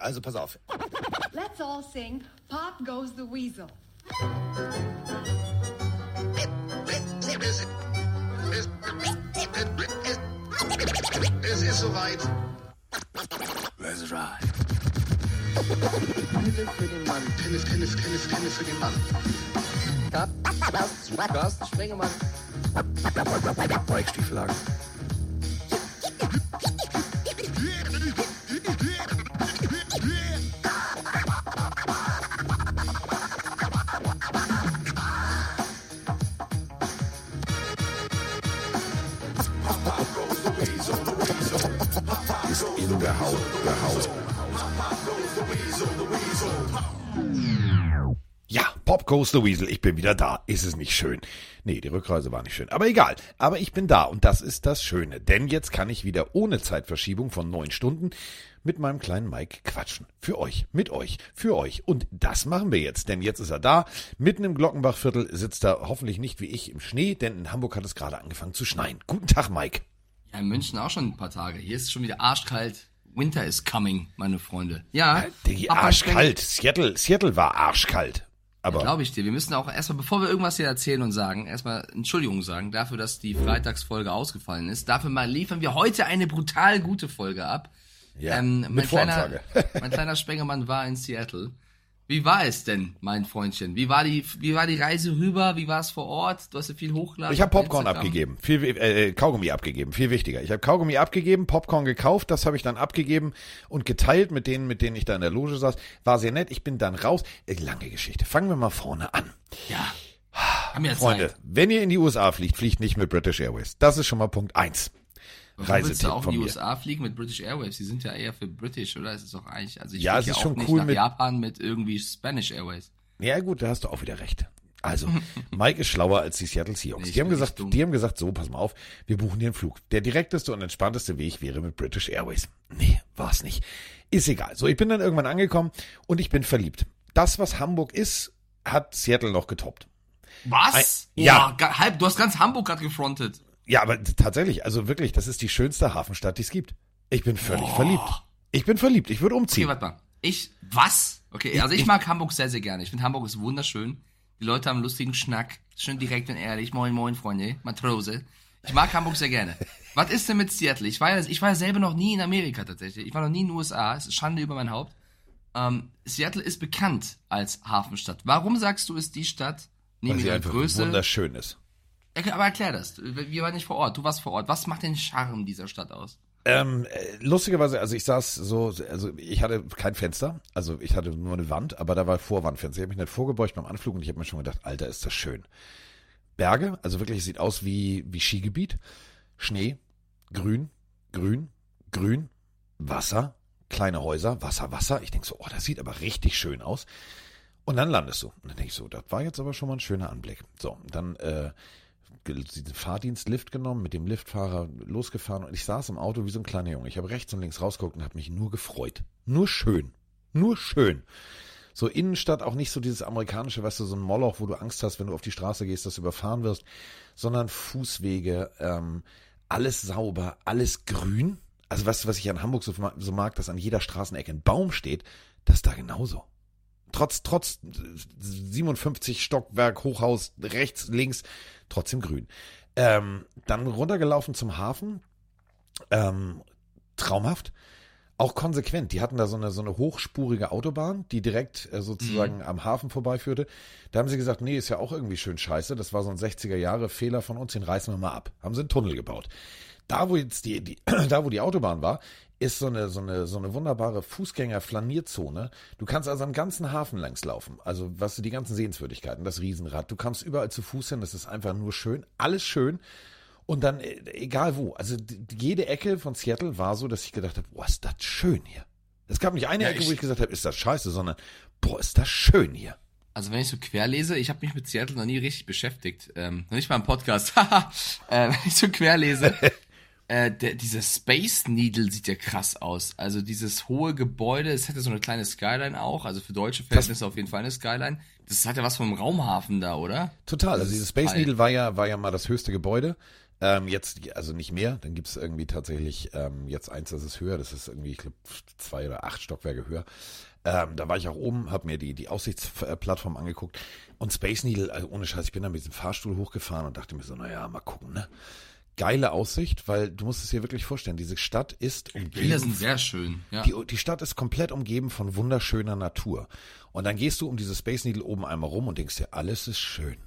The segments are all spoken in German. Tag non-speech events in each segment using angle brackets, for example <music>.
Also pass auf. Let's all sing Pop Goes the Weasel. Es ist soweit. Let's ride. Pille für den Mann. Pille, Pille, Pille, Pille für den Mann. Carsten, Carsten Spengemann. Bikestiefelhagen. Ja, the Weasel, ich bin wieder da. Ist es nicht schön? Nee, die Rückreise war nicht schön. Aber egal. Aber ich bin da und das ist das Schöne. Denn jetzt kann ich wieder ohne Zeitverschiebung von neun Stunden mit meinem kleinen Mike quatschen. Für euch, mit euch, für euch. Und das machen wir jetzt. Denn jetzt ist er da. Mitten im Glockenbachviertel sitzt er hoffentlich nicht wie ich im Schnee, denn in Hamburg hat es gerade angefangen zu schneien. Guten Tag, Mike. Ja, in München auch schon ein paar Tage. Hier ist es schon wieder arschkalt. Winter is coming, meine Freunde. Ja, Die Papa arschkalt. Seattle, Seattle war arschkalt. Aber Glaube ich dir. Wir müssen auch erstmal, bevor wir irgendwas hier erzählen und sagen, erstmal Entschuldigung sagen dafür, dass die Freitagsfolge ausgefallen ist. Dafür mal liefern wir heute eine brutal gute Folge ab. ja, Ähm, mit mein, kleiner, Voransage. <laughs> mein kleiner Spengemann war in Seattle. Wie war es denn, mein Freundchen? Wie war die, wie war die Reise rüber? Wie war es vor Ort? Du hast ja viel hochgeladen. Ich habe Popcorn Instagram. abgegeben, viel äh, Kaugummi abgegeben, viel wichtiger. Ich habe Kaugummi abgegeben, Popcorn gekauft, das habe ich dann abgegeben und geteilt mit denen, mit denen ich da in der Loge saß. War sehr nett. Ich bin dann raus. Äh, lange Geschichte. Fangen wir mal vorne an. Ja. Haben wir Freunde, Zeit. wenn ihr in die USA fliegt, fliegt nicht mit British Airways. Das ist schon mal Punkt eins. Warum willst du Reisetipp auch in die mir. USA fliegen mit British Airways? Die sind ja eher für British, oder? Es ist doch eigentlich, also ich Ja, es ist ja schon cool mit- Japan mit irgendwie Spanish Airways. Ja gut, da hast du auch wieder recht. Also, <laughs> Mike ist schlauer als die Seattle Seahawks. Nee, die haben gesagt, die haben gesagt, so, pass mal auf, wir buchen dir einen Flug. Der direkteste und entspannteste Weg wäre mit British Airways. Nee, war's nicht. Ist egal. So, ich bin dann irgendwann angekommen und ich bin verliebt. Das, was Hamburg ist, hat Seattle noch getoppt. Was? Ein- ja. Boah, ga- halb, du hast ganz Hamburg gerade gefrontet. Ja, aber tatsächlich, also wirklich, das ist die schönste Hafenstadt, die es gibt. Ich bin völlig Boah. verliebt. Ich bin verliebt. Ich würde Okay, umziehen. warte mal. Ich, was? Okay, also ich mag Hamburg sehr, sehr gerne. Ich finde Hamburg ist wunderschön. Die Leute haben einen lustigen Schnack. Schön direkt und ehrlich. Moin, moin, Freunde. Matrose. Ich mag Hamburg sehr gerne. <laughs> Was ist denn mit Seattle? Ich war ja, ich war ja selber noch nie in Amerika tatsächlich. Ich war noch nie in den USA. Es ist Schande über mein Haupt. Ähm, Seattle ist bekannt als Hafenstadt. Warum sagst du, ist die Stadt weil neben sie ihrer einfach Größe? wunderschön ist. Aber erklär das. Wir waren nicht vor Ort. Du warst vor Ort. Was macht den Charme dieser Stadt aus? Ähm, äh, lustigerweise, also ich saß so, also ich hatte kein Fenster, also ich hatte nur eine Wand, aber da war Vorwandfenster. Ich habe mich nicht vorgebeugt beim Anflug und ich habe mir schon gedacht, Alter, ist das schön. Berge, also wirklich, es sieht aus wie, wie Skigebiet. Schnee, grün, grün, grün, Wasser, kleine Häuser, Wasser, Wasser. Ich denk so, oh, das sieht aber richtig schön aus. Und dann landest du. Und dann denk ich so, das war jetzt aber schon mal ein schöner Anblick. So, dann äh, diesen Fahrdienst-Lift genommen, mit dem Liftfahrer losgefahren und ich saß im Auto wie so ein kleiner Junge. Ich habe rechts und links rausgeguckt und habe mich nur gefreut. Nur schön. Nur schön. So Innenstadt auch nicht so dieses amerikanische, weißt du, so ein Moloch, wo du Angst hast, wenn du auf die Straße gehst, dass du überfahren wirst, sondern Fußwege, ähm, alles sauber, alles grün. Also weißt du, was ich an Hamburg so, so mag, dass an jeder Straßenecke ein Baum steht, das ist da genauso. Trotz, trotz 57 Stockwerk, Hochhaus, rechts, links, trotzdem grün. Ähm, dann runtergelaufen zum Hafen. Ähm, traumhaft. Auch konsequent. Die hatten da so eine, so eine hochspurige Autobahn, die direkt äh, sozusagen am Hafen vorbeiführte. Da haben sie gesagt, nee, ist ja auch irgendwie schön scheiße. Das war so ein 60er Jahre Fehler von uns, den reißen wir mal ab. Haben sie einen Tunnel gebaut. Da, wo jetzt die, die <clears throat> da, wo die Autobahn war, ist so eine, so eine, so eine wunderbare Fußgänger-Flanierzone. Du kannst also am ganzen Hafen längs laufen. Also, was du die ganzen Sehenswürdigkeiten, das Riesenrad. Du kannst überall zu Fuß hin. Das ist einfach nur schön. Alles schön. Und dann, äh, egal wo. Also, die, jede Ecke von Seattle war so, dass ich gedacht habe, boah, ist das schön hier. Es gab nicht eine Ja, Ecke, ich- wo ich gesagt habe, ist das scheiße, sondern, boah, ist das schön hier. Also wenn ich so quer lese, ich habe mich mit Seattle noch nie richtig beschäftigt. Ähm, noch nicht mal im Podcast. <laughs> Haha. äh, wenn ich so quer lese, <laughs> äh, der, dieser Space Needle sieht ja krass aus. Also dieses hohe Gebäude, es hätte so eine kleine Skyline auch. Also für deutsche Verhältnisse auf jeden Fall eine Skyline. Das hat ja was vom Raumhafen da, oder? Total. Also dieses Space. Needle war ja, war ja mal das höchste Gebäude. Ähm, jetzt, also nicht mehr, dann gibt's irgendwie tatsächlich ähm, jetzt eins, das ist höher, das ist irgendwie, ich glaube, zwei oder acht Stockwerke höher. Ähm, da war ich auch oben, habe mir die, die Aussichtsplattform angeguckt und Space Needle, also ohne Scheiß, ich bin da mit diesem Fahrstuhl hochgefahren und dachte mir so, naja, mal gucken, ne? Geile Aussicht, weil du musst es dir wirklich vorstellen, diese Stadt ist Bilder umgeben sind sehr schön. Ja. die, die Stadt ist komplett umgeben von wunderschöner Natur. Und dann gehst du um diese Space Needle oben einmal rum und denkst dir, alles ist schön.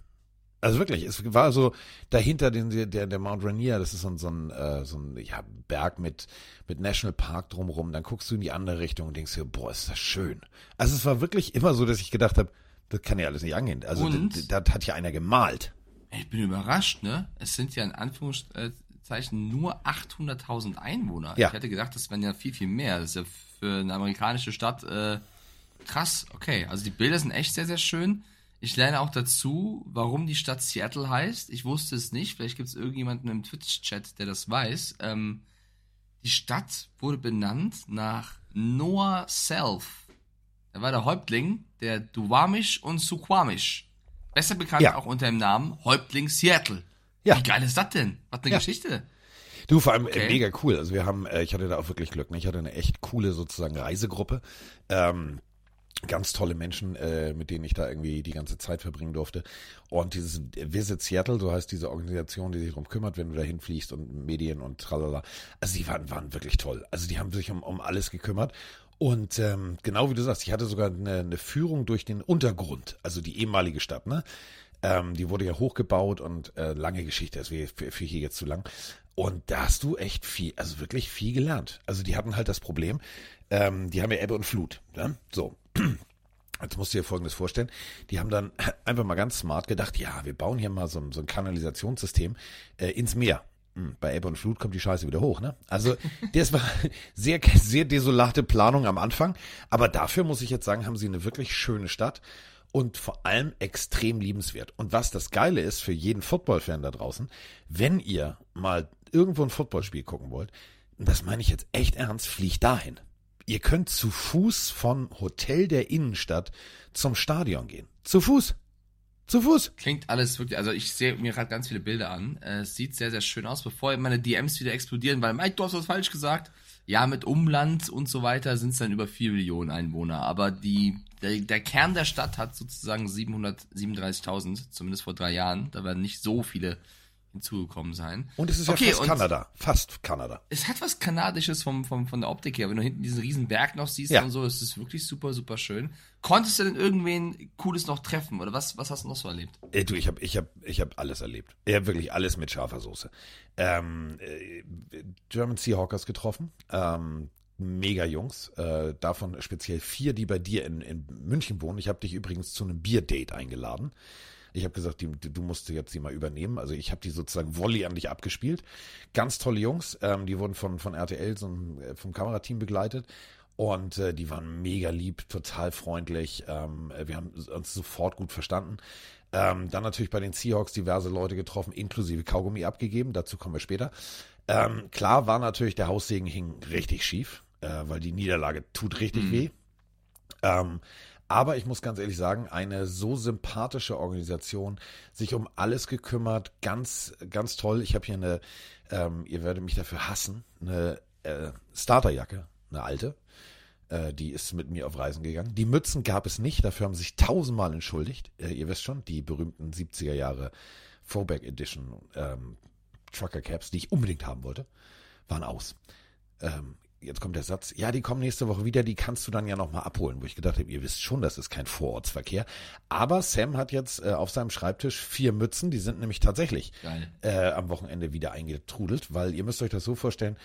Also wirklich, es war so dahinter den, der, der Mount Rainier, das ist so ein, so ein, äh, so ein ja, Berg mit, mit National Park drumherum. Dann guckst du in die andere Richtung und denkst dir, boah, ist das schön. Also es war wirklich immer so, dass ich gedacht habe, das kann ja alles nicht angehen. Also Und? da, da hat ja einer gemalt. Ich bin überrascht, ne? Es sind ja in Anführungszeichen nur 800.000 Einwohner. Ja. Ich hätte gedacht, das wären ja viel, viel mehr. Das ist ja für eine amerikanische Stadt äh, krass. Okay, also die Bilder sind echt sehr, sehr schön. Ich lerne auch dazu, warum die Stadt Seattle heißt. Ich wusste es nicht. Vielleicht gibt es irgendjemanden im Twitch-Chat, der das weiß. Ähm, die Stadt wurde benannt nach Noah Self. Er war der Häuptling der Duwamish und Suquamish. Besser bekannt Ja. auch unter dem Namen Häuptling Seattle. Ja. Wie geil ist das denn? Was eine Ja. Geschichte. Du, vor allem Okay. äh, mega cool. Also wir haben, äh, ich hatte da auch wirklich Glück. Ne? Ich hatte eine echt coole sozusagen Reisegruppe. Ähm, ganz tolle Menschen, äh, mit denen ich da irgendwie die ganze Zeit verbringen durfte. Und dieses Visit Seattle, so heißt diese Organisation, die sich darum kümmert, wenn du dahin fliegst und Medien und tralala. Also die waren, waren wirklich toll. Also die haben sich um, um alles gekümmert. Und ähm, genau wie du sagst, ich hatte sogar eine, eine Führung durch den Untergrund, also die ehemalige Stadt, ne? Ähm, die wurde ja hochgebaut und äh, lange Geschichte, das wäre für, für hier jetzt zu lang. Und da hast du echt viel, also wirklich viel gelernt. Also die hatten halt das Problem, ähm, die haben ja Ebbe und Flut. Ne? So. <clears throat> Jetzt musst du dir Folgendes vorstellen. Die haben dann <clears throat> einfach mal ganz smart gedacht, ja, wir bauen hier mal so, ein- so ein Kanalisationssystem äh, ins Meer. Hm, Bei Ebbe und Flut kommt die Scheiße wieder hoch, ne? Also, <laughs> das war sehr, sehr desolate Planung am Anfang. Aber dafür muss ich jetzt sagen, haben sie eine wirklich schöne Stadt und vor allem extrem liebenswert. Und was das Geile ist für jeden Football-Fan da draußen, wenn ihr mal irgendwo ein Footballspiel gucken wollt, das meine ich jetzt echt ernst, fliegt dahin. Ihr könnt zu Fuß von Hotel der Innenstadt zum Stadion gehen. Zu Fuß. Zu Fuß. Klingt alles wirklich, also ich sehe mir gerade ganz viele Bilder an. Äh, Es sieht sehr, sehr schön aus, bevor meine DMs wieder explodieren, weil Mike, du hast was falsch gesagt. Ja, mit Umland und so weiter sind es dann über 4 Millionen Einwohner. Aber die, der, der Kern der Stadt hat sozusagen 737.000, zumindest vor drei Jahren. Da werden nicht so viele hinzugekommen sein. Und es ist Okay, ja fast Kanada. Fast Kanada. Es hat was Kanadisches vom, vom, von der Optik her. Wenn du hinten diesen riesen Berg noch siehst Ja. und so, ist es wirklich super, super schön. Konntest du denn irgendwen Cooles noch treffen? Oder was, was hast du noch so erlebt? Ey, du, ich habe ich hab, ich hab alles erlebt. Ich habe wirklich alles mit scharfer Soße. Ähm, äh, German Seahawkers getroffen. Ähm, mega Jungs. Äh, davon speziell vier, die bei dir in, in München wohnen. Ich habe dich übrigens zu einem Bierdate eingeladen. Ich habe gesagt, die, du musst jetzt die mal übernehmen. Also ich habe die sozusagen Volley an dich abgespielt. Ganz tolle Jungs. Ähm, die wurden von, von RTL, so äh, vom Kamerateam begleitet. Und äh, die waren mega lieb, total freundlich. Ähm, wir haben uns sofort gut verstanden. Ähm, dann natürlich bei den Seahawks diverse Leute getroffen, inklusive Kaugummi abgegeben. Dazu kommen wir später. Ähm, klar war natürlich, der Haussegen hing richtig schief, äh, weil die Niederlage tut richtig weh. Ähm, aber ich muss ganz ehrlich sagen, eine so sympathische Organisation, sich um alles gekümmert, ganz, ganz toll. Ich habe hier eine, ähm, ihr werdet mich dafür hassen, eine äh, Starterjacke, eine alte. Äh, die ist mit mir auf Reisen gegangen. Die Mützen gab es nicht, dafür haben sie sich tausendmal entschuldigt. Äh, ihr wisst schon, die berühmten 70er Jahre Throwback Edition ähm, Trucker Caps, die ich unbedingt haben wollte, waren aus. Ähm, jetzt kommt der Satz, ja, die kommen nächste Woche wieder, die kannst du dann ja nochmal abholen, wo ich gedacht habe, ihr wisst schon, das ist kein Vorortsverkehr. Aber Sam hat jetzt äh, auf seinem Schreibtisch vier Mützen, die sind nämlich tatsächlich äh, am Wochenende wieder eingetrudelt, weil ihr müsst euch das so vorstellen,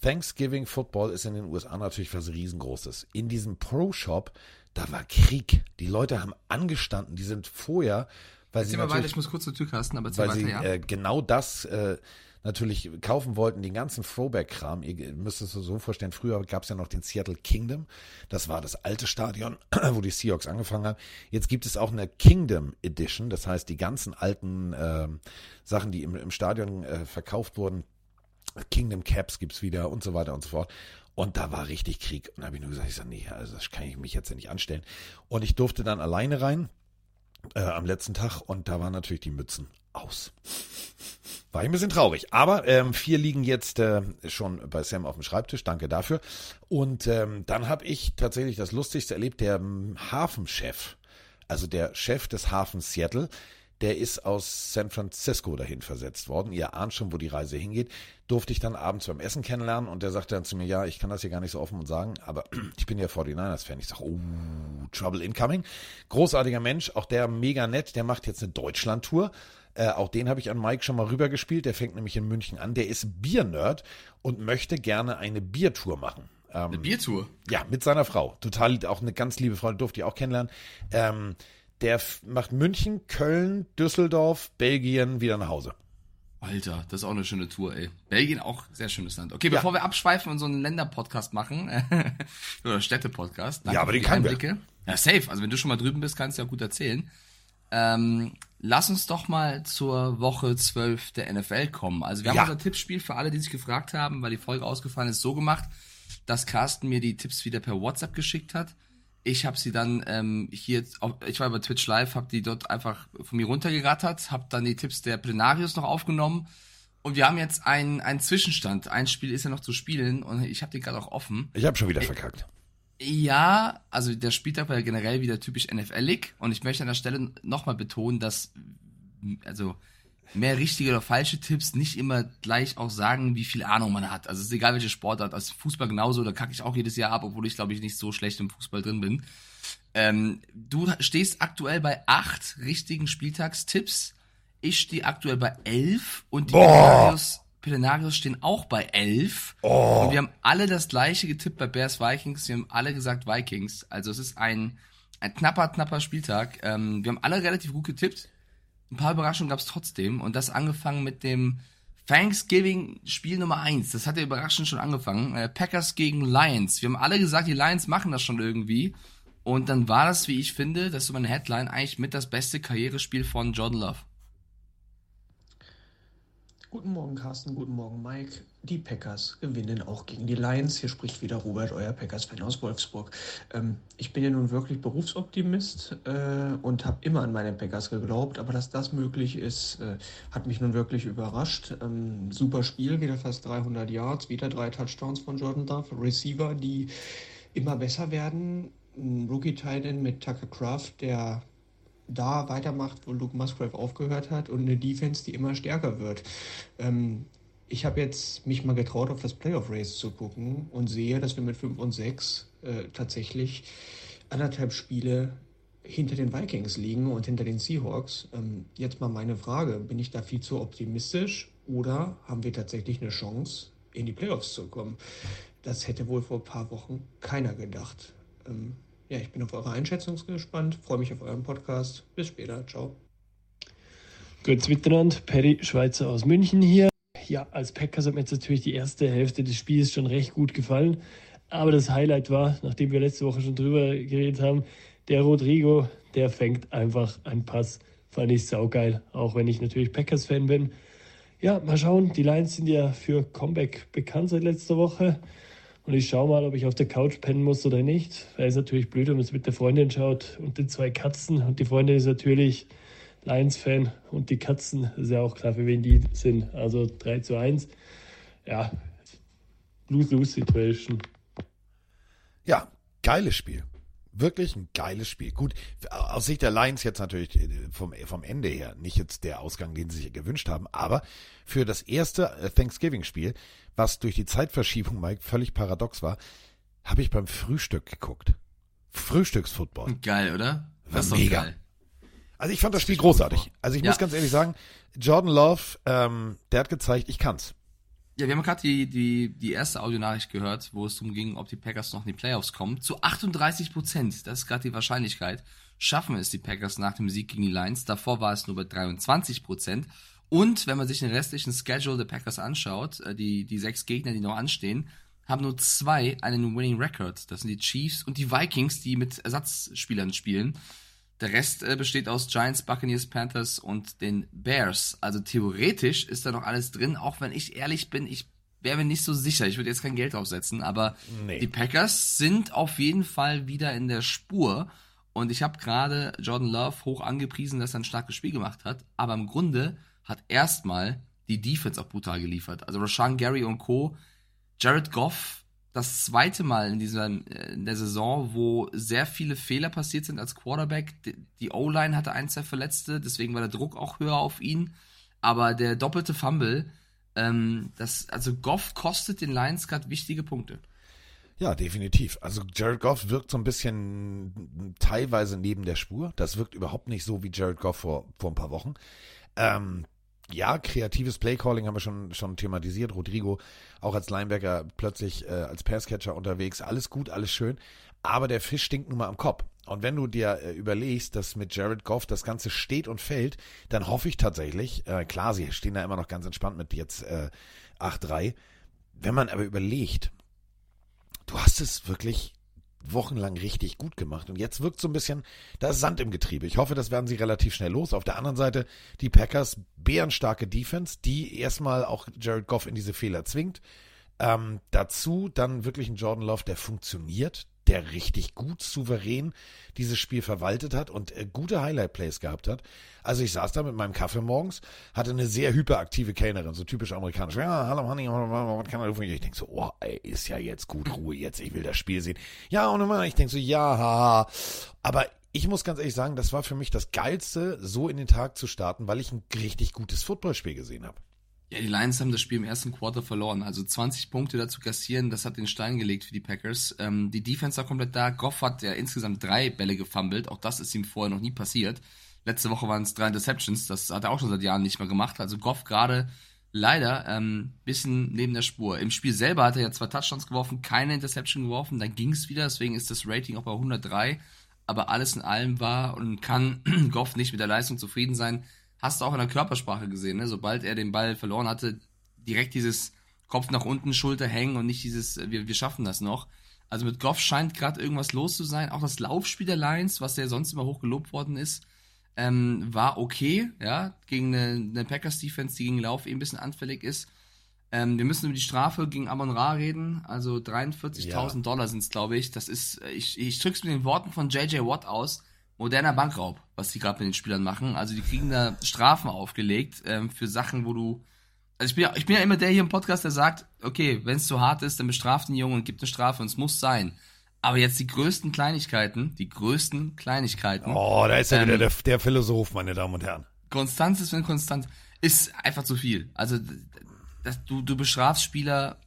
Thanksgiving Football ist in den USA natürlich was riesengroßes. In diesem Pro-Shop, da war Krieg. Die Leute haben angestanden, die sind vorher, weil sie Erzähl mal weiter, ich muss kurz zur Tür kasten, aber weil weiter, sie ja. äh, genau das äh, natürlich kaufen wollten, den ganzen Throwback-Kram. Ihr müsst es so vorstellen, früher gab es ja noch den Seattle Kingdom. Das war das alte Stadion, <clears throat> wo die Seahawks angefangen haben. Jetzt gibt es auch eine Kingdom Edition, das heißt die ganzen alten ähm, Sachen, die im, im Stadion äh, verkauft wurden. Kingdom Caps gibt's wieder und so weiter und so fort. Und da war richtig Krieg. Und da habe ich nur gesagt, ich sag, nee, also das kann ich mich jetzt ja nicht anstellen. Und ich durfte dann alleine rein äh, am letzten Tag und da waren natürlich die Mützen aus. War ich ein bisschen traurig. Aber ähm, vier liegen jetzt äh, schon bei Sam auf dem Schreibtisch. Danke dafür. Und ähm, dann habe ich tatsächlich das Lustigste erlebt. Der ähm, Hafenchef, also der Chef des Hafens Seattle, der ist aus San Francisco dahin versetzt worden. Ihr ahnt schon, wo die Reise hingeht. Durfte ich dann abends beim Essen kennenlernen und der sagte dann zu mir, ja, ich kann das hier gar nicht so offen sagen, aber <clears throat> ich bin ja 49ers-Fan. Ich sage, oh, Trouble Incoming. Großartiger Mensch, auch der mega nett, der macht jetzt eine Deutschland-Tour. Äh, auch den habe ich an Mike schon mal rübergespielt. Der fängt nämlich in München an. Der ist Biernerd und möchte gerne eine Biertour machen. Ähm, Eine Biertour. ja, mit seiner Frau. Total, auch eine ganz liebe Frau, durfte ich auch kennenlernen. Ähm, der macht München, Köln, Düsseldorf, Belgien wieder nach Hause. Alter, das ist auch eine schöne Tour, ey. Belgien auch sehr schönes Land. Okay, Ja. bevor wir abschweifen und so einen Länder-Podcast machen, <laughs> oder Städte-Podcast. Ja, aber die können wir. Einblicke. Ja, safe. Also wenn du schon mal drüben bist, kannst du ja gut erzählen. Ähm, lass uns doch mal zur Woche 12 der NFL kommen. Also wir haben Ja. unser Tippspiel für alle, die sich gefragt haben, weil die Folge ausgefallen ist, so gemacht, dass Carsten mir die Tipps wieder per WhatsApp geschickt hat. Ich habe sie dann ähm, hier, auf, ich war bei Twitch Live, habe die dort einfach von mir runtergerattert, habe dann die Tipps der Plenarius noch aufgenommen und wir haben jetzt einen, einen Zwischenstand. Ein Spiel ist ja noch zu spielen und ich habe den gerade auch offen. Ich habe schon wieder verkackt. Ja, also der Spieltag war ja generell wieder typisch NFL-ig und ich möchte an der Stelle nochmal betonen, dass also mehr richtige oder falsche Tipps nicht immer gleich auch sagen, wie viel Ahnung man hat. Also es ist egal, welche Sportart. Als Fußball genauso, da kacke ich auch jedes Jahr ab, obwohl ich glaube ich nicht so schlecht im Fußball drin bin. Ähm, du stehst aktuell bei acht richtigen Spieltagstipps. Ich stehe aktuell bei elf und die Boah. Plenarius, Plenarius stehen auch bei elf. Oh. Und wir haben alle das gleiche getippt bei Bears Vikings. Wir haben alle gesagt Vikings. Also es ist ein, ein knapper, knapper Spieltag. Ähm, wir haben alle relativ gut getippt. Ein paar Überraschungen gab es trotzdem. Und das angefangen mit dem Thanksgiving-Spiel Nummer eins. Das hat ja überraschend schon angefangen. Äh, Packers gegen Lions. Wir haben alle gesagt, die Lions machen das schon irgendwie. Und dann war das, wie ich finde, das ist so meine Headline, eigentlich mit das beste Karrierespiel von Jordan Love. Guten Morgen, Carsten. Guten Morgen, Mike. Die Packers gewinnen auch gegen die Lions. Hier spricht wieder Robert, euer Packers-Fan aus Wolfsburg. Ähm, ich bin ja nun wirklich Berufsoptimist äh, und habe immer an meine Packers geglaubt, aber dass das möglich ist, äh, hat mich nun wirklich überrascht. Ähm, super Spiel, wieder fast 300 Yards, wieder drei Touchdowns von Jordan Love. Receiver, die immer besser werden. Ein Rookie-Titan mit Tucker Craft, der da weitermacht, wo Luke Musgrave aufgehört hat und eine Defense, die immer stärker wird. Ähm, ich habe jetzt mich mal getraut, auf das Playoff Race zu gucken und sehe, dass wir mit 5 und 6 äh, tatsächlich anderthalb Spiele hinter den Vikings liegen und hinter den Seahawks. Ähm, jetzt mal meine Frage, bin ich da viel zu optimistisch oder haben wir tatsächlich eine Chance, in die Playoffs zu kommen? Das hätte wohl vor ein paar Wochen keiner gedacht. Ähm, ja, ich bin auf eure Einschätzung gespannt, freue mich auf euren Podcast. Bis später, ciao. Gut miteinander, Perry Schweizer aus München hier. Ja, als Packers hat mir jetzt natürlich die erste Hälfte des Spiels schon recht gut gefallen. Aber das Highlight war, nachdem wir letzte Woche schon drüber geredet haben, der Rodrigo, der fängt einfach einen Pass. Fand ich saugeil, auch wenn ich natürlich Packers-Fan bin. Ja, mal schauen. Die Lions sind ja für Comeback bekannt seit letzter Woche. Und ich schaue mal, ob ich auf der Couch pennen muss oder nicht. Weil es natürlich blöd, wenn man es mit der Freundin schaut und den zwei Katzen. Und die Freundin ist natürlich Lions-Fan und die Katzen, ist ja auch klar, für wen die sind. Also 3 zu 1. Ja, Lose-Lose-Situation. Ja, geiles Spiel. Wirklich ein geiles Spiel. Gut, aus Sicht der Lions jetzt natürlich äh, vom, vom Ende her nicht jetzt der Ausgang, den sie sich gewünscht haben, aber für das erste äh, Thanksgiving-Spiel, was durch die Zeitverschiebung, Mike, völlig paradox war, habe ich beim Frühstück geguckt. Frühstücksfootball. Geil, oder? War ist doch mega. geil. Also ich fand das Spiel großartig. Also ich Ja. muss ganz ehrlich sagen, Jordan Love, ähm, der hat gezeigt, ich kann's. Ja, wir haben gerade die, die, die erste Audionachricht gehört, wo es darum ging, ob die Packers noch in die Playoffs kommen. Zu 38 Prozent, das ist gerade die Wahrscheinlichkeit, schaffen es die Packers nach dem Sieg gegen die Lions. Davor war es nur bei 23 Prozent. Und wenn man sich den restlichen Schedule der Packers anschaut, äh, die, die sechs Gegner, die noch anstehen, haben nur zwei einen Winning Record. Das sind die Chiefs und die Vikings, die mit Ersatzspielern spielen. Der Rest äh, besteht aus Giants, Buccaneers, Panthers und den Bears. Also theoretisch ist da noch alles drin, auch wenn ich ehrlich bin, ich wäre mir nicht so sicher. Ich würde jetzt kein Geld draufsetzen, aber Nee. die Packers sind auf jeden Fall wieder in der Spur. Und ich habe gerade Jordan Love hoch angepriesen, dass er ein starkes Spiel gemacht hat. Aber im Grunde hat erstmal die Defense auch brutal geliefert. Also Rashan Gary und Co. Jared Goff, das zweite Mal in dieser äh, in der Saison, wo sehr viele Fehler passiert sind als Quarterback. Die- O-Line hatte ein, zwei Verletzte, deswegen war der Druck auch höher auf ihn. Aber der doppelte Fumble, ähm, das, also Goff kostet den Lions gerade wichtige Punkte. Ja, definitiv. Also Jared Goff wirkt so ein bisschen teilweise neben der Spur. Das wirkt überhaupt nicht so wie Jared Goff vor, vor ein paar Wochen. Ähm, ja, kreatives Playcalling haben wir schon, schon thematisiert. Rodrigo auch als Linebacker plötzlich äh, als Passcatcher unterwegs. Alles gut, alles schön. Aber der Fisch stinkt nun mal am Kopf. Und wenn du dir äh, überlegst, dass mit Jared Goff das Ganze steht und fällt, dann hoffe ich tatsächlich, äh, klar, sie stehen da immer noch ganz entspannt mit jetzt äh, 8-3. Wenn man aber überlegt, du hast es wirklich wochenlang richtig gut gemacht und jetzt wirkt so ein bisschen, da ist Sand im Getriebe. Ich hoffe, das werden sie relativ schnell los. Auf der anderen Seite die Packers, bärenstarke Defense, die erstmal auch Jared Goff in diese Fehler zwingt. Ähm, dazu dann wirklich ein Jordan Love, der funktioniert, der richtig gut, souverän dieses Spiel verwaltet hat und äh, gute Highlight-Plays gehabt hat. Also ich saß da mit meinem Kaffee morgens, hatte eine sehr hyperaktive Kellnerin, so typisch amerikanisch. Ja, hallo Honey, was kann man Ich denke so, oh, ey, ist ja jetzt gut, Ruhe jetzt, ich will das Spiel sehen. Ja, und immer, ich denke so, ja, haha. Aber ich muss ganz ehrlich sagen, das war für mich das Geilste, so in den Tag zu starten, weil ich ein richtig gutes Footballspiel gesehen habe. Ja, die Lions haben das Spiel im ersten Quarter verloren. Also 20 Punkte dazu kassieren, das hat den Stein gelegt für die Packers. Ähm, die Defense war komplett da. Goff hat ja insgesamt drei Bälle gefummelt. Auch das ist ihm vorher noch nie passiert. Letzte Woche waren es drei Interceptions. Das hat er auch schon seit Jahren nicht mehr gemacht. Also Goff gerade leider ähm, bisschen neben der Spur. Im Spiel selber hat er ja zwei Touchdowns geworfen, keine Interception geworfen. Dann ging es wieder. Deswegen ist das Rating auch bei 103. Aber alles in allem war und kann <clears throat> Goff nicht mit der Leistung zufrieden sein hast du auch in der Körpersprache gesehen, ne? sobald er den Ball verloren hatte, direkt dieses Kopf nach unten, Schulter hängen und nicht dieses, äh, wir, wir schaffen das noch. Also mit Goff scheint gerade irgendwas los zu sein. Auch das Laufspiel der Lions, was ja sonst immer hoch gelobt worden ist, ähm, war okay, ja, gegen eine, eine Packers-Defense, die gegen Lauf eben ein bisschen anfällig ist. Ähm, wir müssen über die Strafe gegen Amon Ra reden. Also 43.000 Ja. Dollar sind es, glaube ich. Das ist, äh, ich, ich drück's mit den Worten von JJ Watt aus moderner Bankraub, was die gerade mit den Spielern machen. Also die kriegen da Strafen aufgelegt ähm, für Sachen, wo du. Also ich bin, ja, ich bin ja immer der hier im Podcast, der sagt, okay, wenn es zu hart ist, dann bestraft den Jungen und gibt eine Strafe und es muss sein. Aber jetzt die größten Kleinigkeiten, die größten Kleinigkeiten. Oh, da ist ja Ähm, wieder der, der Philosoph, meine Damen und Herren. Konstanz ist, wenn konstant, ist einfach zu viel. Also das, du, du bestrafst Spieler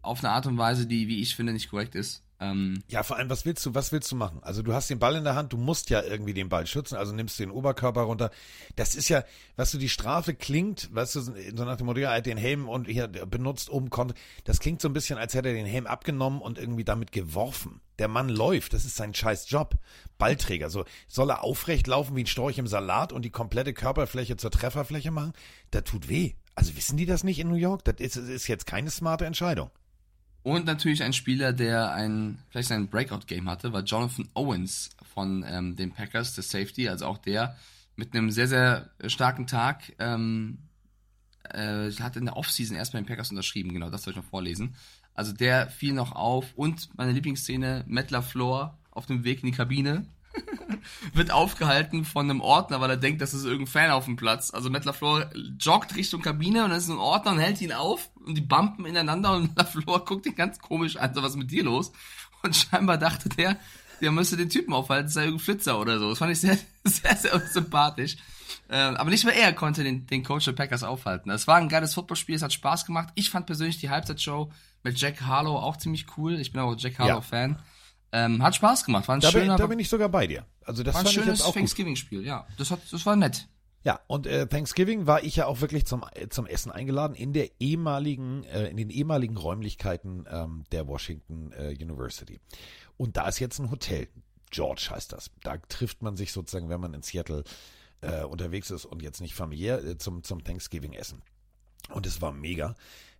auf eine Art und Weise, die, wie ich finde, nicht korrekt ist. Ähm, Ja, vor allem, was willst du, was willst du machen? Also du hast den Ball in der Hand, du musst ja irgendwie den Ball schützen, also nimmst den Oberkörper runter. Das ist ja, was du, die Strafe klingt, weißt du, so nach dem Motto, er hat den Helm und hier benutzt oben konnte. Das klingt so ein bisschen, als hätte er den Helm abgenommen und irgendwie damit geworfen. Der Mann läuft, das ist sein scheiß Job. Ballträger, so soll er aufrecht laufen wie ein Storch im Salat und die komplette Körperfläche zur Trefferfläche machen? Das tut weh. Also wissen die das nicht in New York? Das ist, ist jetzt keine smarte Entscheidung. Und natürlich ein Spieler, der ein, vielleicht sein Breakout-Game hatte, war Jonathan Owens von ähm, den Packers, der Safety, also auch der mit einem sehr, sehr starken Tag, ähm, äh, hat in der Offseason erst bei den Packers unterschrieben, genau, das soll ich noch vorlesen. Also der fiel noch auf und meine Lieblingsszene, Matt LaFleur auf dem Weg in die Kabine, <laughs> wird aufgehalten von einem Ordner, weil er denkt, das ist irgendein Fan auf dem Platz. Also Matt LaFleur joggt Richtung Kabine und dann ist ein Ordner und hält ihn auf und die bumpen ineinander und <laughs> LaFleur guckt ihn ganz komisch an, so was ist mit dir los? Und scheinbar dachte der, der müsste den Typen aufhalten, es sei irgendein Flitzer oder so. Das fand ich sehr, <laughs> sehr, sehr sympathisch. Ähm, aber nicht mehr er konnte den, den Coach der Packers aufhalten. Es war ein geiles Footballspiel, es hat Spaß gemacht. Ich fand persönlich die Halbzeitshow mit Jack Harlow auch ziemlich cool. Ich bin auch Jack Harlow-Fan. Ähm, hat Spaß gemacht, war ein Da bin, schöner, da bin ich sogar bei dir. Also das war ein schönes. Thanksgiving-Spiel, ja. Das, hat, das war nett. Ja, und äh, Thanksgiving war ich ja auch wirklich zum, äh, zum Essen eingeladen in der ehemaligen, äh, in den ehemaligen Räumlichkeiten ähm, der Washington äh, University. Und da ist jetzt ein Hotel. George heißt das. Da trifft man sich sozusagen, wenn man in Seattle äh, unterwegs ist und jetzt nicht familiär, äh, zum, zum Thanksgiving-Essen. Und es war mega.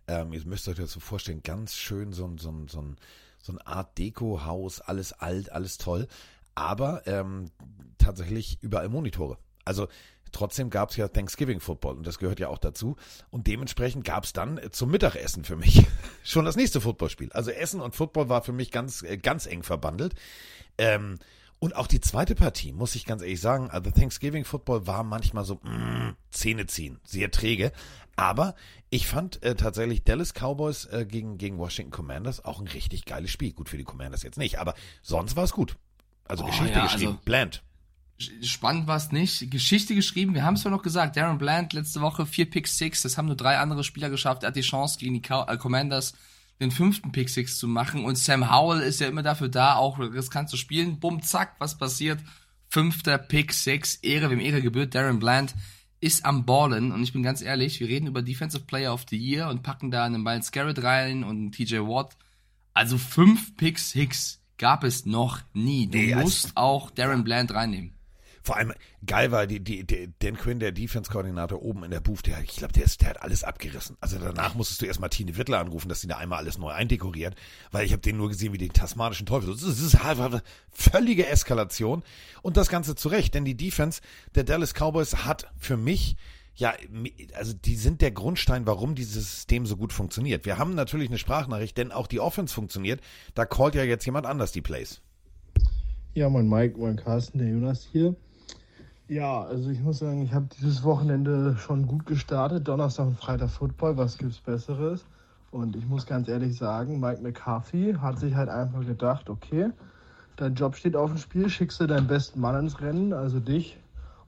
Ähm, ihr müsst euch das so vorstellen, ganz schön so, ein- so, ein- so, ein- so eine Art Deko-Haus, alles alt, alles toll. Aber ähm, tatsächlich überall Monitore. Also trotzdem gab es ja Thanksgiving Football und das gehört ja auch dazu. Und dementsprechend gab es dann zum Mittagessen für mich <laughs> schon das nächste Footballspiel. Also Essen und Football war für mich ganz, äh, ganz eng verbandelt. Ähm, Und auch die zweite Partie, muss ich ganz ehrlich sagen, also Thanksgiving Football war manchmal so mm, Zähne ziehen, sehr träge. Aber ich fand äh, tatsächlich Dallas Cowboys äh, gegen, gegen Washington Commanders auch ein richtig geiles Spiel. Gut für die Commanders jetzt nicht, aber sonst war es gut. Also Oh, Geschichte ja, geschrieben. also- Bland. Spannend war es nicht. Geschichte geschrieben, wir haben es ja noch gesagt. Darren Bland letzte Woche vier Pick Six, das haben nur drei andere Spieler geschafft. Er hat die Chance gegen die äh, Commanders den fünften Pick Six zu machen. Und Sam Howell ist ja immer dafür da, auch riskant zu spielen. Bumm, zack, was passiert? Fünfter Pick Six, Ehre, wem Ehre gebührt. Darren Bland ist am Ballen. Und ich bin ganz ehrlich, wir reden über Defensive Player of the Year und packen da einen Miles Garrett rein und einen TJ Watt. Also fünf Pick Six gab es noch nie. Du Nee, also- musst auch Darren Bland reinnehmen. Vor allem geil war die, die, die Dan Quinn, der Defense-Koordinator oben in der Booth, der, ich glaube, der, der hat alles abgerissen. Also danach musstest du erstmal Tine Wittler anrufen, dass sie da einmal alles neu eindekoriert, weil ich habe den nur gesehen wie den tasmanischen Teufel. Das ist, das ist einfach völlige Eskalation und das Ganze zu Recht, denn die Defense der Dallas Cowboys hat für mich ja, also die sind der Grundstein, warum dieses System so gut funktioniert. Wir haben natürlich eine Sprachnachricht, denn auch die Offense funktioniert. Da callt ja jetzt jemand anders die Plays. Ja, mein Mike, mein Carsten, der Jonas hier. Ja, also ich muss sagen, ich habe dieses Wochenende schon gut gestartet. Donnerstag und Freitag Football, was gibt's Besseres? Und ich muss ganz ehrlich sagen, Mike McCarthy hat sich halt einfach gedacht, okay, dein Job steht auf dem Spiel, schickst du deinen besten Mann ins Rennen, also dich,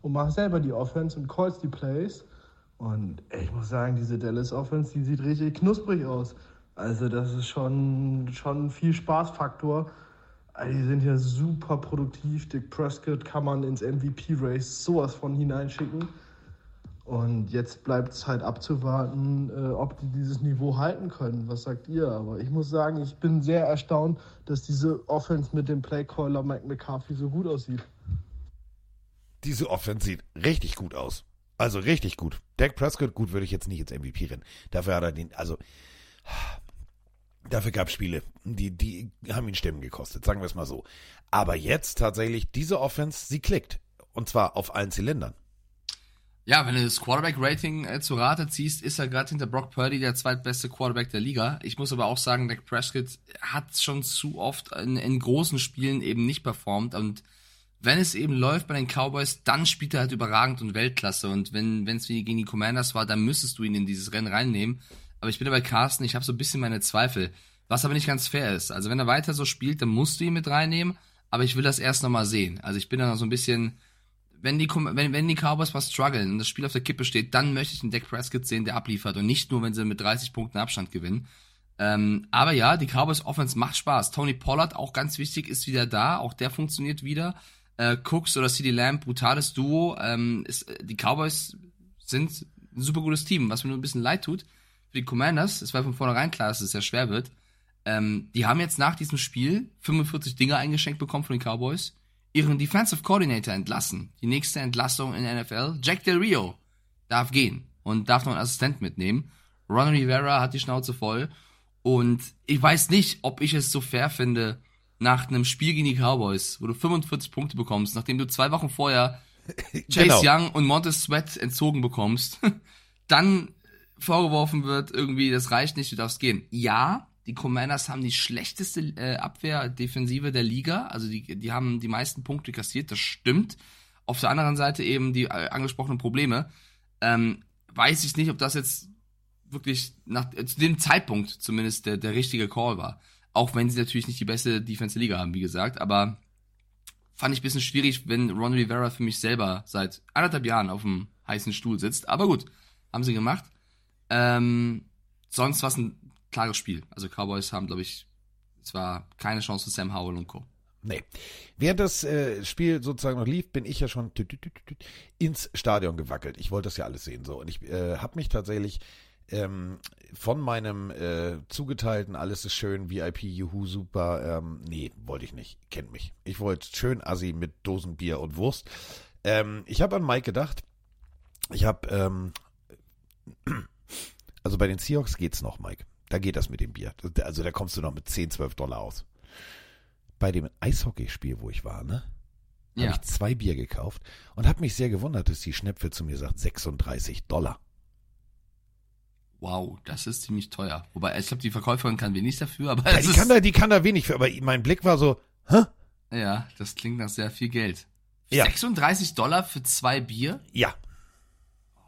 und mach selber die Offense und callst die Plays. Und ich muss sagen, diese Dallas Offense, die sieht richtig knusprig aus. Also das ist schon, schon viel Spaßfaktor. Die sind hier super produktiv. Dick Prescott kann man ins MVP-Race sowas von hineinschicken. Und jetzt bleibt es halt abzuwarten, äh, ob die dieses Niveau halten können. Was sagt ihr? Aber ich muss sagen, ich bin sehr erstaunt, dass diese Offense mit dem Playcaller Mike McCarthy so gut aussieht. Diese Offense sieht richtig gut aus. Also richtig gut. Dak Prescott, gut, würde ich jetzt nicht ins MVP rennen. Dafür hat er den, also, dafür gab es Spiele, die, die haben ihn Stimmen gekostet, sagen wir es mal so. Aber jetzt tatsächlich, diese Offense, sie klickt. Und zwar auf allen Zylindern. Ja, wenn du das Quarterback-Rating äh, zu Rate ziehst, ist er gerade hinter Brock Purdy der zweitbeste Quarterback der Liga. Ich muss aber auch sagen, Dak Prescott hat schon zu oft in, in großen Spielen eben nicht performt und wenn es eben läuft bei den Cowboys, dann spielt er halt überragend und Weltklasse. Und wenn es wie gegen die Commanders war, dann müsstest du ihn in dieses Rennen reinnehmen. Aber ich bin dabei Carsten, ich habe so ein bisschen meine Zweifel. Was aber nicht ganz fair ist. Also wenn er weiter so spielt, dann musst du ihn mit reinnehmen. Aber ich will das erst nochmal sehen. Also ich bin da noch so ein bisschen, wenn die, wenn, wenn die Cowboys was strugglen und das Spiel auf der Kippe steht, dann möchte ich einen Dak Prescott sehen, der abliefert. Und nicht nur, wenn sie mit 30 Punkten Abstand gewinnen. Ähm, aber ja, die Cowboys Offense macht Spaß. Tony Pollard, auch ganz wichtig, ist wieder da. Auch der funktioniert wieder äh, Cooks oder CD Lamb, brutales Duo. Ähm, ist, die Cowboys sind ein super gutes Team, was mir nur ein bisschen leid tut. Die Commanders, es war von vornherein klar, dass es sehr schwer wird. Ähm, die haben jetzt nach diesem Spiel 45 Dinger eingeschenkt bekommen von den Cowboys, ihren Defensive Coordinator entlassen. Die nächste Entlassung in der NFL. Jack Del Rio darf gehen und darf noch einen Assistent mitnehmen. Ron Rivera hat die Schnauze voll. Und ich weiß nicht, ob ich es so fair finde, nach einem Spiel gegen die Cowboys, wo du 45 Punkte bekommst, nachdem du zwei Wochen vorher <laughs> Chase Genau. Young und Montez Sweat entzogen bekommst, <laughs> dann vorgeworfen wird, irgendwie, das reicht nicht, du darfst gehen. Ja, die Commanders haben die schlechteste äh, Abwehrdefensive der Liga, also die, die haben die meisten Punkte kassiert, das stimmt. Auf der anderen Seite eben die äh, angesprochenen Probleme. Ähm, weiß ich nicht, ob das jetzt wirklich nach, äh, zu dem Zeitpunkt zumindest der, der richtige Call war. Auch wenn sie natürlich nicht die beste Defense der Liga haben, wie gesagt, aber fand ich ein bisschen schwierig, wenn Ron Rivera für mich selber seit anderthalb Jahren auf dem heißen Stuhl sitzt. Aber gut, haben sie gemacht. Ähm, sonst war es ein klares Spiel. Also Cowboys haben, glaube ich, es war keine Chance für Sam Howell und Co. Nee. Während das äh, Spiel sozusagen noch lief, bin ich ja schon ins Stadion gewackelt. Ich wollte das ja alles sehen so und ich äh, habe mich tatsächlich ähm, von meinem äh, zugeteilten alles ist schön VIP Juhu super ähm, nee wollte ich nicht kennt mich. Ich wollte schön Assi mit Dosenbier und Wurst. Ähm, ich habe an Mike gedacht. Ich habe ähm, also bei den Seahawks geht's noch, Mike. Da geht das mit dem Bier. Also da kommst du noch mit 10, 12 Dollar aus bei dem Eishockeyspiel, wo ich war, ne? Ja. Habe ich zwei Bier gekauft und habe mich sehr gewundert, dass die Schnäpfe zu mir sagt 36 Dollar. Wow, das ist ziemlich teuer. Wobei, ich glaube, die Verkäuferin kann wenig dafür, aber Ja, die, kann da, die kann da wenig für, aber mein Blick war so, hä? Ja, das klingt nach sehr viel Geld. Ja. 36 Dollar für zwei Bier? Ja,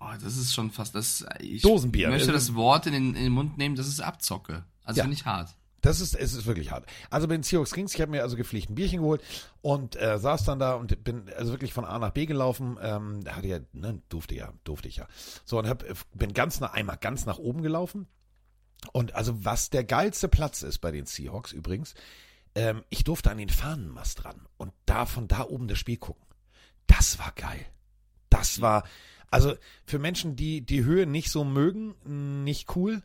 Oh, das ist schon fast das. Ich Dosenbier. möchte Das das Wort in den, in den Mund nehmen, das ist Abzocke. Also Ja. finde ich hart. Das ist, es ist wirklich hart. Also bei den Seahawks Kings, ich habe mir also gepflegt ein Bierchen geholt und äh, saß dann da und bin also wirklich von A nach B gelaufen. Ähm, da hatte ja, ne, durfte ja, durfte ich ja. So und hab, bin ganz nach einmal ganz nach oben gelaufen. Und also was der geilste Platz ist bei den Seahawks übrigens, ähm, ich durfte an den Fahnenmast ran und da von da oben das Spiel gucken. Das war geil. Das war, also für Menschen, die die Höhe nicht so mögen, nicht cool,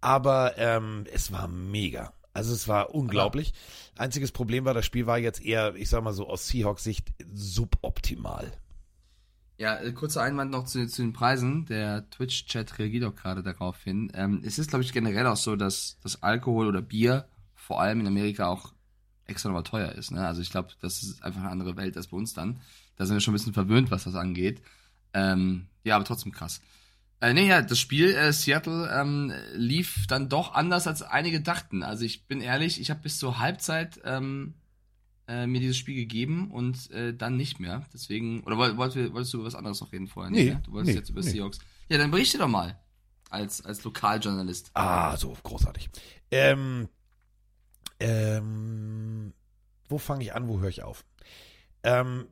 aber ähm, es war mega. Also es war unglaublich. Einziges Problem war, das Spiel war jetzt eher, ich sag mal so aus Seahawks Sicht suboptimal. Ja, äh, kurzer Einwand noch zu, zu den Preisen. Der Twitch-Chat reagiert auch gerade darauf hin. Ähm, es ist, glaube ich, generell auch so, dass das Alkohol oder Bier vor allem in Amerika auch extra nochmal teuer ist. Ne? Also ich glaube, das ist einfach eine andere Welt als bei uns dann. Da sind wir schon ein bisschen verwöhnt, was das angeht. Ähm, ja, aber trotzdem krass. Äh, nee, ja, das Spiel äh, Seattle ähm, lief dann doch anders, als einige dachten. Also ich bin ehrlich, ich habe bis zur Halbzeit ähm, äh, mir dieses Spiel gegeben und äh, dann nicht mehr. Deswegen, oder woll, wollt, wolltest du über was anderes noch reden vorher? Nee, ne? Du wolltest nee, jetzt über nee. Seahawks. Ja, dann berichte doch mal. Als, als Lokaljournalist. Ah, so großartig. Ähm, ähm, wo fange ich an, wo höre ich auf? Ähm,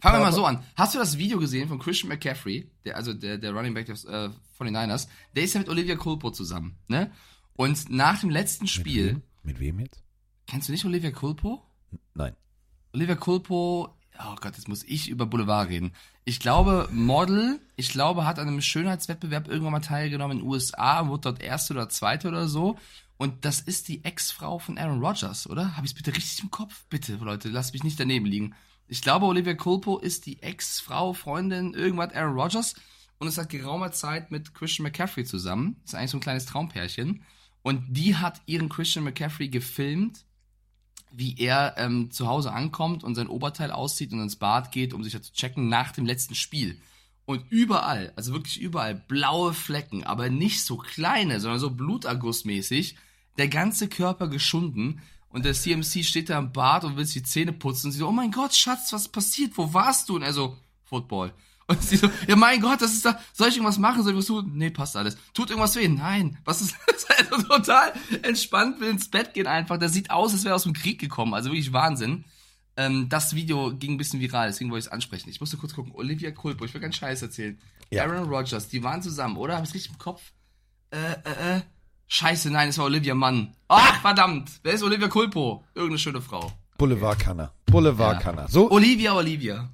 Fangen wir mal so an. Hast du das Video gesehen von Christian McCaffrey, der, also der, der Running Back des äh, 49ers? Der ist ja mit Olivia Culpo zusammen, ne? Und nach dem letzten Spiel, Mit wem, mit wem jetzt? kennst du nicht Olivia Culpo? Nein. Olivia Culpo, oh Gott, jetzt muss ich über Boulevard reden. Ich glaube, Model, ich glaube, hat an einem Schönheitswettbewerb irgendwann mal teilgenommen in den USA, wurde dort Erste oder Zweite oder so. Und das ist die Ex-Frau von Aaron Rodgers, oder? Habe ich es bitte richtig im Kopf? Bitte, Leute, lasst mich nicht daneben liegen. Ich glaube, Olivia Culpo ist die Ex-Frau, Freundin, irgendwas Aaron Rodgers und ist seit geraumer Zeit mit Christian McCaffrey zusammen. Ist eigentlich so ein kleines Traumpärchen. Und die hat ihren Christian McCaffrey gefilmt wie er ähm, zu Hause ankommt und sein Oberteil auszieht und ins Bad geht, um sich zu checken nach dem letzten Spiel. Und überall, also wirklich überall, blaue Flecken, aber nicht so kleine, sondern so Blutergussmäßig, der ganze Körper geschunden. Und der CMC steht da im Bad und will sich die Zähne putzen und sie so, oh mein Gott, Schatz, was passiert? Wo warst du? Und er so, Football. <laughs> Und sie so, ja mein Gott, das ist da, soll ich irgendwas machen? Soll ich was tun? Nee, passt alles. Tut irgendwas weh? Nein. Was ist <laughs> das? Also total entspannt, will ins Bett gehen einfach. Der sieht aus, als wäre er aus dem Krieg gekommen. Also wirklich Wahnsinn. Ähm, das Video ging ein bisschen viral, deswegen wollte ich es ansprechen. Ich musste kurz gucken. Olivia Culpo, ich will keinen Scheiß erzählen. Ja. Aaron Rodgers, die waren zusammen, oder? Hab ich's richtig im Kopf? Äh, äh, äh. Scheiße, nein, es war Olivia Mann. Ach, verdammt. Wer ist Olivia Culpo? Irgendeine schöne Frau. Boulevard Kanner. Boulevard Ja. So Olivia, Olivia.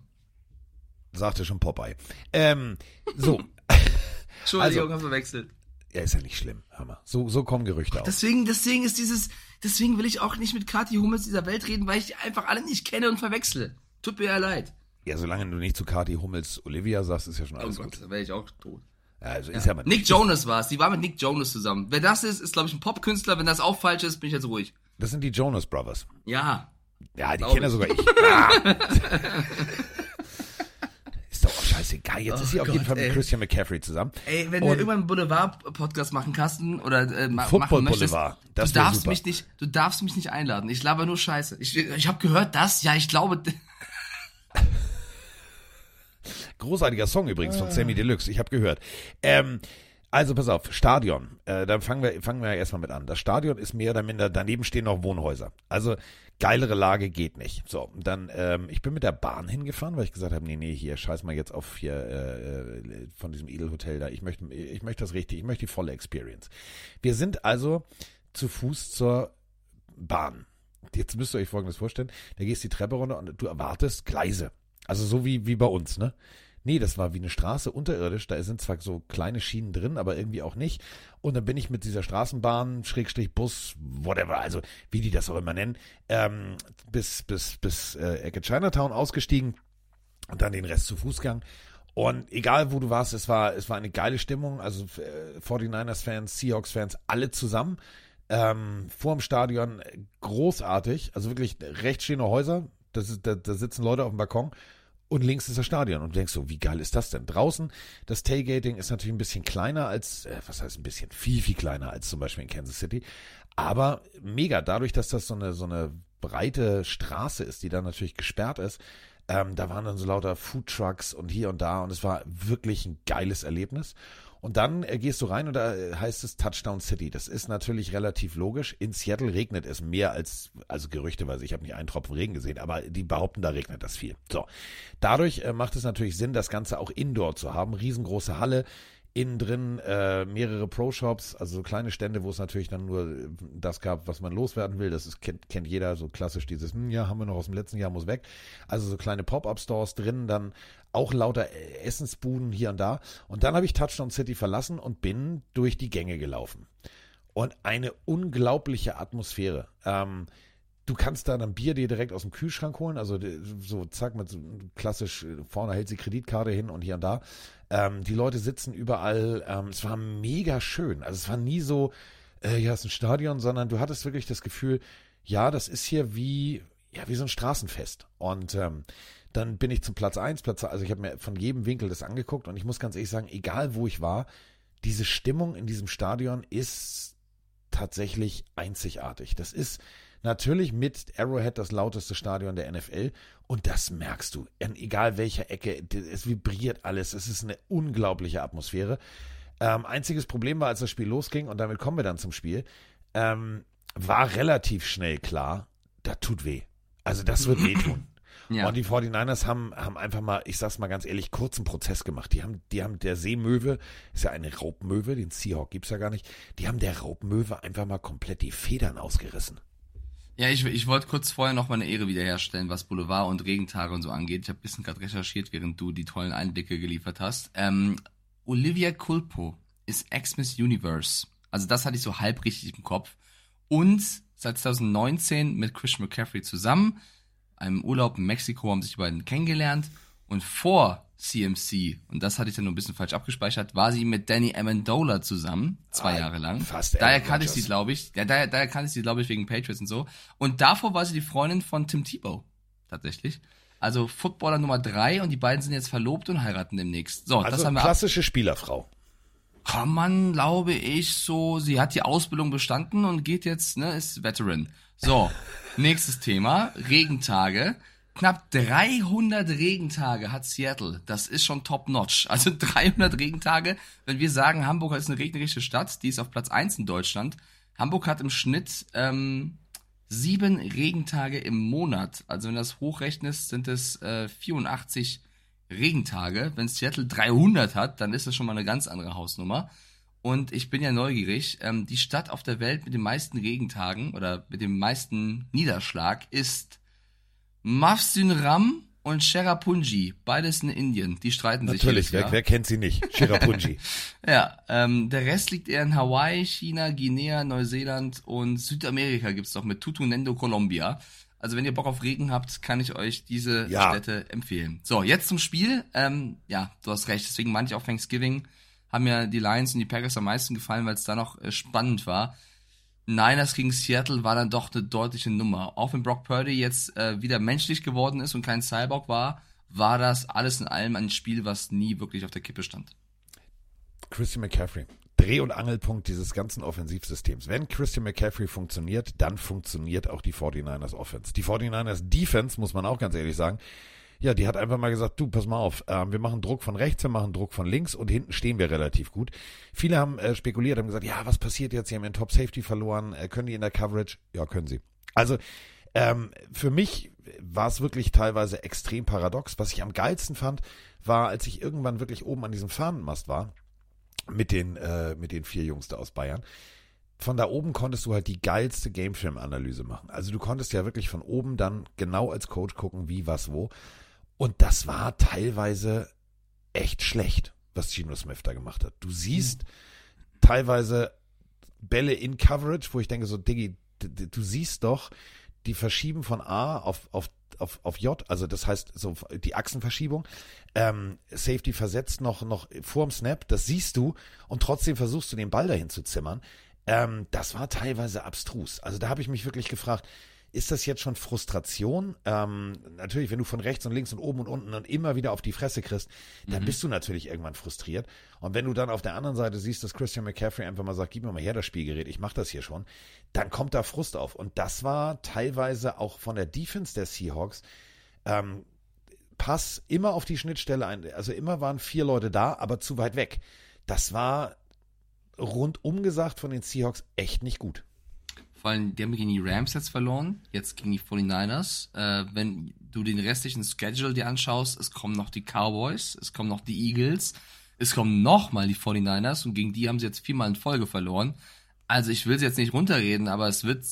sagte schon Popeye. Ähm, so. <laughs> Entschuldigung, Also- hab verwechselt. ja, ist ja nicht schlimm. Hör mal. So, so kommen Gerüchte auf. Deswegen, deswegen ist dieses, deswegen will ich auch nicht mit Kathi Hummels dieser Welt reden, weil ich die einfach alle nicht kenne und verwechsle. Tut mir ja leid. Ja, solange du nicht zu Kati Hummels Olivia sagst, ist ja schon Oh alles Gott, gut. da wäre ich auch tot. Ja, also ist ja mal Nick Jonas war es. Die war mit Nick Jonas zusammen. Wer das ist, ist, glaube ich, ein Popkünstler. Wenn das auch falsch ist, bin ich jetzt ruhig. Das sind die Jonas Brothers. Ja. Ja, die kenne sogar ich. <laughs> Ah. <laughs> ist doch auch scheißegal. Jetzt Oh ist sie auf jeden Fall mit ey. Christian McCaffrey zusammen. Ey, wenn Und- wir irgendwann einen Boulevard-Podcast machen, Carsten, oder äh, Football machen möchtest, Boulevard, das du darfst super. mich nicht, du darfst mich nicht einladen. Ich laber nur Scheiße. Ich, ich habe gehört, das. Ja, ich glaube. <laughs> Großartiger Song übrigens Ah. von Sammy Deluxe. Ich habe gehört. Ähm, also pass auf, Stadion. Äh, dann fangen wir, fangen wir erstmal mit an. Das Stadion ist mehr oder minder, daneben stehen noch Wohnhäuser. Also geilere Lage geht nicht. So, dann, ähm, ich bin mit der Bahn hingefahren, weil ich gesagt habe, nee, nee, hier, scheiß mal jetzt auf hier äh, äh, von diesem Edelhotel da. Ich möchte, ich möchte das richtig, ich möchte die volle Experience. Wir sind also zu Fuß zur Bahn. Jetzt müsst ihr euch folgendes vorstellen. Da gehst die Treppe runter und du erwartest Gleise. Also so wie, wie bei uns, ne? Nee, das war wie eine Straße unterirdisch. Da sind zwar so kleine Schienen drin, aber irgendwie auch nicht. Und dann bin ich mit dieser Straßenbahn, Schrägstrich Bus, whatever, also wie die das auch immer nennen, ähm, bis, bis, bis äh, Ecke Chinatown ausgestiegen und dann den Rest zu Fuß gegangen. Und egal wo du warst, es war, es war eine geile Stimmung. Also äh, 49ers-Fans, Seahawks-Fans, alle zusammen. Ähm, vor dem Stadion großartig, also wirklich rechts stehende Häuser, das ist, da, da sitzen Leute auf dem Balkon und links ist das Stadion und du denkst so, wie geil ist das denn? Draußen, das Tailgating ist natürlich ein bisschen kleiner als, äh, was heißt ein bisschen, viel, viel kleiner als zum Beispiel in Kansas City, aber mega, dadurch, dass das so eine, so eine breite Straße ist, die dann natürlich gesperrt ist. Ähm, da waren dann so lauter Foodtrucks und hier und da und es war wirklich ein geiles Erlebnis. Und dann äh, gehst du rein und da äh, heißt es Touchdown City. Das ist natürlich relativ logisch. In Seattle regnet es mehr als, also gerüchteweise, ich habe nicht einen Tropfen Regen gesehen, aber die behaupten, da regnet das viel. So. Dadurch äh, macht es natürlich Sinn, das Ganze auch indoor zu haben. Riesengroße Halle, innen drin äh, mehrere Pro-Shops, also so kleine Stände, wo es natürlich dann nur das gab, was man loswerden will. Das ist, kennt, kennt jeder so klassisch dieses, hm, ja, haben wir noch aus dem letzten Jahr, muss weg. Also so kleine Pop-Up-Stores drin, dann auch lauter äh, Essensbuden hier und da. Und dann habe ich Touchdown City verlassen und bin durch die Gänge gelaufen. Und eine unglaubliche Atmosphäre. Ähm, Du kannst da dann Bier dir direkt aus dem Kühlschrank holen, also so zack, mit so klassisch vorne hält sie Kreditkarte hin und hier und da. Ähm, die Leute sitzen überall. Ähm, es war mega schön. Also es war nie so, äh, ja, es ist ein Stadion, sondern du hattest wirklich das Gefühl, ja, das ist hier wie, ja, wie so ein Straßenfest. Und ähm, dann bin ich zum Platz eins, Platz, also ich habe mir von jedem Winkel das angeguckt und ich muss ganz ehrlich sagen, egal wo ich war, diese Stimmung in diesem Stadion ist tatsächlich einzigartig. Das ist Natürlich mit Arrowhead das lauteste Stadion der NFL. Und das merkst du. In egal welcher Ecke. Es vibriert alles. Es ist eine unglaubliche Atmosphäre. Ähm, einziges Problem war, als das Spiel losging, und damit kommen wir dann zum Spiel, ähm, war relativ schnell klar, das tut weh. Also das wird <laughs> wehtun. Ja. Und die 49ers haben, haben einfach mal, ich sag's mal ganz ehrlich, kurzen Prozess gemacht. Die haben, die haben der Seemöwe, ist ja eine Raubmöwe, den Seahawk gibt's ja gar nicht, die haben der Raubmöwe einfach mal komplett die Federn ausgerissen. Ja, ich, ich wollte kurz vorher noch meine Ehre wiederherstellen, was Boulevard und Regentage und so angeht. Ich habe ein bisschen gerade recherchiert, während du die tollen Einblicke geliefert hast. Ähm, Olivia Culpo ist Ex-Miss Universe. Also das hatte ich so halb richtig im Kopf. Und seit 2019 mit Christian McCaffrey zusammen. Einem Urlaub in Mexiko haben sich die beiden kennengelernt. Und vor CMC, und das hatte ich dann nur ein bisschen falsch abgespeichert, war sie mit Danny Amendola zusammen, zwei ah, Jahre lang. Fast daher kannte ich sie, glaube ich. Ja, daher, daher kannte ich sie, glaube ich, wegen Patriots und so. Und davor war sie die Freundin von Tim Tebow, tatsächlich. Also Footballer Nummer drei und die beiden sind jetzt verlobt und heiraten demnächst. So, also das haben wir klassische Spielerfrau. Kann man, glaube ich, so, sie hat die Ausbildung bestanden und geht jetzt, ne, ist Veteran. So, nächstes Thema, Regentage. Knapp 300 Regentage hat Seattle. Das ist schon top-notch. Also <laughs> 300 Regentage. Wenn wir sagen, Hamburg ist eine regnerische Stadt, die ist auf Platz 1 in Deutschland. Hamburg hat im Schnitt ähm, sieben Regentage im Monat. Also wenn du das hochrechnest, sind es äh, 84 Regentage. Wenn Seattle 300 hat, dann ist das schon mal eine ganz andere Hausnummer. Und ich bin ja neugierig. Ähm, die Stadt auf der Welt mit den meisten Regentagen oder mit dem meisten Niederschlag ist Mafsin Ram und Cherrapunji, beides in Indien, die streiten Natürlich, sich. Natürlich, wer, wer kennt sie nicht? <laughs> Cherrapunji. ja, ähm, der Rest liegt eher in Hawaii, China, Guinea, Neuseeland und Südamerika gibt's doch mit Tutunendo, Colombia. Also wenn ihr Bock auf Regen habt, kann ich euch diese ja. Städte empfehlen. So, jetzt zum Spiel. Ähm, ja, du hast recht, deswegen meinte ich auch Thanksgiving haben mir die Lions und die Packers am meisten gefallen, weil es da noch äh, spannend war. Niners gegen Seattle war dann doch eine deutliche Nummer. Auch wenn Brock Purdy jetzt äh, wieder menschlich geworden ist und kein Cyborg war, war das alles in allem ein Spiel, was nie wirklich auf der Kippe stand. Christian McCaffrey. Dreh- und Angelpunkt dieses ganzen Offensivsystems. Wenn Christian McCaffrey funktioniert, dann funktioniert auch die 49ers Offense. Die 49ers Defense, muss man auch ganz ehrlich sagen, ja, die hat einfach mal gesagt, du, pass mal auf, äh, wir machen Druck von rechts, wir machen Druck von links und hinten stehen wir relativ gut. Viele haben äh, spekuliert, haben gesagt, ja, was passiert jetzt? Sie haben ihren Top Safety verloren, äh, können die in der Coverage? Ja, können sie. Also ähm, für mich war es wirklich teilweise extrem paradox. Was ich am geilsten fand, war, als ich irgendwann wirklich oben an diesem Fahnenmast war, mit den, äh, mit den vier Jungs da aus Bayern von da oben konntest du halt die geilste Gamefilm-Analyse machen. Also du konntest ja wirklich von oben dann genau als Coach gucken, wie, was, wo. Und das war teilweise echt schlecht, was Geno Smith da gemacht hat. Du siehst mhm. teilweise Bälle in Coverage, wo ich denke so, Diggi, du siehst doch, die verschieben von A auf, auf, auf, auf J, also das heißt so die Achsenverschiebung. Ähm, Safety versetzt noch, noch vorm Snap, das siehst du und trotzdem versuchst du den Ball dahin zu zimmern. Ähm, das war teilweise abstrus. Also da habe ich mich wirklich gefragt, ist das jetzt schon Frustration? Ähm, natürlich, wenn du von rechts und links und oben und unten und immer wieder auf die Fresse kriegst, dann Mhm. bist du natürlich irgendwann frustriert. Und wenn du dann auf der anderen Seite siehst, dass Christian McCaffrey einfach mal sagt, gib mir mal her das Spielgerät, ich mach das hier schon, dann kommt da Frust auf. Und das war teilweise auch von der Defense der Seahawks. Ähm, Pass immer auf die Schnittstelle ein. Also immer waren vier Leute da, aber zu weit weg. Das war rundum gesagt von den Seahawks echt nicht gut. Allem, die haben gegen die Rams jetzt verloren, jetzt gegen die 49ers. Äh, wenn du den restlichen Schedule dir anschaust, es kommen noch die Cowboys, es kommen noch die Eagles, es kommen nochmal die 49ers und gegen die haben sie jetzt viermal in Folge verloren. Also ich will sie jetzt nicht runterreden, aber es wird,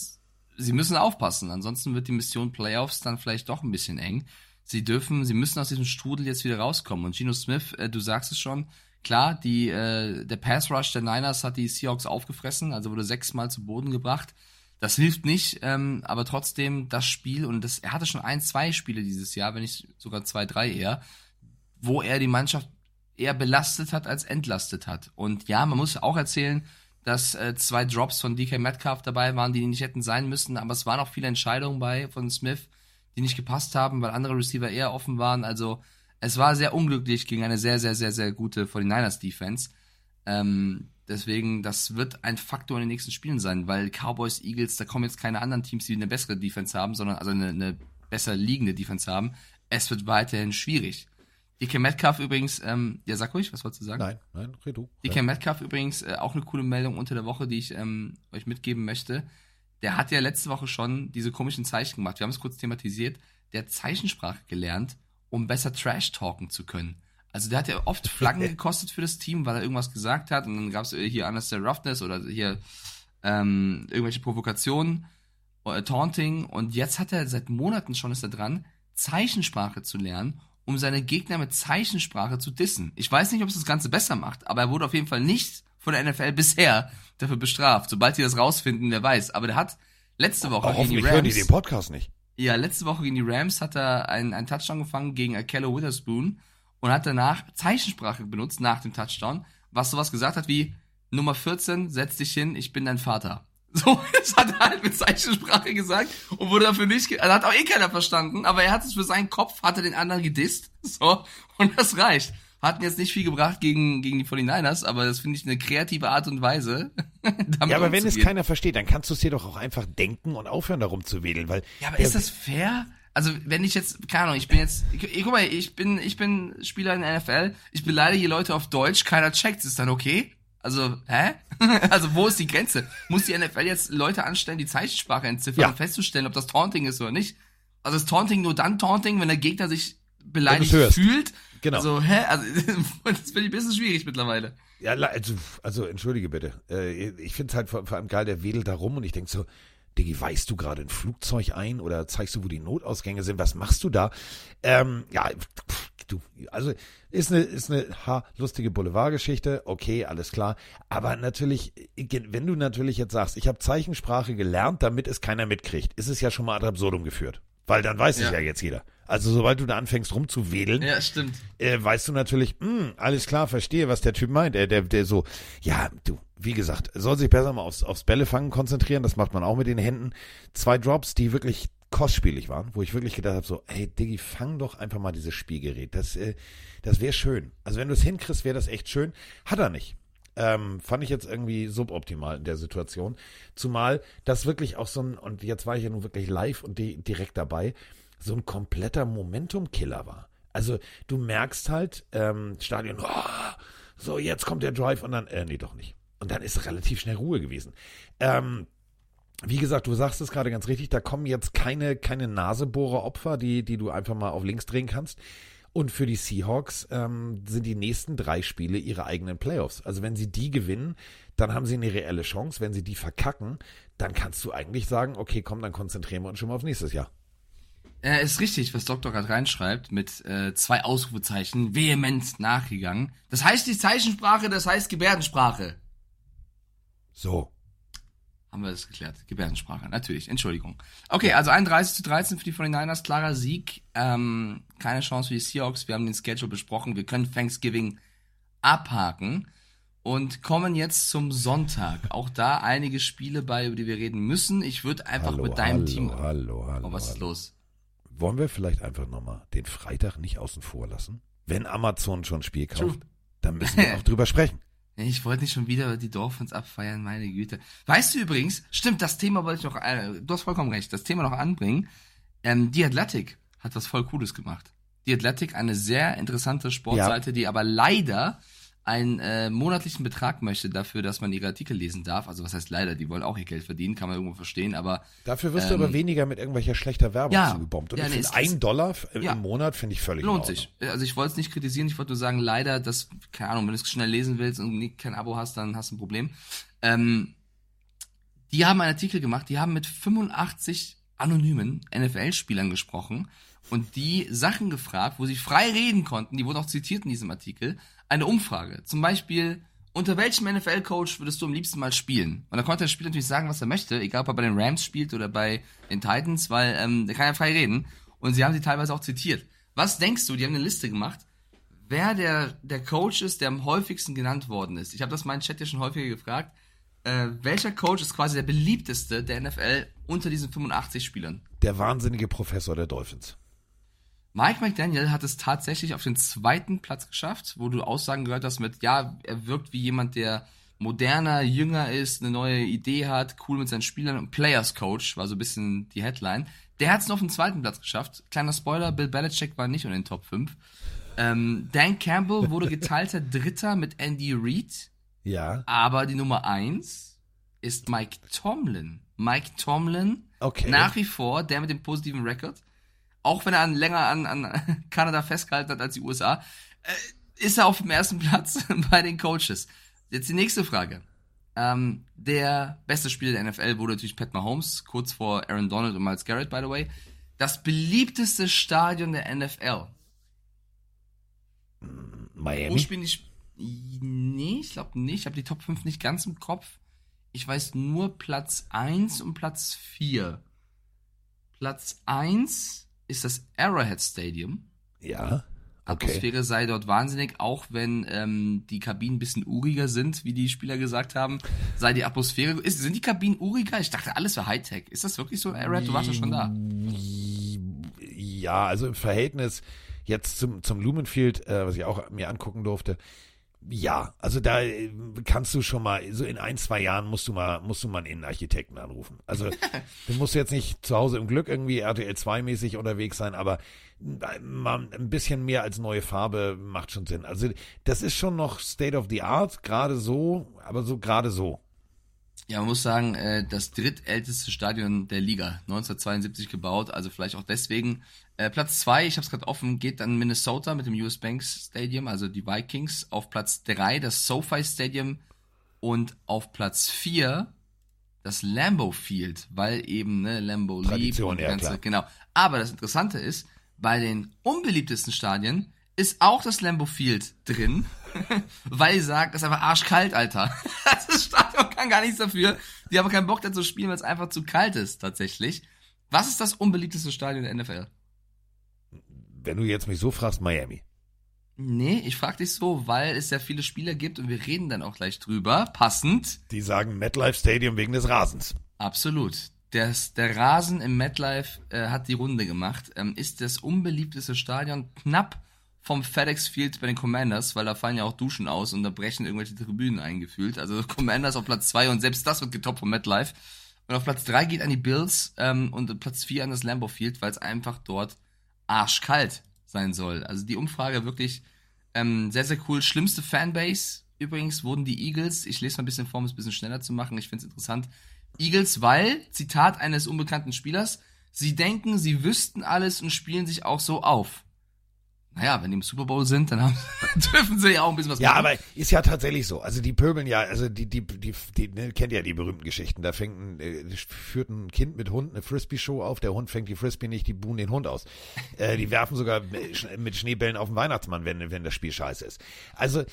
sie müssen aufpassen, ansonsten wird die Mission Playoffs dann vielleicht doch ein bisschen eng. Sie dürfen, sie müssen aus diesem Strudel jetzt wieder rauskommen. Und Geno Smith, äh, du sagst es schon, klar, die, äh, der Pass Rush der Niners hat die Seahawks aufgefressen, also wurde sechsmal zu Boden gebracht. Das hilft nicht, ähm, aber trotzdem das Spiel, und das, er hatte schon ein, zwei Spiele dieses Jahr, wenn nicht sogar zwei, drei eher, wo er die Mannschaft eher belastet hat als entlastet hat. Und ja, man muss auch erzählen, dass äh, zwei Drops von DK Metcalf dabei waren, die nicht hätten sein müssen, aber es waren auch viele Entscheidungen bei von Smith, die nicht gepasst haben, weil andere Receiver eher offen waren. Also es war sehr unglücklich gegen eine sehr, sehr, sehr, sehr gute 49ers Defense. Ähm, deswegen, das wird ein Faktor in den nächsten Spielen sein, weil Cowboys, Eagles, da kommen jetzt keine anderen Teams, die eine bessere Defense haben, sondern also eine, eine besser liegende Defense haben. Es wird weiterhin schwierig. DK Metcalf übrigens, ähm, ja, sag ruhig, was wolltest du sagen? Nein, nein, red du. DK Metcalf übrigens, äh, auch eine coole Meldung unter der Woche, die ich ähm, euch mitgeben möchte. Der hat ja letzte Woche schon diese komischen Zeichen gemacht. Wir haben es kurz thematisiert. Der hat Zeichensprache gelernt, um besser Trash talken zu können. Also der hat ja oft Flaggen gekostet für das Team, weil er irgendwas gesagt hat und dann gab es hier Understand Roughness oder hier ähm, irgendwelche Provokationen, äh, Taunting und jetzt hat er seit Monaten schon ist er dran, Zeichensprache zu lernen, um seine Gegner mit Zeichensprache zu dissen. Ich weiß nicht, ob es das Ganze besser macht, aber er wurde auf jeden Fall nicht von der NFL bisher dafür bestraft. Sobald die das rausfinden, wer weiß. Aber der hat letzte Woche Aber gegen die hoffentlich hören die Rams. den Podcast nicht. Ja, letzte Woche gegen die Rams hat er einen, einen Touchdown gefangen gegen Akello Witherspoon und hat danach Zeichensprache benutzt nach dem Touchdown, was sowas gesagt hat wie Nummer 14, setz dich hin, ich bin dein Vater. <laughs> So, das hat er halt mit Zeichensprache gesagt und wurde dafür nicht, also hat auch eh keiner verstanden, aber er hat es für seinen Kopf, hat er den anderen gedisst, <laughs> so, und das reicht. Hatten jetzt nicht viel gebracht gegen, gegen die 49ers, aber das finde ich eine kreative Art und Weise. <laughs> Ja, aber wenn es keiner versteht, dann kannst du es dir doch auch einfach denken und aufhören, darum zu wedeln, weil. Ja, aber ist das fair? Also, wenn ich jetzt, keine Ahnung, ich bin jetzt, ich, ich, guck mal, ich bin, ich bin Spieler in der NFL, ich beleidige Leute auf Deutsch, keiner checkt, ist dann okay? Also, hä? <laughs> also, wo ist die Grenze? Muss die NFL jetzt Leute anstellen, die Zeichensprache entziffern, Ja. um festzustellen, ob das Taunting ist oder nicht? Also, ist Taunting nur dann Taunting, wenn der Gegner sich beleidigt fühlt? Genau. Also, hä? Also, <laughs> das finde ich ein bisschen schwierig mittlerweile. Ja, also, also entschuldige bitte. Äh, ich finde es halt vor, vor allem geil, der wedelt da rum und ich denk so, Diggi, weißt du gerade ein Flugzeug ein oder zeigst du, wo die Notausgänge sind? Was machst du da? Ähm, ja, pff, du, also ist eine, ist eine ha, lustige Boulevardgeschichte, okay, alles klar. Aber natürlich, wenn du natürlich jetzt sagst, ich habe Zeichensprache gelernt, damit es keiner mitkriegt, ist es ja schon mal ad absurdum geführt. Weil dann weiß es Ja. ja jetzt jeder. Also sobald du da anfängst rumzuwedeln, Ja, stimmt. äh, weißt du natürlich, mh, alles klar, verstehe, was der Typ meint. Der, der, der so, ja, du, wie gesagt, soll sich besser mal aufs, aufs Bällefangen konzentrieren, das macht man auch mit den Händen. Zwei Drops, die wirklich kostspielig waren, wo ich wirklich gedacht habe, so, hey Diggi, fang doch einfach mal dieses Spielgerät. Das, äh, das wäre schön. Also wenn du es hinkriegst, wäre das echt schön. Hat er nicht. Ähm, fand ich jetzt irgendwie suboptimal in der Situation. Zumal das wirklich auch so ein, und jetzt war ich ja nun wirklich live und di direkt dabei, so ein kompletter Momentum-Killer war. Also du merkst halt, ähm, Stadion, oh, so jetzt kommt der Drive und dann, äh, nee, doch nicht. Und dann ist relativ schnell Ruhe gewesen. Ähm, wie gesagt, du sagst es gerade ganz richtig, da kommen jetzt keine, keine Nasebohrer-Opfer, die, die du einfach mal auf links drehen kannst. Und für die Seahawks ähm, sind die nächsten drei Spiele ihre eigenen Playoffs. Also wenn sie die gewinnen, dann haben sie eine reelle Chance. Wenn sie die verkacken, dann kannst du eigentlich sagen, okay, komm, dann konzentrieren wir uns schon mal auf nächstes Jahr. Äh, ist richtig, was Dr. gerade reinschreibt, mit äh, zwei Ausrufezeichen, vehement nachgegangen. Das heißt nicht Zeichensprache, das heißt Gebärdensprache. So. Haben wir das geklärt? Gebärdensprache, natürlich, Entschuldigung. Okay, also 31 zu 13 für die 49ers, klarer Sieg. Ähm, keine Chance für die Seahawks, wir haben den Schedule besprochen, wir können Thanksgiving abhaken. und kommen jetzt zum Sonntag. Auch da einige Spiele bei, über die wir reden müssen. Ich würde einfach hallo, mit deinem hallo, Team. Hallo, hallo, Oh, was ist hallo. los? Wollen wir vielleicht einfach nochmal den Freitag nicht außen vor lassen? Wenn Amazon schon ein Spiel kauft, True. dann müssen wir <laughs> auch drüber sprechen. Ich wollte nicht schon wieder die Dolphins abfeiern, meine Güte. Weißt du übrigens, stimmt, das Thema wollte ich noch, äh, du hast vollkommen recht, das Thema noch anbringen. Ähm, die Athletic hat was voll Cooles gemacht. Die Athletic, eine sehr interessante Sportseite, die aber leider einen äh, monatlichen Betrag möchte dafür, dass man ihre Artikel lesen darf. Also was heißt leider, die wollen auch ihr Geld verdienen, kann man irgendwo verstehen, aber Dafür wirst du Ähm, aber weniger mit irgendwelcher schlechter Werbung ja. zugebombt. Und Ja, ich nee, finde, ein Dollar Ja. im Monat finde ich völlig lohnt sich. Also ich wollte es nicht kritisieren, ich wollte nur sagen, leider, dass, keine Ahnung, wenn du es schnell lesen willst und kein Abo hast, dann hast du ein Problem. Ähm, die haben einen Artikel gemacht, die haben mit 85 anonymen NFL-Spielern gesprochen und die Sachen gefragt, wo sie frei reden konnten, die wurden auch zitiert in diesem Artikel, eine Umfrage. Zum Beispiel, unter welchem NFL-Coach würdest du am liebsten mal spielen? Und da konnte der Spieler natürlich sagen, was er möchte, egal ob er bei den Rams spielt oder bei den Titans, weil ähm, der kann ja frei reden. Und sie haben sie teilweise auch zitiert. Was denkst du, die haben eine Liste gemacht, wer der, der Coach ist, der am häufigsten genannt worden ist? Ich habe das in meinem Chat ja schon häufiger gefragt. Äh, welcher Coach ist quasi der beliebteste der NFL unter diesen 85 Spielern? Der wahnsinnige Professor der Dolphins. Mike McDaniel hat es tatsächlich auf den zweiten Platz geschafft, wo du Aussagen gehört hast mit, ja, er wirkt wie jemand, der moderner, jünger ist, eine neue Idee hat, cool mit seinen Spielern und Players Coach war so ein bisschen die Headline. Der hat es noch auf den zweiten Platz geschafft. Kleiner Spoiler, Bill Belichick war nicht unter den Top 5. Ähm, Dan Campbell wurde geteilter <laughs> Dritter mit Andy Reid, Ja, aber die Nummer eins ist Mike Tomlin. Mike Tomlin, Okay. nach wie vor der mit dem positiven Rekord, auch wenn er an, länger an, an <laughs> Kanada festgehalten hat als die USA, äh, ist er auf dem ersten Platz <laughs> bei den Coaches. Jetzt die nächste Frage. Ähm, der beste Spieler der NFL wurde natürlich Pat Mahomes, kurz vor Aaron Donald und Miles Garrett, by the way. Das beliebteste Stadion der NFL. Wo Miami. spielen die Nee, ich glaube nicht. Ich habe die Top 5 nicht ganz im Kopf. Ich weiß nur Platz 1 und Platz 4. Platz 1 ist das Arrowhead Stadium. Ja, okay. Atmosphäre sei dort wahnsinnig, auch wenn ähm, die Kabinen ein bisschen uriger sind, wie die Spieler gesagt haben. Sei die Atmosphäre. Ist, sind die Kabinen uriger? Ich dachte, alles wäre Hightech. Ist das wirklich so, Arrowhead? Du warst ja schon da. Ja, also im Verhältnis jetzt zum, zum Lumenfield, äh, was ich auch mir angucken durfte, ja, also da äh, kannst du schon mal, so in ein, zwei Jahren musst du mal, musst du mal einen Innenarchitekten anrufen. Also <laughs> du musst jetzt nicht zu Hause im Glück irgendwie RTL 2 mäßig unterwegs sein, aber äh, mal ein bisschen mehr als neue Farbe macht schon Sinn. Also das ist schon noch State of the Art, gerade so, aber so gerade so. Ja, man muss sagen, äh, das drittälteste Stadion der Liga, 1972 gebaut, also vielleicht auch deswegen. Äh, Platz zwei, ich habe es gerade offen, geht dann Minnesota mit dem US Banks Stadium, also die Vikings. Auf Platz drei das SoFi Stadium und auf Platz vier das Lambeau Field, weil eben ne, Lambeau Tradition, liebt und ja, genau. Aber das Interessante ist, bei den unbeliebtesten Stadien ist auch das Lambeau Field drin, <laughs> weil sagen, das ist einfach arschkalt, Alter. <laughs> Das Stadion kann gar nichts dafür. Die haben keinen Bock da zu spielen, weil es einfach zu kalt ist, tatsächlich. Was ist das unbeliebteste Stadion der NFL? Wenn du jetzt mich so fragst, Miami. Nee, ich frag dich so, weil es ja viele Spieler gibt und wir reden dann auch gleich drüber. Passend. Die sagen MetLife Stadium wegen des Rasens. Absolut. Das, der Rasen im MetLife äh, hat die Runde gemacht. Ähm, ist das unbeliebteste Stadion knapp vom FedEx Field bei den Commanders, weil da fallen ja auch Duschen aus und da brechen irgendwelche Tribünen eingefühlt. Also Commanders auf Platz zwei und selbst das wird getoppt vom MetLife. Und auf Platz drei geht an die Bills ähm, und Platz vier an das Lambeau Field, weil es einfach dort arschkalt sein soll. Also die Umfrage wirklich ähm, sehr, sehr cool. Schlimmste Fanbase übrigens wurden die Eagles. Ich lese mal ein bisschen vor, um es ein bisschen schneller zu machen. Ich finde es interessant. Eagles, weil, Zitat eines unbekannten Spielers, sie denken, sie wüssten alles und spielen sich auch so auf. Naja, wenn die im Super Bowl sind, dann haben, <laughs> dürfen sie ja auch ein bisschen was Ja, machen. aber ist ja tatsächlich so. Also die pöbeln ja, also die, die, die, die ne, kennt ja die berühmten Geschichten. Da fängt ein, äh, führt ein Kind mit Hund eine Frisbee-Show auf, der Hund fängt die Frisbee nicht, die buhen den Hund aus. Äh, die werfen sogar mit Schneebällen auf den Weihnachtsmann, wenn, wenn das Spiel scheiße ist. Also,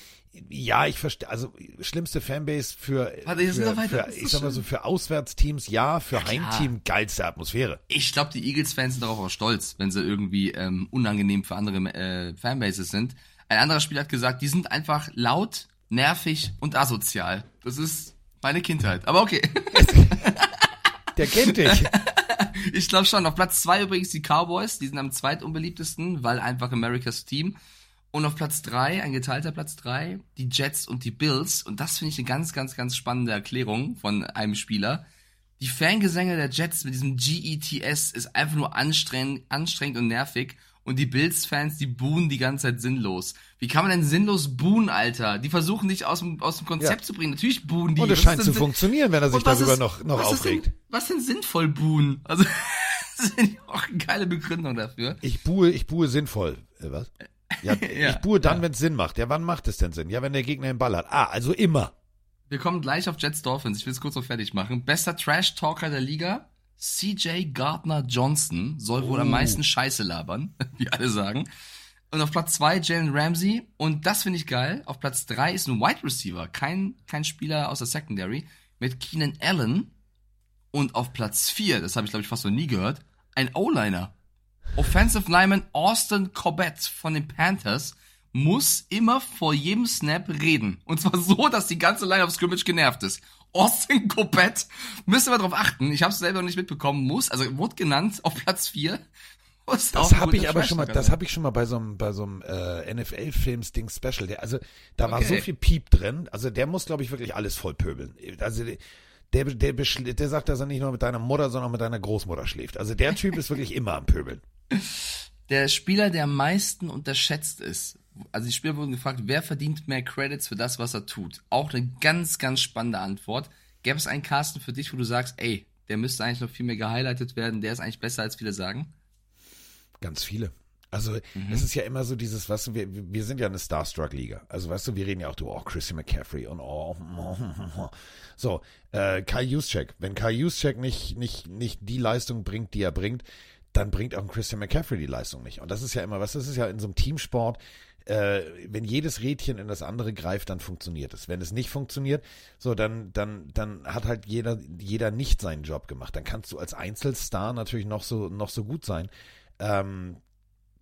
ja, ich verstehe, also schlimmste Fanbase für, Warte, für, für ich sag mal so, für Auswärtsteams ja, für klar. Heimteam geilste Atmosphäre. Ich glaube, die Eagles-Fans sind darauf auch stolz, wenn sie irgendwie ähm, unangenehm für andere äh, Fanbases sind. Ein anderer Spieler hat gesagt, die sind einfach laut, nervig und asozial. Das ist meine Kindheit. Aber okay. <laughs> Der kennt dich. <laughs> Ich glaube schon. Auf Platz zwei übrigens die Cowboys. Die sind am zweitunbeliebtesten, weil einfach Americas Team. Und auf Platz drei, ein geteilter Platz drei, die Jets und die Bills. Und das finde ich eine ganz, ganz, ganz spannende Erklärung von einem Spieler. Die Fangesänge der Jets mit diesem GETS ist einfach nur anstrengend, anstrengend und nervig. Und die Bills-Fans, die buhen die ganze Zeit sinnlos. Wie kann man denn sinnlos buhen, Alter? Die versuchen dich aus dem, aus dem Konzept Ja. zu bringen. Natürlich buhen die. Und es Was scheint ist zu funktionieren, wenn er sich darüber ist- noch, noch was aufregt. Ist denn, was denn sinnvoll buhen? Also, <laughs> das ich auch eine geile Begründung dafür. Ich buhe, ich buhe sinnvoll. Äh, was? Ja, <laughs> Ja, ich buhe dann, ja. wenn es Sinn macht. Ja, wann macht es denn Sinn? Ja, wenn der Gegner den Ball hat. Ah, also immer. Wir kommen gleich auf Jets Dolphins. Ich will es kurz noch fertig machen. Bester Trash-Talker der Liga. CJ Gardner Johnson soll wohl am meisten Scheiße labern, <laughs> wie alle sagen. Und auf Platz zwei Jalen Ramsey. Und das finde ich geil. Auf Platz drei ist ein Wide Receiver. Kein, kein Spieler aus der Secondary. Mit Keenan Allen. Und auf Platz vier, das habe ich glaube ich fast noch nie gehört, ein O-Liner. Offensive Lineman Austin Corbett von den Panthers muss immer vor jedem Snap reden. Und zwar so, dass die ganze Line of Scrimmage genervt ist. Austin Corbett, ihr mal drauf achten, ich habe es selber noch nicht mitbekommen, muss, also wurde genannt auf Platz 4. Das habe ich aber schon mal, das habe ich schon mal bei so einem, bei so einem äh, NFL-Films-Ding Special. Der, also da war so Okay. viel Piep drin. Also der muss, glaube ich, wirklich alles voll pöbeln. Also der, der, der sagt, dass er nicht nur mit deiner Mutter, sondern auch mit deiner Großmutter schläft. Also der Typ ist wirklich immer am Pöbeln. <laughs> Der Spieler, der am meisten unterschätzt ist. Also die Spieler wurden gefragt, wer verdient mehr Credits für das, was er tut? Auch eine ganz, ganz spannende Antwort. Gäbe es einen Casten für dich, wo du sagst, ey, der müsste eigentlich noch viel mehr gehighlightet werden, der ist eigentlich besser, als viele sagen? Ganz viele. Also es ist ja immer so dieses, weißt du, wir, wir sind ja eine Starstruck-Liga. Also weißt du, wir reden ja auch, du, oh, Chrissy McCaffrey und oh, <laughs> so, äh, Kai Juszczyk. Wenn Kai Juszczyk nicht, nicht, nicht die Leistung bringt, die er bringt, dann bringt auch ein Christian McCaffrey die Leistung nicht. Und das ist ja immer, was, das ist ja in so einem Teamsport, äh, wenn jedes Rädchen in das andere greift, dann funktioniert es. Wenn es nicht funktioniert, so, dann, dann, dann hat halt jeder, jeder nicht seinen Job gemacht. Dann kannst du als Einzelstar natürlich noch so, noch so gut sein. Ähm,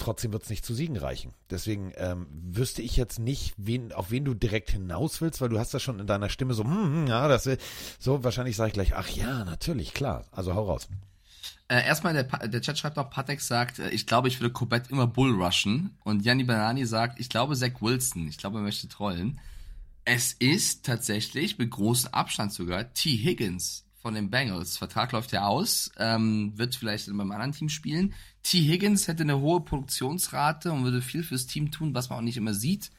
trotzdem wird es nicht zu Siegen reichen. Deswegen ähm, wüsste ich jetzt nicht, wen, auf wen du direkt hinaus willst, weil du hast das schon in deiner Stimme so, hm, hm, ja, das will- so, wahrscheinlich sage ich gleich, ach ja, natürlich, klar. Also hau raus. Äh, erstmal, der, der Chat schreibt noch, Patek sagt, äh, ich glaube, ich würde Corbett immer bullrushen. Und Gianni Banani sagt, ich glaube Zach Wilson. Ich glaube, er möchte trollen. Es ist tatsächlich mit großem Abstand sogar T. Higgins von den Bengals. Vertrag läuft ja aus, ähm, wird vielleicht in einem anderen Team spielen. T. Higgins hätte eine hohe Produktionsrate und würde viel fürs Team tun, was man auch nicht immer sieht.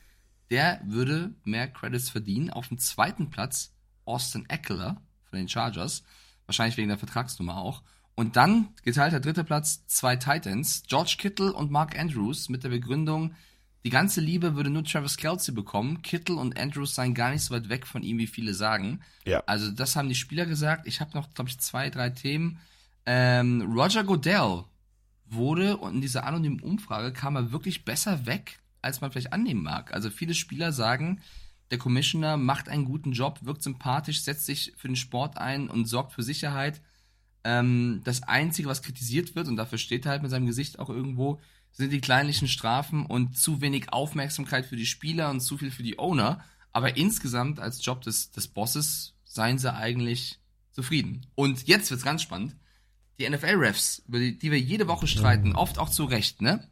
Der würde mehr Credits verdienen. Auf dem zweiten Platz Austin Eckler von den Chargers. Wahrscheinlich wegen der Vertragsnummer auch. Und dann geteilter dritter Platz zwei Titans, George Kittle und Mark Andrews mit der Begründung, die ganze Liebe würde nur Travis Kelsey bekommen. Kittle und Andrews seien gar nicht so weit weg von ihm, wie viele sagen. Ja. Also das haben die Spieler gesagt. Ich habe noch, glaube ich, zwei, drei Themen. Ähm, Roger Goodell wurde und in dieser anonymen Umfrage kam er wirklich besser weg, als man vielleicht annehmen mag. Also viele Spieler sagen, der Commissioner macht einen guten Job, wirkt sympathisch, setzt sich für den Sport ein und sorgt für Sicherheit. Ähm, das Einzige, was kritisiert wird, und dafür steht er halt mit seinem Gesicht auch irgendwo, sind die kleinlichen Strafen und zu wenig Aufmerksamkeit für die Spieler und zu viel für die Owner. Aber insgesamt als Job des, des Bosses seien sie eigentlich zufrieden. Und jetzt wird's ganz spannend. Die NFL-Refs, über die, die wir jede Woche streiten, oft auch zu Recht, ne?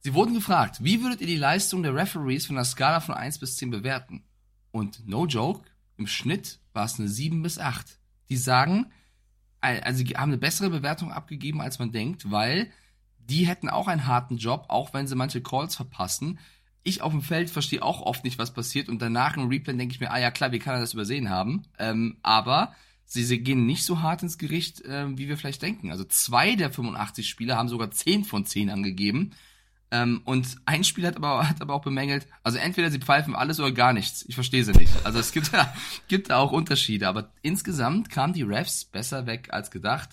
Sie wurden gefragt, wie würdet ihr die Leistung der Referees von der Skala von 1 bis 10 bewerten? Und no joke, im Schnitt war es eine 7 bis 8. Die sagen, also haben eine bessere Bewertung abgegeben, als man denkt, weil die hätten auch einen harten Job, auch wenn sie manche Calls verpassen. Ich auf dem Feld verstehe auch oft nicht, was passiert und danach im Replay denke ich mir, ah ja klar, wie kann er das übersehen haben? Ähm, aber sie, sie gehen nicht so hart ins Gericht, ähm, wie wir vielleicht denken. Also zwei der 85 Spieler haben sogar 10 von 10 angegeben. Ähm, und ein Spieler hat aber, hat aber auch bemängelt, also entweder sie pfeifen alles oder gar nichts. Ich verstehe sie nicht. Also es gibt da, <laughs> gibt da auch Unterschiede. Aber insgesamt kamen die Refs besser weg als gedacht.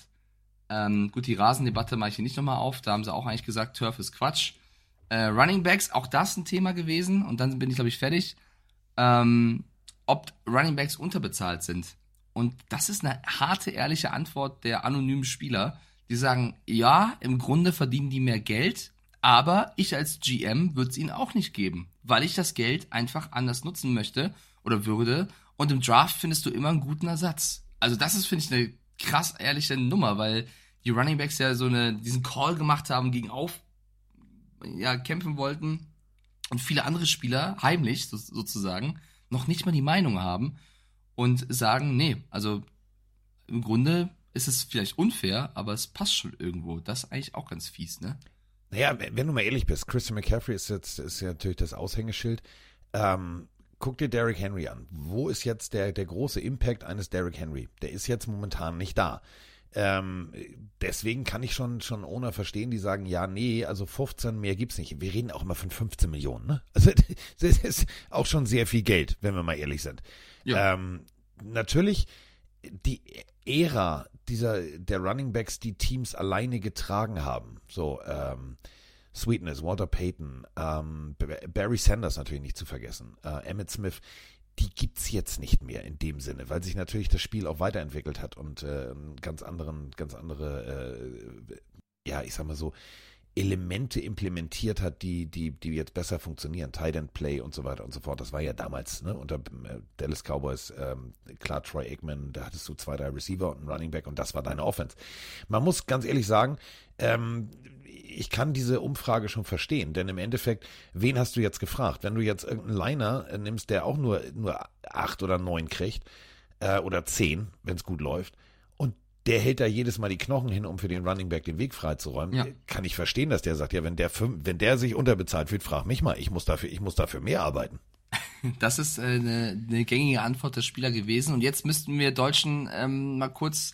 Ähm, gut, die Rasendebatte mache ich hier nicht nochmal auf. Da haben sie auch eigentlich gesagt, Turf ist Quatsch. Äh, Running Backs, auch das ein Thema gewesen. Und dann bin ich, glaube ich, fertig. Ähm, ob Running Backs unterbezahlt sind. Und das ist eine harte, ehrliche Antwort der anonymen Spieler. Die sagen, ja, im Grunde verdienen die mehr Geld, aber ich als GM würde es ihnen auch nicht geben, weil ich das Geld einfach anders nutzen möchte oder würde. Und im Draft findest du immer einen guten Ersatz. Also das ist, finde ich, eine krass ehrliche Nummer, weil die Running Backs ja so eine, diesen Call gemacht haben, gegen auf, ja, kämpfen wollten und viele andere Spieler, heimlich so, sozusagen, noch nicht mal die Meinung haben und sagen, nee, also im Grunde ist es vielleicht unfair, aber es passt schon irgendwo. Das ist eigentlich auch ganz fies, ne? Naja, wenn du mal ehrlich bist, Christian McCaffrey ist jetzt ist ja natürlich das Aushängeschild. Ähm, guck dir Derrick Henry an. Wo ist jetzt der, der große Impact eines Derrick Henry? Der ist jetzt momentan nicht da. Ähm, deswegen kann ich schon, schon ohne verstehen, die sagen, ja, nee, also 15 mehr gibt's nicht. Wir reden auch immer von 15 Millionen, ne? Also, <laughs> das ist auch schon sehr viel Geld, wenn wir mal ehrlich sind. Ja. Ähm, natürlich, die Ära dieser, der Running Backs, die Teams alleine getragen haben, so, ähm, Sweetness, Walter Payton, ähm, Barry Sanders natürlich nicht zu vergessen, äh, Emmett Smith, die gibt's jetzt nicht mehr in dem Sinne, weil sich natürlich das Spiel auch weiterentwickelt hat und äh, ganz anderen, ganz andere, äh, ja, ich sag mal so, Elemente implementiert hat, die, die, die jetzt besser funktionieren. Tight End Play und so weiter und so fort. Das war ja damals, ne, unter äh, Dallas Cowboys, ähm, klar, Troy Aikman, da hattest du zwei, drei Receiver und einen Running Back und das war deine Offense. Man muss ganz ehrlich sagen, ähm, ich kann diese Umfrage schon verstehen, denn im Endeffekt, wen hast du jetzt gefragt? Wenn du jetzt irgendeinen Liner äh, nimmst, der auch nur, nur acht oder neun kriegt, äh, oder zehn, wenn es gut läuft, der hält da jedes Mal die Knochen hin, um für den Running Back den Weg freizuräumen, ja. kann ich verstehen, dass der sagt, ja, wenn der, wenn der sich unterbezahlt fühlt, frag mich mal, ich muss dafür, ich muss dafür mehr arbeiten. <laughs> Das ist äh, eine, eine gängige Antwort der Spieler gewesen. Und jetzt müssten wir Deutschen ähm, mal kurz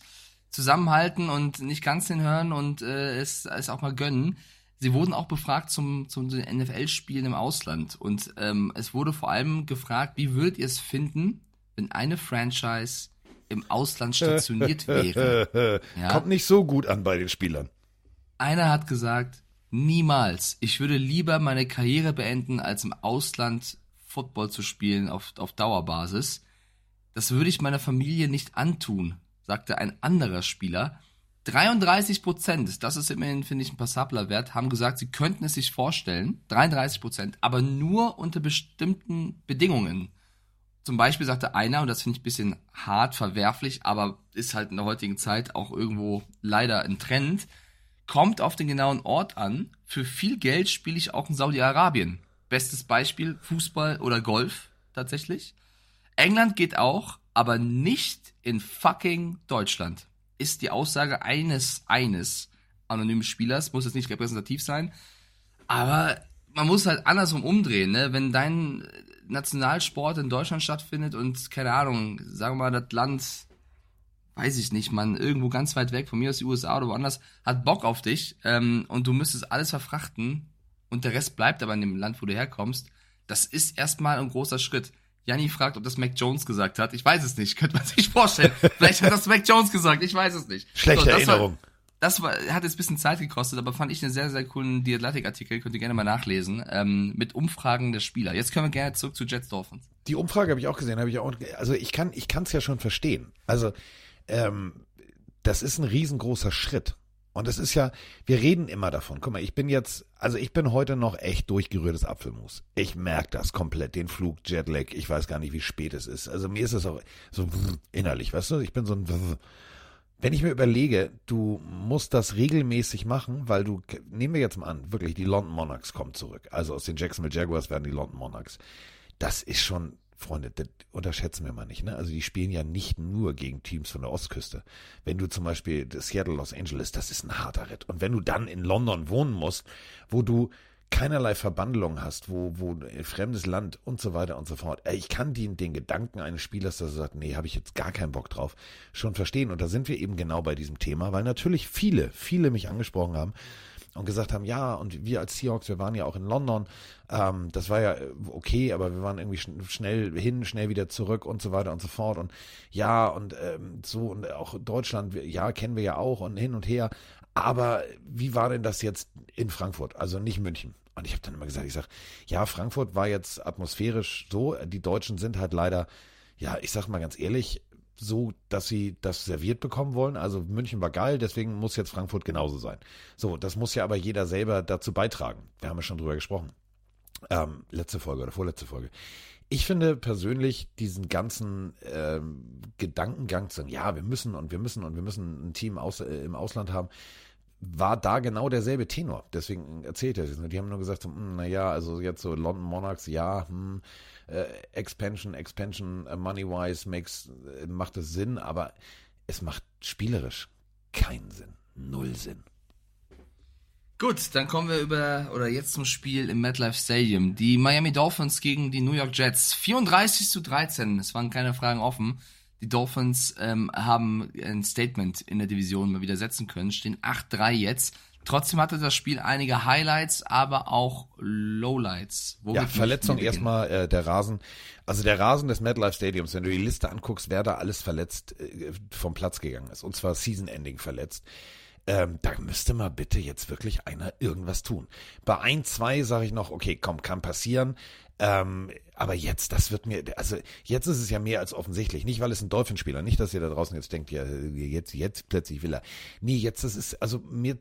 zusammenhalten und nicht ganz hinhören und äh, es, es auch mal gönnen. Sie wurden auch befragt zum, zum NFL-Spielen im Ausland. Und ähm, es wurde vor allem gefragt, wie würdet ihr es finden, wenn eine Franchise im Ausland stationiert wäre? <laughs> Ja? Kommt nicht so gut an bei den Spielern. Einer hat gesagt, niemals. Ich würde lieber meine Karriere beenden, als im Ausland Football zu spielen auf, auf Dauerbasis. Das würde ich meiner Familie nicht antun sagte ein anderer Spieler. 33 Prozent, das ist immerhin, finde ich, ein passabler Wert, haben gesagt, sie könnten es sich vorstellen. 33 Prozent, aber nur unter bestimmten Bedingungen. Zum Beispiel sagte einer, und das finde ich ein bisschen hart, verwerflich, aber ist halt in der heutigen Zeit auch irgendwo leider ein Trend, kommt auf den genauen Ort an. Für viel Geld spiele ich auch in Saudi-Arabien. Bestes Beispiel Fußball oder Golf tatsächlich. England geht auch, aber nicht in fucking Deutschland. Ist die Aussage eines, eines anonymen Spielers, muss jetzt nicht repräsentativ sein, aber man muss halt andersrum umdrehen, ne? Wenn dein Nationalsport in Deutschland stattfindet und, keine Ahnung, sagen wir mal, das Land, weiß ich nicht, man, irgendwo ganz weit weg, von mir aus die USA oder woanders, hat Bock auf dich ähm, und du müsstest alles verfrachten und der Rest bleibt aber in dem Land, wo du herkommst, das ist erstmal ein großer Schritt. Janni fragt, ob das Mac Jones gesagt hat. Ich weiß es nicht. <laughs> Könnte man sich vorstellen. Vielleicht hat das Mac Jones gesagt. Ich weiß es nicht. Schlechte so, Erinnerung. War, das war, hat jetzt ein bisschen Zeit gekostet, aber fand ich einen sehr, sehr coolen The Athletic-Artikel. Könnt ihr gerne mal nachlesen. Ähm, mit Umfragen der Spieler. Jetzt können wir gerne zurück zu Jets Dolphins. Die Umfrage habe ich auch gesehen. Habe ich auch. Also ich kann, ich es ja schon verstehen. Also ähm, das ist ein riesengroßer Schritt. Und es ist ja, wir reden immer davon. Guck mal, ich bin jetzt, also ich bin heute noch echt durchgerührtes Apfelmus. Ich merke das komplett, den Flug, Jetlag. Ich weiß gar nicht, wie spät es ist. Also mir ist es auch so innerlich, weißt du? Ich bin so ein. Wenn ich mir überlege, du musst das regelmäßig machen, weil du, nehmen wir jetzt mal an, wirklich, die London Monarchs kommen zurück. Also aus den Jacksonville Jaguars werden die London Monarchs. Das ist schon, Freunde, das unterschätzen wir mal nicht. Ne? Also die spielen ja nicht nur gegen Teams von der Ostküste. Wenn du zum Beispiel Seattle, Los Angeles, das ist ein harter Ritt. Und wenn du dann in London wohnen musst, wo du keinerlei Verbandelung hast, wo, wo fremdes Land und so weiter und so fort. Ich kann den, den Gedanken eines Spielers, dass er sagt, nee, habe ich jetzt gar keinen Bock drauf, schon verstehen. Und da sind wir eben genau bei diesem Thema, weil natürlich viele, viele mich angesprochen haben, und gesagt haben, ja, und wir als Seahawks, wir waren ja auch in London, ähm, das war ja äh, okay, aber wir waren irgendwie schn schnell hin, schnell wieder zurück und so weiter und so fort und ja, und ähm, so und auch Deutschland, ja, kennen wir ja auch und hin und her, aber wie war denn das jetzt in Frankfurt, also nicht München? Und ich habe dann immer gesagt, ich sag, ja, Frankfurt war jetzt atmosphärisch so, die Deutschen sind halt leider, ja, ich sag mal ganz ehrlich, so, dass sie das serviert bekommen wollen. Also München war geil, deswegen muss jetzt Frankfurt genauso sein. So, das muss ja aber jeder selber dazu beitragen. Wir haben ja schon drüber gesprochen. Ähm, letzte Folge oder vorletzte Folge. Ich finde persönlich diesen ganzen ähm, Gedankengang zu sagen, ja, wir müssen und wir müssen und wir müssen ein Team aus, äh, im Ausland haben, war da genau derselbe Tenor. Deswegen erzählt er es. Die haben nur gesagt, hm, naja, also jetzt so London Monarchs, ja, hm, äh, Expansion, Expansion, äh, money-wise makes, äh, macht es Sinn, aber es macht spielerisch keinen Sinn. Null Sinn. Gut, dann kommen wir über oder jetzt zum Spiel im MetLife Stadium. Die Miami Dolphins gegen die New York Jets. 34 zu 13. Es waren keine Fragen offen. Die Dolphins ähm, haben ein Statement in der Division mal wieder setzen können, stehen 8-3 jetzt. Trotzdem hatte das Spiel einige Highlights, aber auch Lowlights. Womit ja, Verletzung erstmal äh, der Rasen. Also der Rasen des MetLife Stadiums, wenn du die Liste anguckst, wer da alles verletzt äh, vom Platz gegangen ist. Und zwar Season-Ending verletzt. Ähm, da müsste mal bitte jetzt wirklich einer irgendwas tun. Bei ein, zwei sage ich noch, okay, komm, kann passieren. Ähm, aber jetzt, das wird mir, also jetzt ist es ja mehr als offensichtlich. Nicht, weil es ein Dolphinspieler, nicht, dass ihr da draußen jetzt denkt, ja, jetzt, jetzt plötzlich will er. Nee, jetzt, das ist, also mir,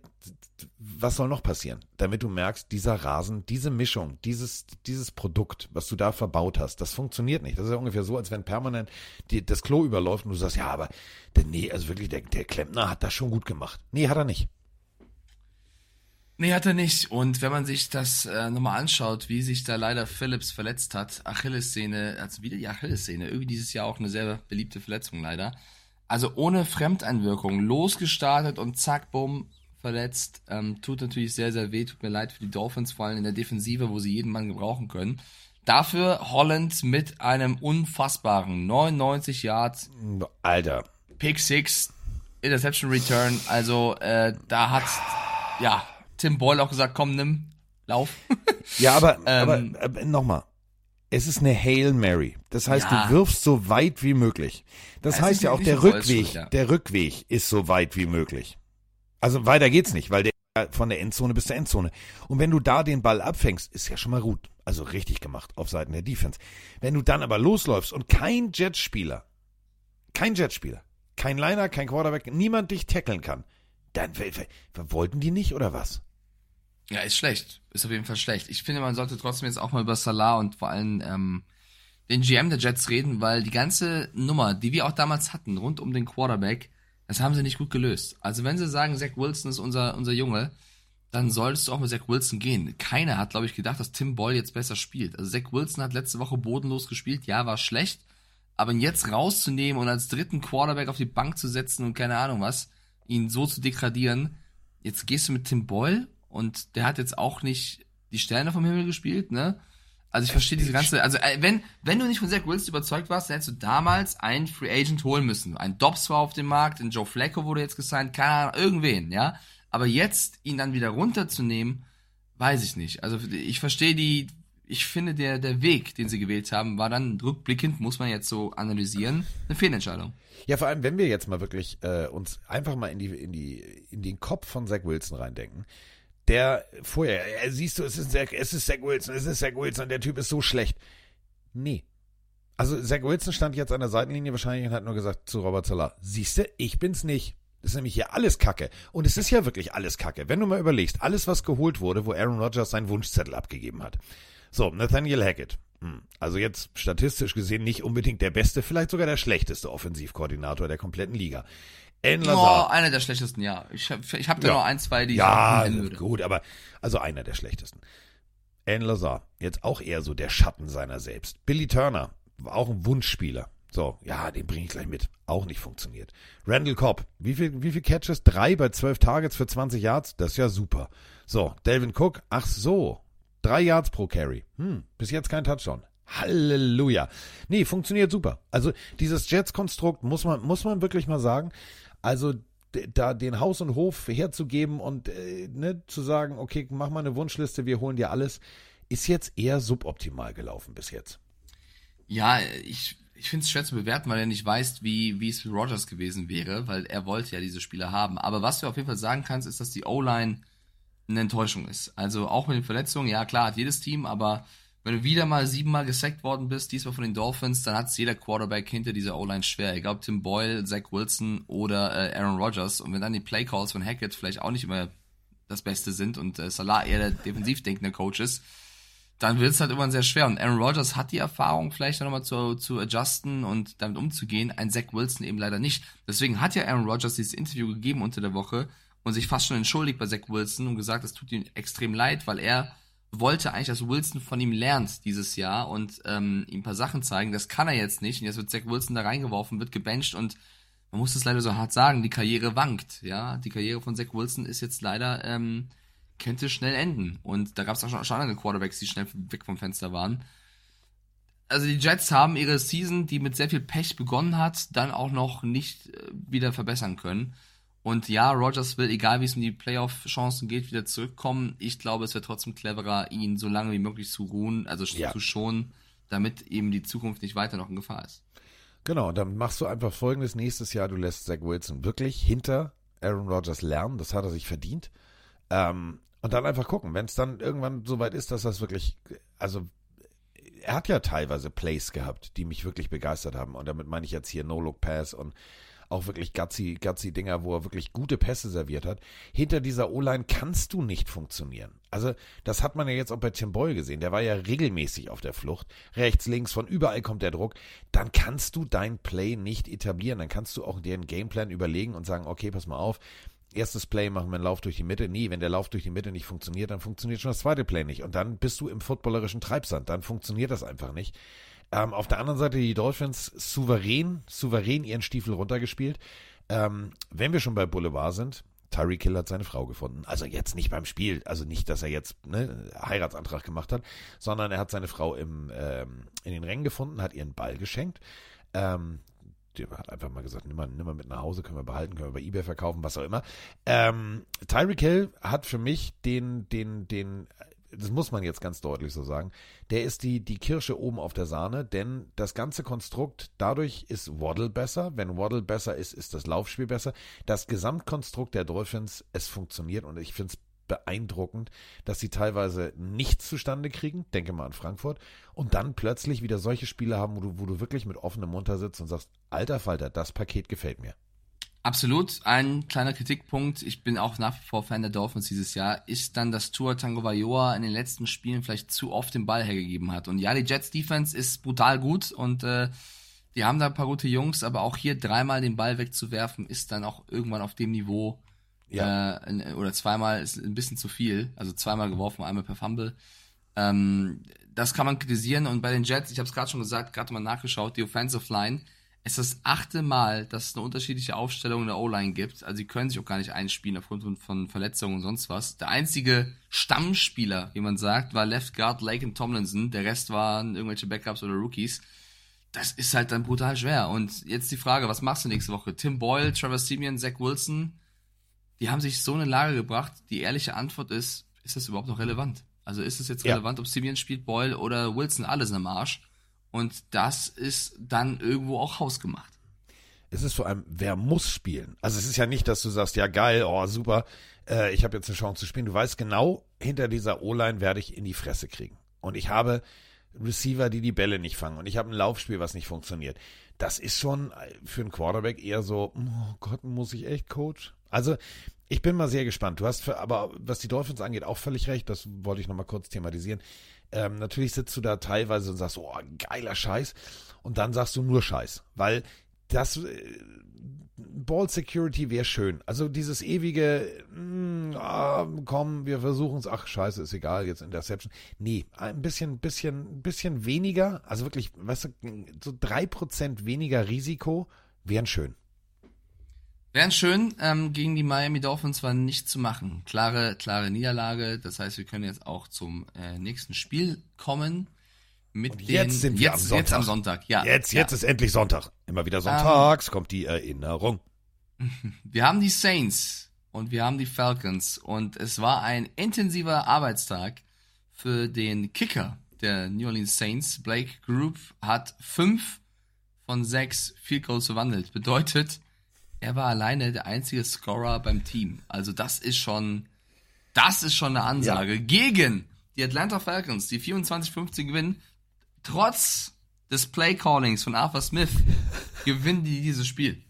was soll noch passieren? Damit du merkst, dieser Rasen, diese Mischung, dieses, dieses Produkt, was du da verbaut hast, das funktioniert nicht. Das ist ja ungefähr so, als wenn permanent die, das Klo überläuft und du sagst, ja, aber, nee, also wirklich, der, der Klempner hat das schon gut gemacht. Nee, hat er nicht. Nee, hat er nicht. Und wenn man sich das äh, nochmal anschaut, wie sich da leider Phillips verletzt hat, Achillessehne, also wieder die Achillessehne, irgendwie dieses Jahr auch eine sehr beliebte Verletzung leider. Also ohne Fremdeinwirkung, losgestartet und zack, bumm, verletzt. Ähm, tut natürlich sehr, sehr weh, tut mir leid für die Dolphins, vor allem in der Defensive, wo sie jeden Mann gebrauchen können. Dafür Holland mit einem unfassbaren 99 Yards. Alter. Pick 6, Interception Return. Also äh, da hat ja Tim Boyle auch gesagt, komm, nimm, lauf. ja, aber, <laughs> ähm, aber äh, nochmal. Es ist eine Hail Mary. Das heißt, ja. du wirfst so weit wie möglich. Das es heißt ja auch, der Rückweg, ja. der Rückweg ist so weit wie möglich. Also weiter geht's nicht, weil der von der Endzone bis zur Endzone. Und wenn du da den Ball abfängst, ist ja schon mal gut. Also richtig gemacht auf Seiten der Defense. Wenn du dann aber losläufst und kein Jetspieler, kein Jetspieler, kein Liner, kein Quarterback, niemand dich tackeln kann, dann wollten die nicht oder was? Ja, ist schlecht. Ist auf jeden Fall schlecht. Ich finde, man sollte trotzdem jetzt auch mal über Salah und vor allem ähm, den GM der Jets reden, weil die ganze Nummer, die wir auch damals hatten, rund um den Quarterback, das haben sie nicht gut gelöst. Also wenn sie sagen, Zach Wilson ist unser, unser Junge, dann solltest du auch mit Zach Wilson gehen. Keiner hat, glaube ich, gedacht, dass Tim Boyle jetzt besser spielt. Also Zach Wilson hat letzte Woche bodenlos gespielt, ja, war schlecht, aber ihn jetzt rauszunehmen und als dritten Quarterback auf die Bank zu setzen und keine Ahnung was, ihn so zu degradieren, jetzt gehst du mit Tim Boyle und der hat jetzt auch nicht die Sterne vom Himmel gespielt, ne? Also ich verstehe diese ganze, also äh, wenn, wenn du nicht von Zach Wilson überzeugt warst, dann hättest du damals einen Free Agent holen müssen. Ein Dobbs war auf dem Markt, ein Joe Flacco wurde jetzt gesigned, keine Ahnung, irgendwen, ja? Aber jetzt ihn dann wieder runterzunehmen, weiß ich nicht. Also ich verstehe die, ich finde der, der Weg, den sie gewählt haben, war dann rückblickend, muss man jetzt so analysieren, eine Fehlentscheidung. Ja, vor allem, wenn wir jetzt mal wirklich äh, uns einfach mal in die, in die, in den Kopf von Zach Wilson reindenken der vorher, siehst du, es ist, Zach, es ist Zach Wilson, es ist Zach Wilson, der Typ ist so schlecht. Nee. Also Zach Wilson stand jetzt an der Seitenlinie wahrscheinlich und hat nur gesagt zu Robert Salah, siehst du, ich bin's nicht. Das ist nämlich hier alles Kacke. Und es ist ja wirklich alles Kacke. Wenn du mal überlegst, alles, was geholt wurde, wo Aaron Rodgers seinen Wunschzettel abgegeben hat. So, Nathaniel Hackett. Hm. Also jetzt statistisch gesehen nicht unbedingt der beste, vielleicht sogar der schlechteste Offensivkoordinator der kompletten Liga. En Lazar. Oh, einer der schlechtesten, ja. Ich habe ich hab da ja. noch ein, zwei, die ja, ich würde. gut, aber also einer der schlechtesten. En Lazar, jetzt auch eher so der Schatten seiner selbst. Billy Turner, auch ein Wunschspieler. So, ja, den bringe ich gleich mit. Auch nicht funktioniert. Randall Cobb, wie viel, wie viel Catches? Drei bei zwölf Targets für 20 Yards? Das ist ja super. So, Delvin Cook, ach so. Drei Yards pro Carry. Hm, bis jetzt kein Touchdown. Halleluja. Nee, funktioniert super. Also dieses Jets-Konstrukt muss man, muss man wirklich mal sagen. Also da den Haus und Hof herzugeben und äh, ne, zu sagen, okay, mach mal eine Wunschliste, wir holen dir alles, ist jetzt eher suboptimal gelaufen bis jetzt. Ja, ich, ich finde es schwer zu bewerten, weil er nicht weiß, wie, wie es für Rogers gewesen wäre, weil er wollte ja diese Spieler haben. Aber was du auf jeden Fall sagen kannst, ist, dass die O-Line eine Enttäuschung ist. Also auch mit den Verletzungen, ja klar, hat jedes Team, aber wenn du wieder mal siebenmal gesackt worden bist, diesmal von den Dolphins, dann hat es jeder Quarterback hinter dieser O-Line schwer. Egal ob Tim Boyle, Zach Wilson oder äh, Aaron Rodgers. Und wenn dann die Playcalls von Hackett vielleicht auch nicht immer das Beste sind und äh, Salah eher der defensiv denkende Coach ist, dann wird es halt irgendwann sehr schwer. Und Aaron Rodgers hat die Erfahrung, vielleicht nochmal zu, zu adjusten und damit umzugehen. Ein Zach Wilson eben leider nicht. Deswegen hat ja Aaron Rodgers dieses Interview gegeben unter der Woche und sich fast schon entschuldigt bei Zach Wilson und gesagt, es tut ihm extrem leid, weil er wollte eigentlich, dass Wilson von ihm lernt dieses Jahr und ähm, ihm ein paar Sachen zeigen. Das kann er jetzt nicht. Und jetzt wird Zach Wilson da reingeworfen, wird gebencht und man muss es leider so hart sagen, die Karriere wankt. Ja, die Karriere von Zach Wilson ist jetzt leider ähm, könnte schnell enden. Und da gab es auch schon, schon andere Quarterbacks, die schnell weg vom Fenster waren. Also die Jets haben ihre Season, die mit sehr viel Pech begonnen hat, dann auch noch nicht äh, wieder verbessern können. Und ja, Rogers will, egal wie es um die Playoff-Chancen geht, wieder zurückkommen. Ich glaube, es wäre trotzdem cleverer, ihn so lange wie möglich zu ruhen, also ja. zu schonen, damit eben die Zukunft nicht weiter noch in Gefahr ist. Genau, dann machst du einfach folgendes nächstes Jahr, du lässt Zach Wilson wirklich hinter Aaron Rodgers lernen, das hat er sich verdient. Ähm, und dann einfach gucken, wenn es dann irgendwann soweit ist, dass das wirklich, also er hat ja teilweise Plays gehabt, die mich wirklich begeistert haben. Und damit meine ich jetzt hier No-Look-Pass und auch wirklich gutsy, gutsy Dinger, wo er wirklich gute Pässe serviert hat. Hinter dieser O-Line kannst du nicht funktionieren. Also, das hat man ja jetzt auch bei Tim Boyle gesehen. Der war ja regelmäßig auf der Flucht. Rechts, links, von überall kommt der Druck. Dann kannst du dein Play nicht etablieren. Dann kannst du auch dir einen Gameplan überlegen und sagen, okay, pass mal auf. Erstes Play machen wir einen Lauf durch die Mitte. Nie, wenn der Lauf durch die Mitte nicht funktioniert, dann funktioniert schon das zweite Play nicht. Und dann bist du im footballerischen Treibsand. Dann funktioniert das einfach nicht. Ähm, auf der anderen Seite die Dolphins souverän, souverän ihren Stiefel runtergespielt. Ähm, wenn wir schon bei Boulevard sind, Tyreek Hill hat seine Frau gefunden. Also jetzt nicht beim Spiel, also nicht, dass er jetzt ne, Heiratsantrag gemacht hat, sondern er hat seine Frau im, ähm, in den Rängen gefunden, hat ihren Ball geschenkt. Ähm, der hat einfach mal gesagt, nimm mal, nimm mal mit nach Hause, können wir behalten, können wir bei Ebay verkaufen, was auch immer. Ähm, Tyreek Hill hat für mich den, den, den das muss man jetzt ganz deutlich so sagen, der ist die, die Kirsche oben auf der Sahne, denn das ganze Konstrukt, dadurch ist Waddle besser. Wenn Waddle besser ist, ist das Laufspiel besser. Das Gesamtkonstrukt der Dolphins, es funktioniert und ich finde es beeindruckend, dass sie teilweise nichts zustande kriegen, denke mal an Frankfurt, und dann plötzlich wieder solche Spiele haben, wo du, wo du wirklich mit offenem Mund sitzt und sagst, alter Falter, das Paket gefällt mir. Absolut. Ein kleiner Kritikpunkt, ich bin auch nach wie vor Fan der Dolphins dieses Jahr, ist dann, dass Tua Tango Vailoa in den letzten Spielen vielleicht zu oft den Ball hergegeben hat. Und ja, die Jets Defense ist brutal gut und äh, die haben da ein paar gute Jungs, aber auch hier dreimal den Ball wegzuwerfen, ist dann auch irgendwann auf dem Niveau ja. äh, oder zweimal ist ein bisschen zu viel. Also zweimal geworfen, einmal per Fumble. Ähm, das kann man kritisieren und bei den Jets, ich habe es gerade schon gesagt, gerade mal nachgeschaut, die Offensive Line es ist das achte Mal, dass es eine unterschiedliche Aufstellung in der O-Line gibt. Also sie können sich auch gar nicht einspielen aufgrund von Verletzungen und sonst was. Der einzige Stammspieler, wie man sagt, war Left Guard Lake Tomlinson. Der Rest waren irgendwelche Backups oder Rookies. Das ist halt dann brutal schwer. Und jetzt die Frage, was machst du nächste Woche? Tim Boyle, Trevor Simeon, Zach Wilson, die haben sich so in eine Lage gebracht. Die ehrliche Antwort ist, ist das überhaupt noch relevant? Also ist es jetzt relevant, ja. ob Simeon spielt, Boyle oder Wilson, alles im Arsch? Und das ist dann irgendwo auch hausgemacht. Es ist vor allem, wer muss spielen? Also es ist ja nicht, dass du sagst, ja geil, oh super, äh, ich habe jetzt eine Chance zu spielen. Du weißt genau, hinter dieser O-Line werde ich in die Fresse kriegen. Und ich habe Receiver, die die Bälle nicht fangen. Und ich habe ein Laufspiel, was nicht funktioniert. Das ist schon für einen Quarterback eher so, oh Gott, muss ich echt Coach? Also ich bin mal sehr gespannt. Du hast für, aber was die Dolphins angeht auch völlig recht. Das wollte ich nochmal kurz thematisieren. Ähm, natürlich sitzt du da teilweise und sagst, oh, geiler Scheiß. Und dann sagst du nur Scheiß. Weil das äh, Ball Security wäre schön. Also dieses ewige, mh, ah, komm, wir versuchen es, ach scheiße, ist egal, jetzt Interception. Nee, ein bisschen, bisschen, bisschen weniger, also wirklich, weißt du, so drei Prozent weniger Risiko wären schön. Wären schön, ähm, gegen die Miami Dolphins war nicht zu machen. Klare, klare Niederlage. Das heißt, wir können jetzt auch zum äh, nächsten Spiel kommen. Mit Und jetzt den, sind wir jetzt, am Sonntag. Jetzt am Sonntag, ja. Jetzt, ja. jetzt ist endlich Sonntag. Immer wieder sonntags um, kommt die Erinnerung. <laughs> Wir haben die Saints und wir haben die Falcons und es war ein intensiver Arbeitstag für den Kicker der New Orleans Saints. Blake Group hat fünf von sechs Field Goals verwandelt. Bedeutet, er war alleine der einzige Scorer beim Team. Also das ist schon, das ist schon eine Ansage. Ja. Gegen die Atlanta Falcons, die 24-15 gewinnen, trotz des Play-Callings von Arthur Smith, <laughs> gewinnen die dieses Spiel.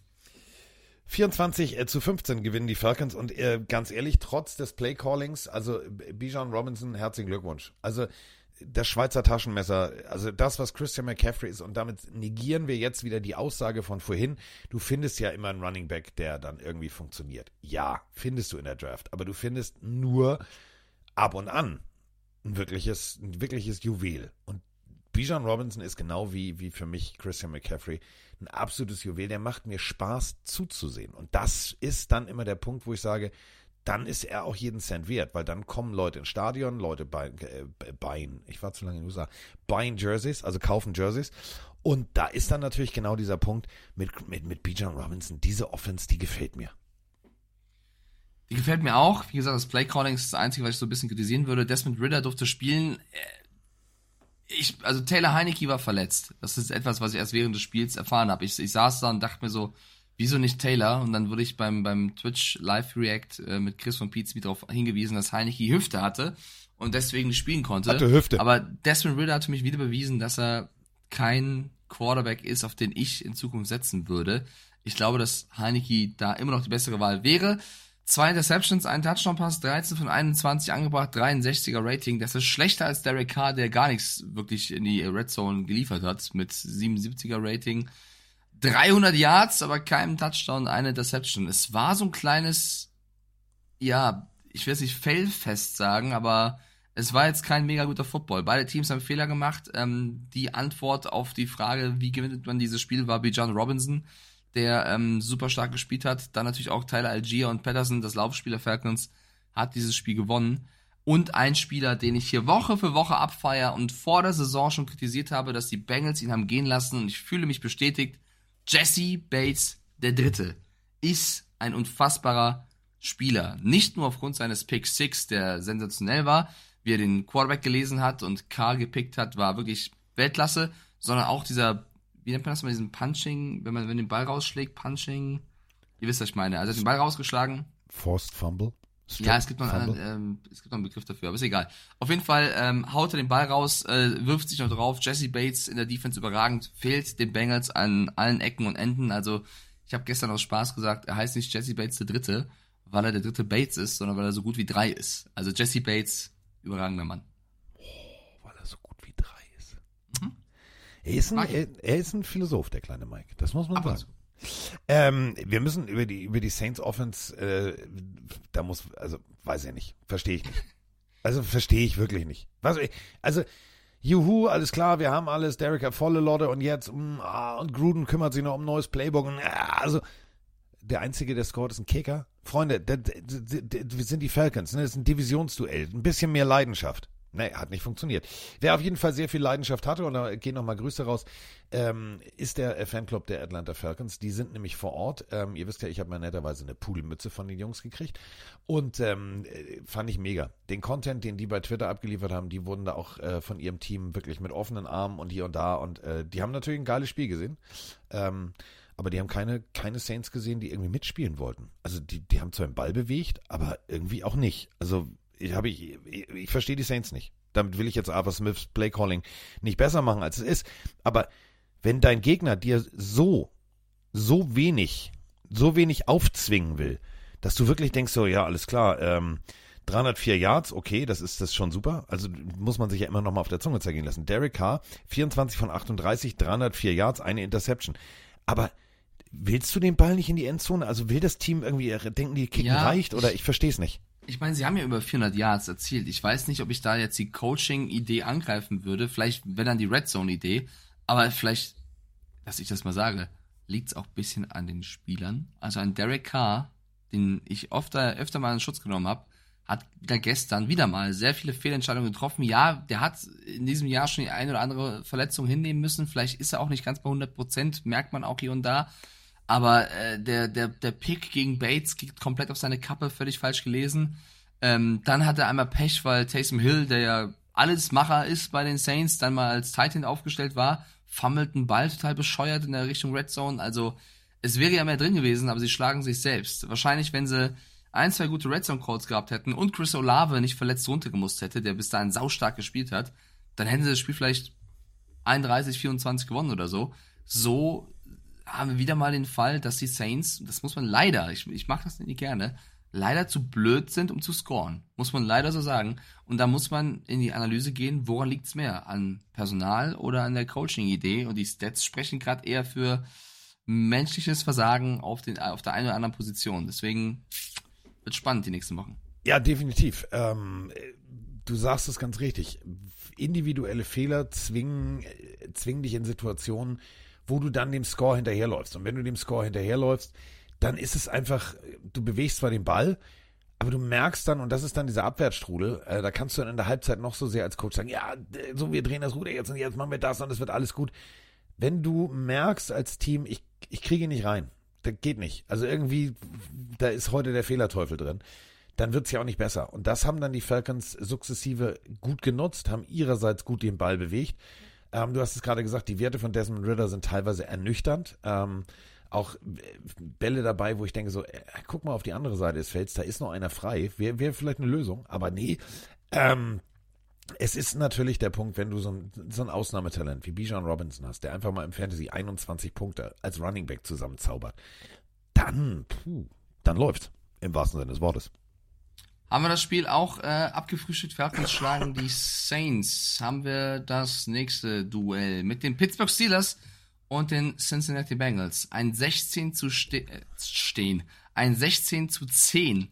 24 äh, zu 15 gewinnen die Falcons und äh, ganz ehrlich, trotz des Play-Callings, also Bijan Robinson, herzlichen Glückwunsch. Also das Schweizer Taschenmesser, also das, was Christian McCaffrey ist, und damit negieren wir jetzt wieder die Aussage von vorhin. Du findest ja immer einen Running Back, der dann irgendwie funktioniert. Ja, findest du in der Draft, aber du findest nur ab und an ein wirkliches, ein wirkliches Juwel. Und Bijan Robinson ist genau wie, wie für mich Christian McCaffrey ein absolutes Juwel. Der macht mir Spaß zuzusehen. Und das ist dann immer der Punkt, wo ich sage, dann ist er auch jeden Cent wert, weil dann kommen Leute ins Stadion, Leute buyen, äh, ich war zu lange in den USA, buyen Jerseys, also kaufen Jerseys. Und da ist dann natürlich genau dieser Punkt mit, mit, mit Bijan Robinson. Diese Offense, die gefällt mir. Die gefällt mir auch. Wie gesagt, das Playcalling ist das Einzige, was ich so ein bisschen kritisieren würde. Desmond Ritter durfte spielen. Äh, ich, also Taylor Heineke war verletzt. Das ist etwas, was ich erst während des Spiels erfahren habe. Ich, ich saß da und dachte mir so, wieso nicht Taylor? Und dann wurde ich beim, beim Twitch Live React äh, mit Chris von Pietz darauf hingewiesen, dass Heineke Hüfte hatte und deswegen nicht spielen konnte. Hatte Hüfte. Aber Desmond Ritter hat für mich wieder bewiesen, dass er kein Quarterback ist, auf den ich in Zukunft setzen würde. Ich glaube, dass Heineke da immer noch die bessere Wahl wäre. Zwei Interceptions, ein Touchdown-Pass, 13 von 21 angebracht, 63er Rating. Das ist schlechter als Derek Carr, der gar nichts wirklich in die Red Zone geliefert hat, mit 77er Rating. 300 Yards, aber keinem Touchdown, eine Deception. Es war so ein kleines, ja, ich will es nicht fellfest sagen, aber es war jetzt kein mega guter Football. Beide Teams haben Fehler gemacht. Ähm, die Antwort auf die Frage, wie gewinnt man dieses Spiel, war John Robinson, der ähm, super stark gespielt hat. Dann natürlich auch Tyler Algier und Patterson, das Laufspieler Falcons, hat dieses Spiel gewonnen. Und ein Spieler, den ich hier Woche für Woche abfeier und vor der Saison schon kritisiert habe, dass die Bengals ihn haben gehen lassen und ich fühle mich bestätigt, Jesse Bates der Dritte ist ein unfassbarer Spieler. Nicht nur aufgrund seines Pick 6, der sensationell war, wie er den Quarterback gelesen hat und Carl gepickt hat, war wirklich Weltklasse, sondern auch dieser, wie nennt man das mal, diesen Punching, wenn man wenn den Ball rausschlägt, Punching, ihr wisst, was ich meine. Also er hat den Ball rausgeschlagen. Forced Fumble. Strip ja, es gibt, noch einen, ähm, es gibt noch einen Begriff dafür, aber ist egal. Auf jeden Fall ähm, haut er den Ball raus, äh, wirft sich noch drauf. Jesse Bates in der Defense überragend, fehlt den Bengals an allen Ecken und Enden. Also ich habe gestern aus Spaß gesagt, er heißt nicht Jesse Bates der Dritte, weil er der dritte Bates ist, sondern weil er so gut wie drei ist. Also Jesse Bates, überragender Mann. Oh, weil er so gut wie drei ist. Mhm. Er, ist ein, er, er, ist ein Philosoph, der kleine Mike. Das muss man Ab sagen. Ähm, wir müssen über die, über die Saints Offense, äh, da muss, also, weiß ich nicht. Verstehe ich nicht. Also, verstehe ich wirklich nicht. Was, also, Juhu, alles klar, wir haben alles, Derek hat volle Lotte und jetzt, mh, mm, ah, und Gruden kümmert sich noch um neues Playbook und, ah, also, der Einzige, der scored, ist ein Kicker. Freunde, wir sind die Falcons, ne? das ist ein Divisionsduell. Ein bisschen mehr Leidenschaft. Nee, hat nicht funktioniert. Wer auf jeden Fall sehr viel Leidenschaft hatte, und da gehen nochmal Grüße raus, ähm, ist der Fanclub der Atlanta Falcons. Die sind nämlich vor Ort. Ähm, ihr wisst ja, ich habe mal netterweise eine Pudelmütze von den Jungs gekriegt. Und ähm, fand ich mega. Den Content, den die bei Twitter abgeliefert haben, die wurden da auch äh, von ihrem Team wirklich mit offenen Armen und hier und da. Und äh, die haben natürlich ein geiles Spiel gesehen. Ähm, aber die haben keine, keine Saints gesehen, die irgendwie mitspielen wollten. Also die, die haben zwar den Ball bewegt, aber irgendwie auch nicht. Also ich, habe ich, ich, ich verstehe die Saints nicht. Damit will ich jetzt Arthur Smiths Playcalling nicht besser machen, als es ist. Aber wenn dein Gegner dir so, so wenig, so wenig aufzwingen will, dass du wirklich denkst, so, ja, alles klar, ähm, 304 Yards, okay, das ist das schon super. Also muss man sich ja immer noch mal auf der Zunge zergehen lassen. Derek Carr, 24 von 38, 304 Yards, eine Interception. Aber willst du den Ball nicht in die Endzone? Also will das Team irgendwie denken, die Kicken ja, reicht? Oder ich, ich verstehe es nicht ich meine, sie haben ja über 400 Yards erzielt. Ich weiß nicht, ob ich da jetzt die Coaching-Idee angreifen würde. Vielleicht wäre dann die Red Zone-Idee. Aber vielleicht, dass ich das mal sage, liegt es auch ein bisschen an den Spielern. Also an Derek Carr, den ich oft, öfter mal in Schutz genommen habe, hat da gestern wieder mal sehr viele Fehlentscheidungen getroffen. Ja, der hat in diesem Jahr schon die eine oder andere Verletzung hinnehmen müssen. Vielleicht ist er auch nicht ganz bei 100 Prozent, merkt man auch hier und da. Aber äh, der, der, der Pick gegen Bates geht komplett auf seine Kappe, völlig falsch gelesen. Ähm, dann hat er einmal Pech, weil Taysom Hill, der ja alles Macher ist bei den Saints, dann mal als Titan aufgestellt war, fummelt einen Ball total bescheuert in der Richtung Red Zone. Also es wäre ja mehr drin gewesen, aber sie schlagen sich selbst. Wahrscheinlich, wenn sie ein, zwei gute Red Zone Calls gehabt hätten und Chris Olave nicht verletzt runtergemusst hätte, der bis dahin saustark gespielt hat, dann hätten sie das Spiel vielleicht 31, 24 gewonnen oder so. So haben wir wieder mal den Fall, dass die Saints, das muss man leider, ich, ich mache das nicht gerne, leider zu blöd sind, um zu scoren. Muss man leider so sagen. Und da muss man in die Analyse gehen, woran liegt's mehr? An Personal oder an der Coaching-Idee? Und die Stats sprechen gerade eher für menschliches Versagen auf, den, auf der einen oder anderen Position. Deswegen wird spannend die nächsten Wochen. Ja, definitiv. Ähm, du sagst es ganz richtig. Individuelle Fehler zwingen, zwingen dich in Situationen, wo du dann dem Score hinterherläufst. Und wenn du dem Score hinterherläufst, dann ist es einfach, du bewegst zwar den Ball, aber du merkst dann, und das ist dann dieser Abwärtsstrudel, äh, da kannst du dann in der Halbzeit noch so sehr als Coach sagen, ja, so, wir drehen das Ruder jetzt und jetzt machen wir das und es wird alles gut. Wenn du merkst als Team, ich, ich kriege nicht rein, das geht nicht. Also irgendwie, da ist heute der Fehlerteufel drin. Dann wird's ja auch nicht besser. Und das haben dann die Falcons sukzessive gut genutzt, haben ihrerseits gut den Ball bewegt. Ähm, du hast es gerade gesagt, die Werte von Desmond Ritter sind teilweise ernüchternd. Ähm, auch Bälle dabei, wo ich denke so, äh, guck mal auf die andere Seite des Felds, da ist noch einer frei. Wäre wär vielleicht eine Lösung, aber nee. Ähm, es ist natürlich der Punkt, wenn du so ein, so ein Ausnahmetalent wie Bijan Robinson hast, der einfach mal im Fantasy 21 Punkte als Running Back zusammenzaubert, dann, puh, dann läuft's. Im wahrsten Sinne des Wortes. Haben wir das Spiel auch äh, abgefrühstückt? Falcons schlagen die Saints. Haben wir das nächste Duell mit den Pittsburgh Steelers und den Cincinnati Bengals. Ein 16 zu ste äh, stehen. Ein 16 zu 10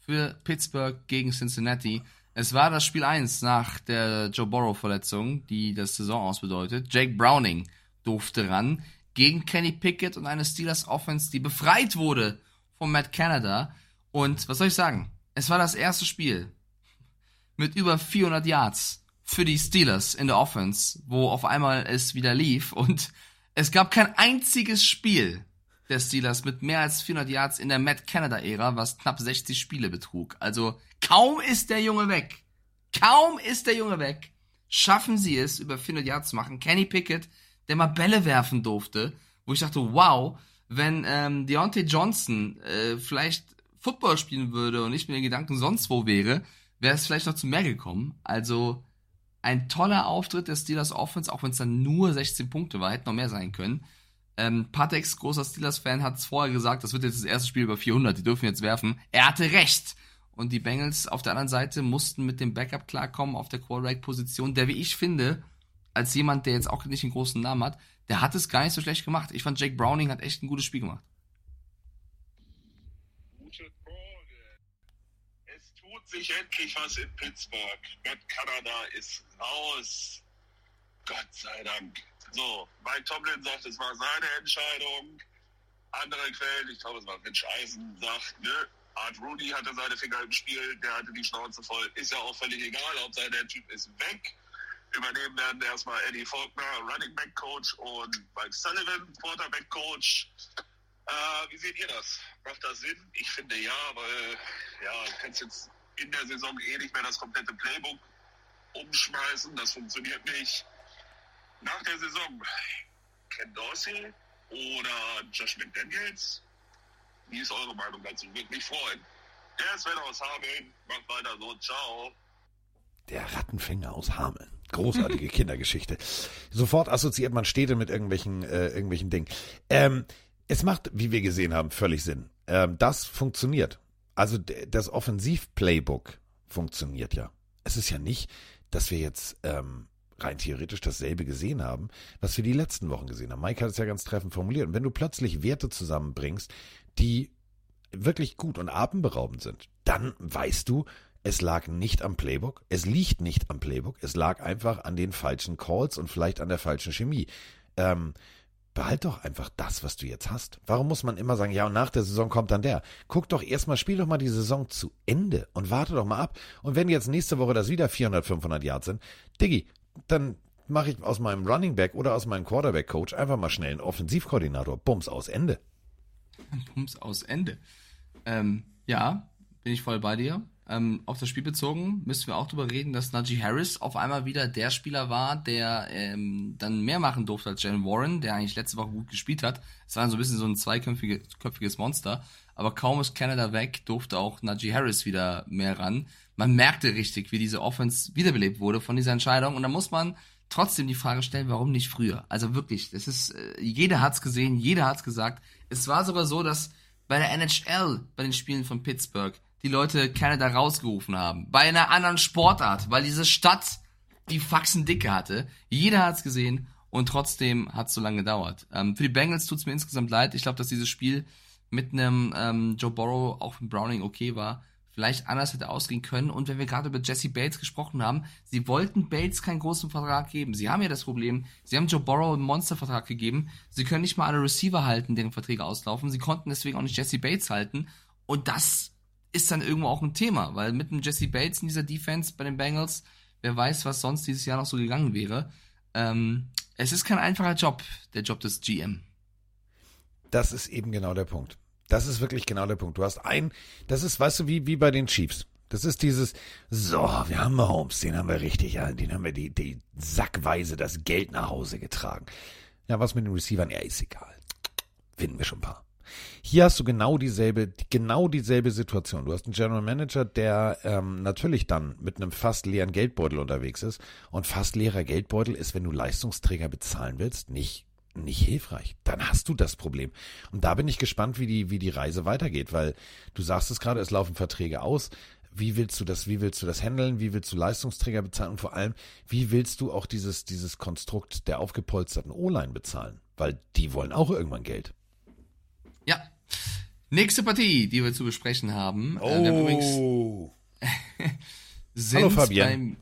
für Pittsburgh gegen Cincinnati. Es war das Spiel 1 nach der Joe Burrow Verletzung, die das Saison ausbedeutet. Jake Browning durfte ran gegen Kenny Pickett und eine Steelers Offense, die befreit wurde von Matt Canada. Und was soll ich sagen? Es war das erste Spiel mit über 400 Yards für die Steelers in der Offense, wo auf einmal es wieder lief und es gab kein einziges Spiel der Steelers mit mehr als 400 Yards in der Matt Canada-Ära, was knapp 60 Spiele betrug. Also kaum ist der Junge weg. Kaum ist der Junge weg. Schaffen sie es, über 400 Yards zu machen. Kenny Pickett, der mal Bälle werfen durfte, wo ich dachte, wow, wenn ähm, Deontay Johnson äh, vielleicht Football spielen würde und nicht mit den Gedanken sonst wo wäre, wäre es vielleicht noch zu mehr gekommen. Also ein toller Auftritt der Steelers Offense, auch wenn es dann nur 16 Punkte war, hätte noch mehr sein können. Ähm, Patex, großer Steelers-Fan, hat es vorher gesagt, das wird jetzt das erste Spiel über 400, die dürfen jetzt werfen. Er hatte recht. Und die Bengals auf der anderen Seite mussten mit dem Backup klarkommen auf der Quarterback-Position, der, wie ich finde, als jemand, der jetzt auch nicht einen großen Namen hat, der hat es gar nicht so schlecht gemacht. Ich fand, Jake Browning hat echt ein gutes Spiel gemacht. Gute Frage. Es tut sich endlich was in Pittsburgh. Matt Kanada ist raus. Gott sei Dank. So, Mike Tomlin sagt, es war seine Entscheidung. Andere Quellen, ich glaube, es war Rich Eisen, sagt, ne, Art Rooney hatte seine Finger im Spiel, der hatte die Schnauze voll. Ist ja auch völlig egal, Hauptsache der Typ ist weg. Übernehmen werden erstmal Eddie Faulkner, Running Back Coach und Mike Sullivan, Quarterback Coach. Äh, wie seht ihr das? Macht das Sinn? Ich finde ja, weil ja, du kannst jetzt in der Saison eh nicht mehr das komplette Playbook umschmeißen. Das funktioniert nicht. Nach der Saison Ken Dorsey oder Josh McDaniels? Wie ist eure Meinung dazu? Würde mich freuen. Der Sven aus Hameln. Macht weiter so. Ciao. Der Rattenfänger aus Hameln. Großartige <laughs> Kindergeschichte. Sofort assoziiert man Städte mit irgendwelchen, äh, irgendwelchen Dingen. Ähm, es macht, wie wir gesehen haben, völlig Sinn. Ähm, das funktioniert. Also das Offensiv-Playbook funktioniert ja. Es ist ja nicht, dass wir jetzt ähm, rein theoretisch dasselbe gesehen haben, was wir die letzten Wochen gesehen haben. Mike hat es ja ganz treffend formuliert. Und wenn du plötzlich Werte zusammenbringst, die wirklich gut und atemberaubend sind, dann weißt du, es lag nicht am Playbook, es liegt nicht am Playbook, es lag einfach an den falschen Calls und vielleicht an der falschen Chemie. Ähm, behalt doch einfach das, was du jetzt hast. Warum muss man immer sagen, ja, und nach der Saison kommt dann der? Guck doch erstmal, spiel doch mal die Saison zu Ende und warte doch mal ab. Und wenn jetzt nächste Woche das wieder 400, 500 Yards sind, Diggi, dann mache ich aus meinem Running Back oder aus meinem Quarterback Coach einfach mal schnell einen Offensivkoordinator. Bums aus Ende. Bums aus Ende. Ähm, ja, bin ich voll bei dir. Ähm, auf das Spiel bezogen müssen wir auch darüber reden, dass Najee Harris auf einmal wieder der Spieler war, der ähm, dann mehr machen durfte als Jalen Warren, der eigentlich letzte Woche gut gespielt hat. Es war so ein bisschen so ein zweiköpfiges Monster. Aber kaum ist Canada weg, durfte auch Najee Harris wieder mehr ran. Man merkte richtig, wie diese Offense wiederbelebt wurde von dieser Entscheidung. Und da muss man trotzdem die Frage stellen, warum nicht früher? Also wirklich, das ist, äh, jeder hat's gesehen, jeder hat's gesagt. Es war sogar so, dass bei der NHL, bei den Spielen von Pittsburgh, die Leute Canada rausgerufen haben. Bei einer anderen Sportart, weil diese Stadt die Faxen dicke hatte. Jeder hat's gesehen und trotzdem hat's so lange gedauert. Ähm, für die Bengals tut's mir insgesamt leid. Ich glaube, dass dieses Spiel mit einem ähm, Joe Burrow, auch mit Browning okay war, vielleicht anders hätte ausgehen können. Und wenn wir gerade über Jesse Bates gesprochen haben, sie wollten Bates keinen großen Vertrag geben. Sie haben ja das Problem, sie haben Joe Burrow einen Monstervertrag gegeben. Sie können nicht mal alle Receiver halten, deren Verträge auslaufen. Sie konnten deswegen auch nicht Jesse Bates halten. Und das ist dann irgendwo auch ein Thema, weil mit einem Jesse Bates in dieser Defense bei den Bengals, wer weiß, was sonst dieses Jahr noch so gegangen wäre. Ähm, es ist kein einfacher Job, der Job des GM. Das ist eben genau der Punkt. Das ist wirklich genau der Punkt. Du hast ein, das ist, weißt du, wie, wie bei den Chiefs. Das ist dieses, so, wir haben Mahomes, den haben wir richtig, ja, den haben wir die, die sackweise das Geld nach Hause getragen. Ja, was mit den Receivern? Ja, ist egal. Finden wir schon ein paar. Hier hast du genau dieselbe, genau dieselbe Situation. Du hast einen General Manager, der ähm, natürlich dann mit einem fast leeren Geldbeutel unterwegs ist. Und fast leerer Geldbeutel ist, wenn du Leistungsträger bezahlen willst, nicht nicht hilfreich. Dann hast du das Problem. Und da bin ich gespannt, wie die, wie die Reise weitergeht, weil du sagst es gerade, es laufen Verträge aus. Wie willst du das, wie willst du das handeln? Wie willst du Leistungsträger bezahlen? Und vor allem, wie willst du auch dieses, dieses Konstrukt der aufgepolsterten O-Line bezahlen? Weil die wollen auch irgendwann Geld. Nächste Partie, die wir zu besprechen haben. Oh. Äh, Oh. <laughs> Hallo Fabian. Beim,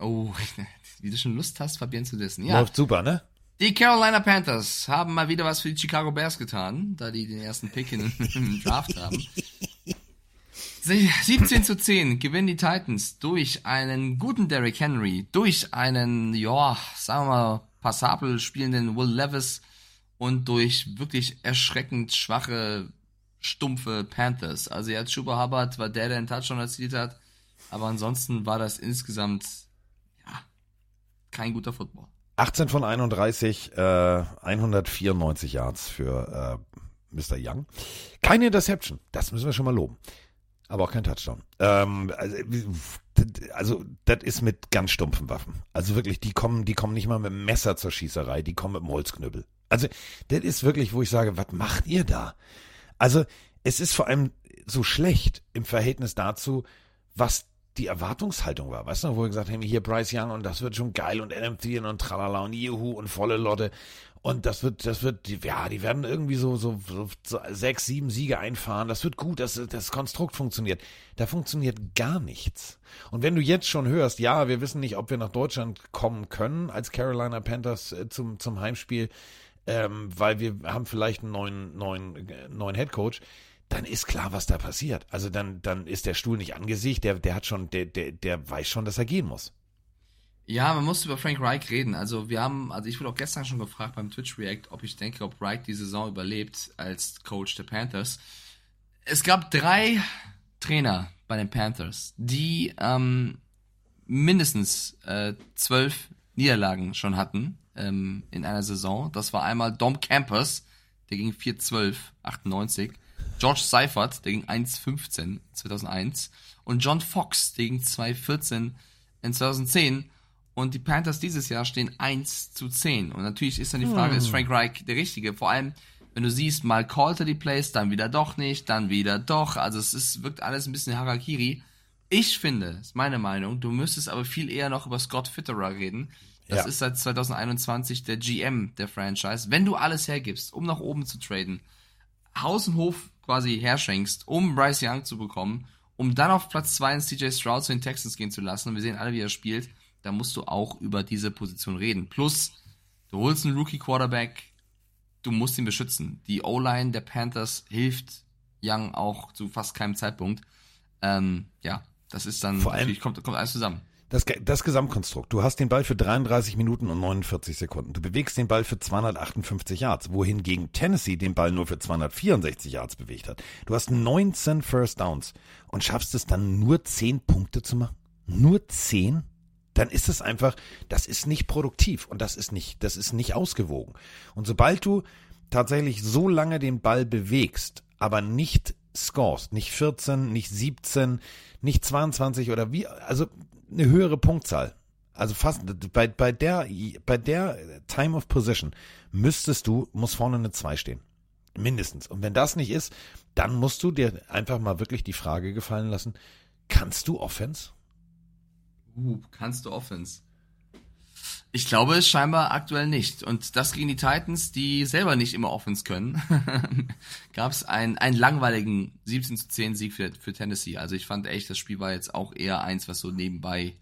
oh, <laughs> wie du schon Lust hast, Fabian zu wissen. Ja. Läuft super, ne? Die Carolina Panthers haben mal wieder was für die Chicago Bears getan, da die den ersten Pick in, <laughs> im Draft haben. 17 zu 10 gewinnen die Titans durch einen guten Derrick Henry, durch einen, ja, sagen wir mal, passabel spielenden Will Levis und durch wirklich erschreckend schwache, stumpfe Panthers. Also ja, Chuba Hubbard war der, der einen Touchdown erzielt hat, aber ansonsten war das insgesamt, ja, kein guter Football. 18 von 31, äh, 194 Yards für äh, Mr. Young. Keine Interception, das müssen wir schon mal loben. Aber auch kein Touchdown. Ähm, also, also, das ist mit ganz stumpfen Waffen. Also wirklich, die kommen, die kommen nicht mal mit dem Messer zur Schießerei, die kommen mit dem Holzknüppel. Also, das ist wirklich, wo ich sage, was macht ihr da? Also, es ist vor allem so schlecht im Verhältnis dazu, was die Erwartungshaltung war. Weißt du, wo wir gesagt haben, hier Bryce Young und das wird schon geil und NM4 und tralala und Juhu und volle Lotte. Und das wird, das wird, ja, die werden irgendwie so, so, so sechs, sieben Siege einfahren. Das wird gut, das, das Konstrukt funktioniert. Da funktioniert gar nichts. Und wenn du jetzt schon hörst, ja, wir wissen nicht, ob wir nach Deutschland kommen können als Carolina Panthers äh, zum, zum Heimspiel, ähm, weil wir haben vielleicht einen neuen, neuen, neuen Head Coach dann ist klar, was da passiert. Also dann, dann ist der Stuhl nicht angesicht, der, der hat schon, der, der, der weiß schon, dass er gehen muss. Ja, man muss über Frank Reich reden. Also wir haben, also ich wurde auch gestern schon gefragt beim Twitch React, ob ich denke, ob Reich die Saison überlebt als Coach der Panthers. Es gab drei Trainer bei den Panthers, die ähm, mindestens äh, zwölf Niederlagen schon hatten ähm, in einer Saison. Das war einmal Dom Campers, der ging 4-12, 98. George Seifert, der ging 1,15 2001 und John Fox, der ging 2,14 in 2010 und die Panthers dieses Jahr stehen 1 zu 10 und natürlich ist dann die Frage, hm. ist Frank Reich der Richtige? Vor allem, wenn du siehst, mal callt er die Plays, dann wieder doch nicht, dann wieder doch, also es ist, wirkt alles ein bisschen Harakiri. Ich finde, ist meine Meinung, du müsstest aber viel eher noch über Scott Fitterer reden. Das ja. ist seit 2021 der GM der Franchise. Wenn du alles hergibst, um nach oben zu traden, Haus und Hof quasi herschenkst, um Bryce Young zu bekommen, um dann auf Platz 2 in CJ Stroud zu den Texans gehen zu lassen, und wir sehen alle, wie er spielt, da musst du auch über diese Position reden. Plus, du holst einen Rookie-Quarterback, du musst ihn beschützen. Die O-Line der Panthers hilft Young auch zu fast keinem Zeitpunkt. Ähm, ja, das ist dann, Vor allem, kommt, kommt alles zusammen. Das, das Gesamtkonstrukt. Du hast den Ball für 33 Minuten und 49 Sekunden. Du bewegst den Ball für 258 Yards, wohingegen Tennessee den Ball nur für 264 Yards bewegt hat. Du hast 19 First Downs und schaffst es dann nur 10 Punkte zu machen. Nur 10? Dann ist es einfach, das ist nicht produktiv und das ist nicht, das ist nicht ausgewogen. Und sobald du tatsächlich so lange den Ball bewegst, aber nicht scorest, nicht 14, nicht 17, nicht 22 oder wie, also eine höhere Punktzahl. Also fast bei, bei der bei der Time of Position müsstest du muss vorne eine 2 stehen. Mindestens. Und wenn das nicht ist, dann musst du dir einfach mal wirklich die Frage gefallen lassen, kannst du Offense? Uh, kannst du Offense? Ich glaube es scheinbar aktuell nicht. Und das gegen die Titans, die selber nicht immer Offense können, <laughs> gab es einen, einen langweiligen 17 zu 10 Sieg für, für Tennessee. Also ich fand echt, das Spiel war jetzt auch eher eins, was so nebenbei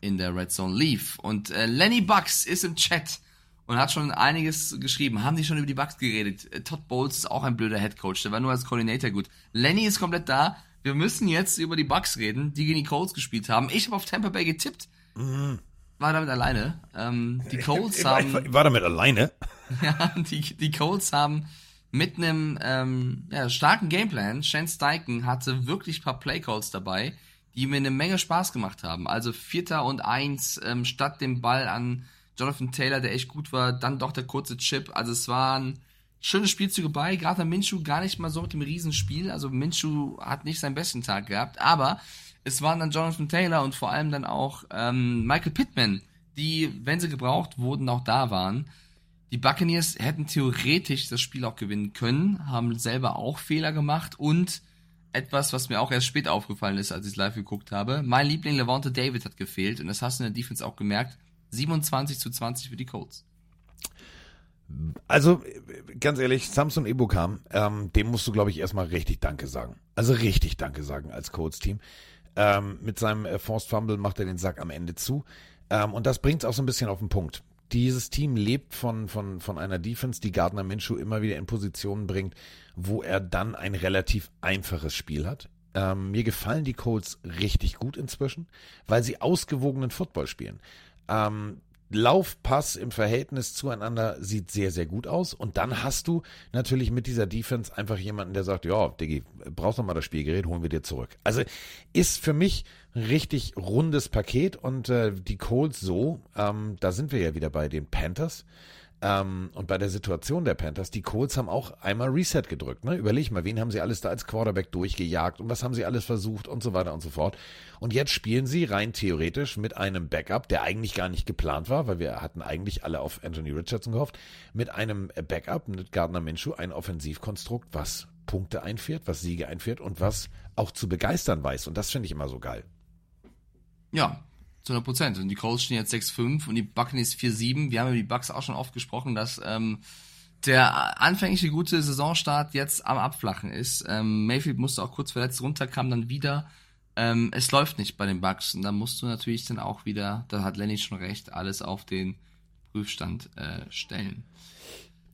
in der Red Zone lief. Und äh, Lenny Bucks ist im Chat und hat schon einiges geschrieben. Haben die schon über die Bucks geredet? Äh, Todd Bowles ist auch ein blöder Head Coach. Der war nur als Coordinator gut. Lenny ist komplett da. Wir müssen jetzt über die Bucks reden, die gegen die Colts gespielt haben. Ich habe auf Tampa Bay getippt. Mhm. War damit alleine. Ähm, die Colts haben. Ich war damit alleine. <laughs> ja, die, die Colts haben mit einem ähm, ja, starken Gameplan. Shane Steichen hatte wirklich ein paar Playcalls dabei, die mir eine Menge Spaß gemacht haben. Also Vierter und Eins ähm, statt dem Ball an Jonathan Taylor, der echt gut war, dann doch der kurze Chip. Also es waren schöne Spielzüge bei. Gerade Minshu gar nicht mal so mit dem Riesenspiel. Also Minshu hat nicht seinen besten Tag gehabt, aber es waren dann Jonathan Taylor und vor allem dann auch ähm, Michael Pittman, die, wenn sie gebraucht wurden, auch da waren. Die Buccaneers hätten theoretisch das Spiel auch gewinnen können, haben selber auch Fehler gemacht und etwas, was mir auch erst spät aufgefallen ist, als ich es live geguckt habe. Mein Liebling Levante David hat gefehlt und das hast du in der Defense auch gemerkt. 27 zu 20 für die Colts. Also, ganz ehrlich, Samson Ebukam, ähm, dem musst du, glaube ich, erstmal richtig Danke sagen. Also richtig Danke sagen als Colts-Team. Ähm, mit seinem äh, Forced Fumble macht er den Sack am Ende zu. Ähm, und das bringt es auch so ein bisschen auf den Punkt. Dieses Team lebt von, von, von einer Defense, die Gardner Minshew immer wieder in Positionen bringt, wo er dann ein relativ einfaches Spiel hat. Ähm, mir gefallen die Colts richtig gut inzwischen, weil sie ausgewogenen Football spielen. Ähm, Laufpass im Verhältnis zueinander sieht sehr, sehr gut aus. Und dann hast du natürlich mit dieser Defense einfach jemanden, der sagt, ja, Diggi, brauchst du mal das Spielgerät, holen wir dir zurück. Also ist für mich ein richtig rundes Paket und äh, die Colts so, ähm, da sind wir ja wieder bei den Panthers. Ähm, und bei der Situation der Panthers, die Colts haben auch einmal Reset gedrückt. Ne? Überleg mal, wen haben sie alles da als Quarterback durchgejagt und was haben sie alles versucht und so weiter und so fort. Und jetzt spielen sie rein theoretisch mit einem Backup, der eigentlich gar nicht geplant war, weil wir hatten eigentlich alle auf Anthony Richardson gehofft, mit einem Backup, mit Gardner Minshew, ein Offensivkonstrukt, was Punkte einfährt, was Siege einfährt und was auch zu begeistern weiß. Und das finde ich immer so geil. Ja, zu 100 Prozent. Und die Colts stehen jetzt 6-5 und die Buccaneers 4-7. Wir haben über die Bucks auch schon oft gesprochen, dass ähm, der anfängliche gute Saisonstart jetzt am Abflachen ist. Ähm, Mayfield musste auch kurz verletzt runter, kam dann wieder. Ähm, es läuft nicht bei den Bucks und da musst du natürlich dann auch wieder, da hat Lenny schon recht, alles auf den Prüfstand äh, stellen.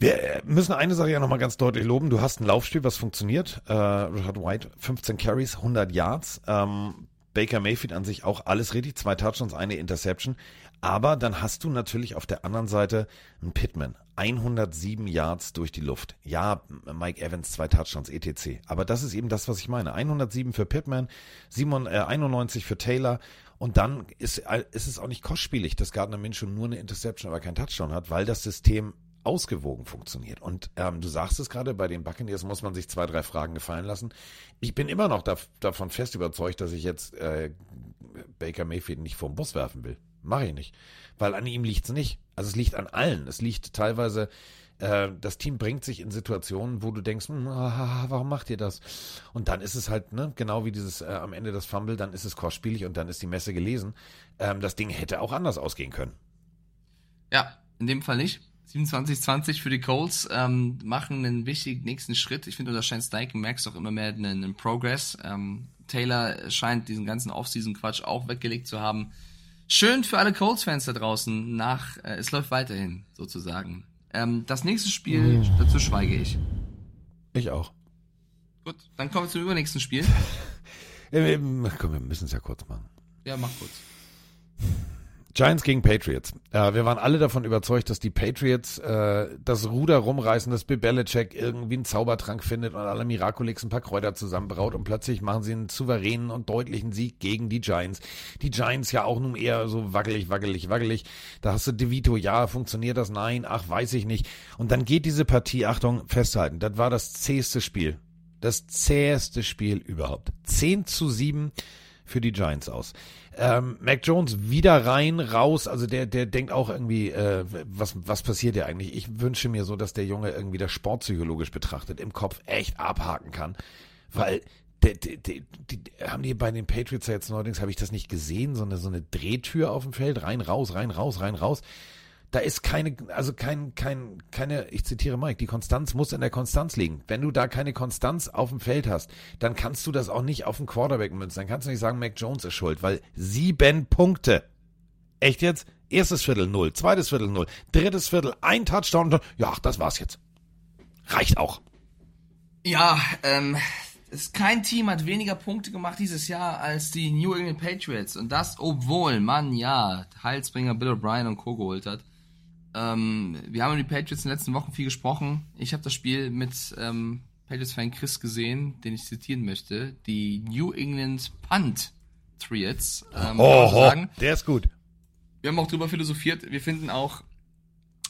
Wir äh, müssen eine Sache ja nochmal ganz deutlich loben. Du hast ein Laufspiel, was funktioniert. Äh, Richard White, 15 Carries, 100 Yards. Ähm, Baker Mayfield an sich auch alles richtig. Zwei Touchdowns, eine Interception. Aber dann hast du natürlich auf der anderen Seite einen Pittman. 107 Yards durch die Luft. Ja, Mike Evans, zwei Touchdowns, etc. Aber das ist eben das, was ich meine. 107 für Pittman, 7, äh, 91 für Taylor. Und dann ist, ist es auch nicht kostspielig, dass Gardner Minshew nur eine Interception, aber kein Touchdown hat, weil das System ausgewogen funktioniert. Und ähm, du sagst es gerade, bei den Buccaneers muss man sich zwei, drei Fragen gefallen lassen. Ich bin immer noch da, davon fest überzeugt, dass ich jetzt äh, Baker Mayfield nicht vom Bus werfen will. Mache ich nicht. Weil an ihm liegt es nicht. Also es liegt an allen. Es liegt teilweise, äh, das Team bringt sich in Situationen, wo du denkst, hm, warum macht ihr das? Und dann ist es halt, ne, genau wie dieses äh, am Ende das Fumble, dann ist es kostspielig und dann ist die Messe gelesen. Ähm, das Ding hätte auch anders ausgehen können. Ja, in dem Fall nicht. 27-20 für die Colts ähm, machen einen wichtigen nächsten Schritt. Ich finde, unter Shane Steichen merkst du auch immer mehr einen, einen Progress. Ähm, Taylor scheint diesen ganzen Offseason-Quatsch auch weggelegt zu haben. Schön für alle Colts-Fans da draußen. Nach, äh, es läuft weiterhin, sozusagen. Ähm, das nächste Spiel, oh. dazu schweige ich. Ich auch. Gut, dann kommen wir zum übernächsten Spiel. <laughs> Komm, wir müssen es ja kurz machen. Ja, mach kurz. Giants gegen Patriots. Äh, wir waren alle davon überzeugt, dass die Patriots äh, das Ruder rumreißen, dass Bill Belichick irgendwie einen Zaubertrank findet und alle Miraculix ein paar Kräuter zusammenbraut und plötzlich machen sie einen souveränen und deutlichen Sieg gegen die Giants. Die Giants ja auch nun eher so wackelig, wackelig, wackelig. Da hast du DeVito, ja, funktioniert das? Nein, ach, weiß ich nicht. Und dann geht diese Partie, Achtung, festhalten, das war das zäheste Spiel. Das zäheste Spiel überhaupt. 10 zu 7 für die Giants aus. Ähm, Mac Jones wieder rein, raus, also der, der denkt auch irgendwie, äh, was, was passiert ja eigentlich? Ich wünsche mir so, dass der Junge irgendwie das sportpsychologisch betrachtet im Kopf echt abhaken kann, weil die, die, die, haben die bei den Patriots jetzt neuerdings, habe ich das nicht gesehen, so eine, so eine Drehtür auf dem Feld, rein, raus, rein, raus, rein, raus. Da ist keine, also kein, kein, keine, ich zitiere Mike, die Konstanz muss in der Konstanz liegen. Wenn du da keine Konstanz auf dem Feld hast, dann kannst du das auch nicht auf den Quarterback münzen. Dann kannst du nicht sagen, Mac Jones ist schuld, weil sieben Punkte. Echt jetzt? Erstes Viertel null, zweites Viertel null, drittes Viertel ein Touchdown. Ja, das war's jetzt. Reicht auch. Ja, ähm, ist kein Team hat weniger Punkte gemacht dieses Jahr als die New England Patriots. Und das, obwohl man ja Heilsbringer Bill O'Brien und Co. geholt hat. Ähm, wir haben über die Patriots in den letzten Wochen viel gesprochen. Ich habe das Spiel mit ähm, Patriots-Fan Chris gesehen, den ich zitieren möchte. Die New England Punt Triads. Ähm, oh, sagen. der ist gut. Wir haben auch drüber philosophiert. Wir finden auch,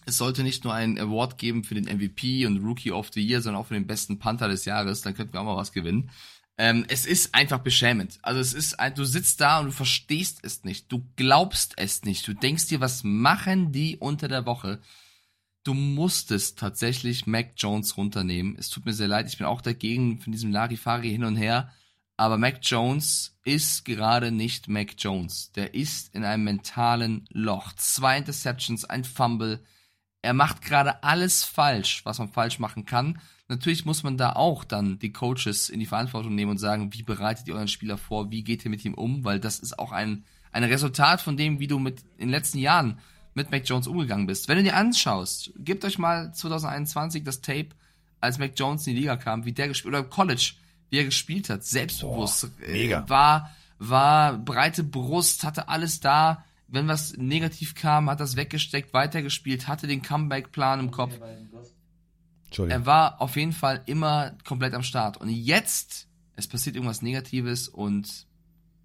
es sollte nicht nur einen Award geben für den MVP und Rookie of the Year, sondern auch für den besten Panther des Jahres. Dann könnten wir auch mal was gewinnen. Ähm, es ist einfach beschämend. Also es ist, du sitzt da und du verstehst es nicht. Du glaubst es nicht. Du denkst dir, was machen die unter der Woche? Du musstest tatsächlich Mac Jones runternehmen. Es tut mir sehr leid. Ich bin auch dagegen von diesem Larifari hin und her. Aber Mac Jones ist gerade nicht Mac Jones. Der ist in einem mentalen Loch. Zwei Interceptions, ein Fumble. Er macht gerade alles falsch, was man falsch machen kann. Natürlich muss man da auch dann die Coaches in die Verantwortung nehmen und sagen, wie bereitet ihr euren Spieler vor, wie geht ihr mit ihm um, weil das ist auch ein, ein Resultat von dem, wie du mit in den letzten Jahren mit Mac Jones umgegangen bist. Wenn du dir anschaust, gebt euch mal 2021 das Tape, als Mac Jones in die Liga kam, wie der gespielt, oder College, wie er gespielt hat, selbstbewusst, Boah, mega. Äh, war, war breite Brust, hatte alles da. Wenn was negativ kam, hat das weggesteckt, weitergespielt, hatte den Comeback-Plan im Kopf. Er war auf jeden Fall immer komplett am Start. Und jetzt, es passiert irgendwas Negatives und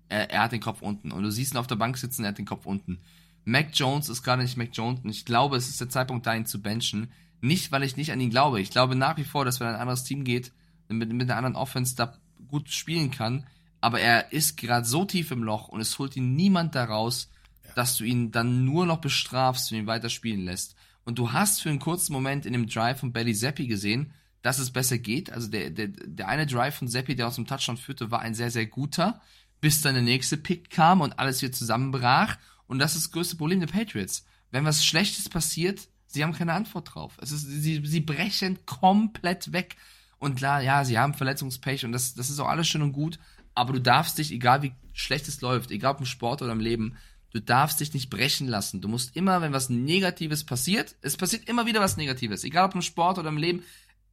er, er hat den Kopf unten. Und du siehst ihn auf der Bank sitzen, er hat den Kopf unten. Mac Jones ist gerade nicht Mac Jones und ich glaube, es ist der Zeitpunkt, da ihn zu benchen. Nicht, weil ich nicht an ihn glaube. Ich glaube nach wie vor, dass wenn ein anderes Team geht, mit, mit einer anderen Offense da gut spielen kann. Aber er ist gerade so tief im Loch und es holt ihn niemand daraus, ja. dass du ihn dann nur noch bestrafst und ihn weiter spielen lässt. Und du hast für einen kurzen Moment in dem Drive von Belly Zappi gesehen, dass es besser geht. Also der, der, der eine Drive von Zappi, der aus dem Touchdown führte, war ein sehr, sehr guter, bis dann der nächste Pick kam und alles wieder zusammenbrach. Und das ist das größte Problem der Patriots. Wenn was Schlechtes passiert, sie haben keine Antwort drauf. Es ist, sie, sie brechen komplett weg. Und klar, ja, sie haben Verletzungspech und das, das ist auch alles schön und gut. Aber du darfst dich, egal wie schlecht es läuft, egal ob im Sport oder im Leben, Du darfst dich nicht brechen lassen. Du musst immer, wenn was Negatives passiert, es passiert immer wieder was Negatives, egal ob im Sport oder im Leben,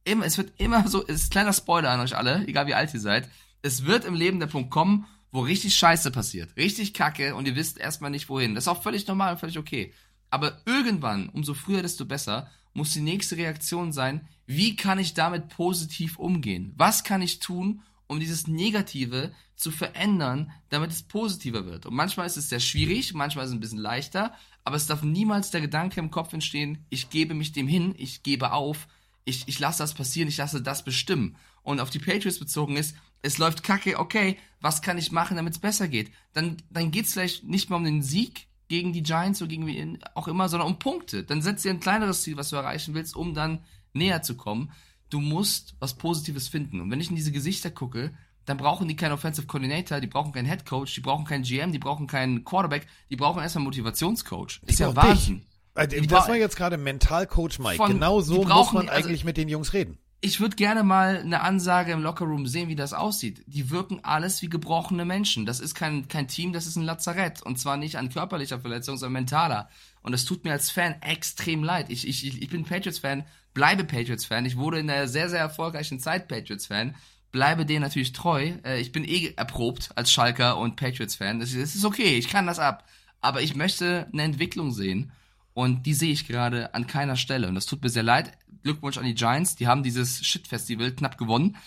immer, es wird immer so, es ist ein kleiner Spoiler an euch alle, egal wie alt ihr seid, es wird im Leben der Punkt kommen, wo richtig Scheiße passiert, richtig Kacke und ihr wisst erstmal nicht wohin. Das ist auch völlig normal und völlig okay. Aber irgendwann, umso früher, desto besser, muss die nächste Reaktion sein, wie kann ich damit positiv umgehen? Was kann ich tun, um dieses Negative zu verändern, damit es positiver wird. Und manchmal ist es sehr schwierig, manchmal ist es ein bisschen leichter, aber es darf niemals der Gedanke im Kopf entstehen, ich gebe mich dem hin, ich gebe auf, ich, ich lasse das passieren, ich lasse das bestimmen. Und auf die Patriots bezogen ist, es läuft kacke, okay, was kann ich machen, damit es besser geht? Dann, dann geht es vielleicht nicht mehr um den Sieg gegen die Giants oder gegen wen auch immer, sondern um Punkte. Dann setzt dir ein kleineres Ziel, was du erreichen willst, um dann näher zu kommen du musst was Positives finden. Und wenn ich in diese Gesichter gucke, dann brauchen die keinen Offensive Coordinator, die brauchen keinen Head Coach, die brauchen keinen GM, die brauchen keinen Quarterback, die brauchen erstmal einen Motivationscoach. Ist ja Wahnsinn. Dich. Das war jetzt gerade Mentalcoach Mike. Von, genau so muss man also eigentlich also, mit den Jungs reden. Ich würde gerne mal eine Ansage im Lockerroom sehen, wie das aussieht. Die wirken alles wie gebrochene Menschen. Das ist kein, kein Team, das ist ein Lazarett. Und zwar nicht an körperlicher Verletzung, sondern mentaler. Und das tut mir als Fan extrem leid. Ich, ich, ich bin Patriots-Fan, bleibe Patriots-Fan. Ich wurde in einer sehr, sehr erfolgreichen Zeit Patriots-Fan. Bleibe denen natürlich treu. Äh, ich bin eh erprobt als Schalker und Patriots-Fan. Das ist okay, ich kann das ab. Aber ich möchte eine Entwicklung sehen. Und die sehe ich gerade an keiner Stelle. Und das tut mir sehr leid. Glückwunsch an die Giants. Die haben dieses Shit-Festival knapp gewonnen.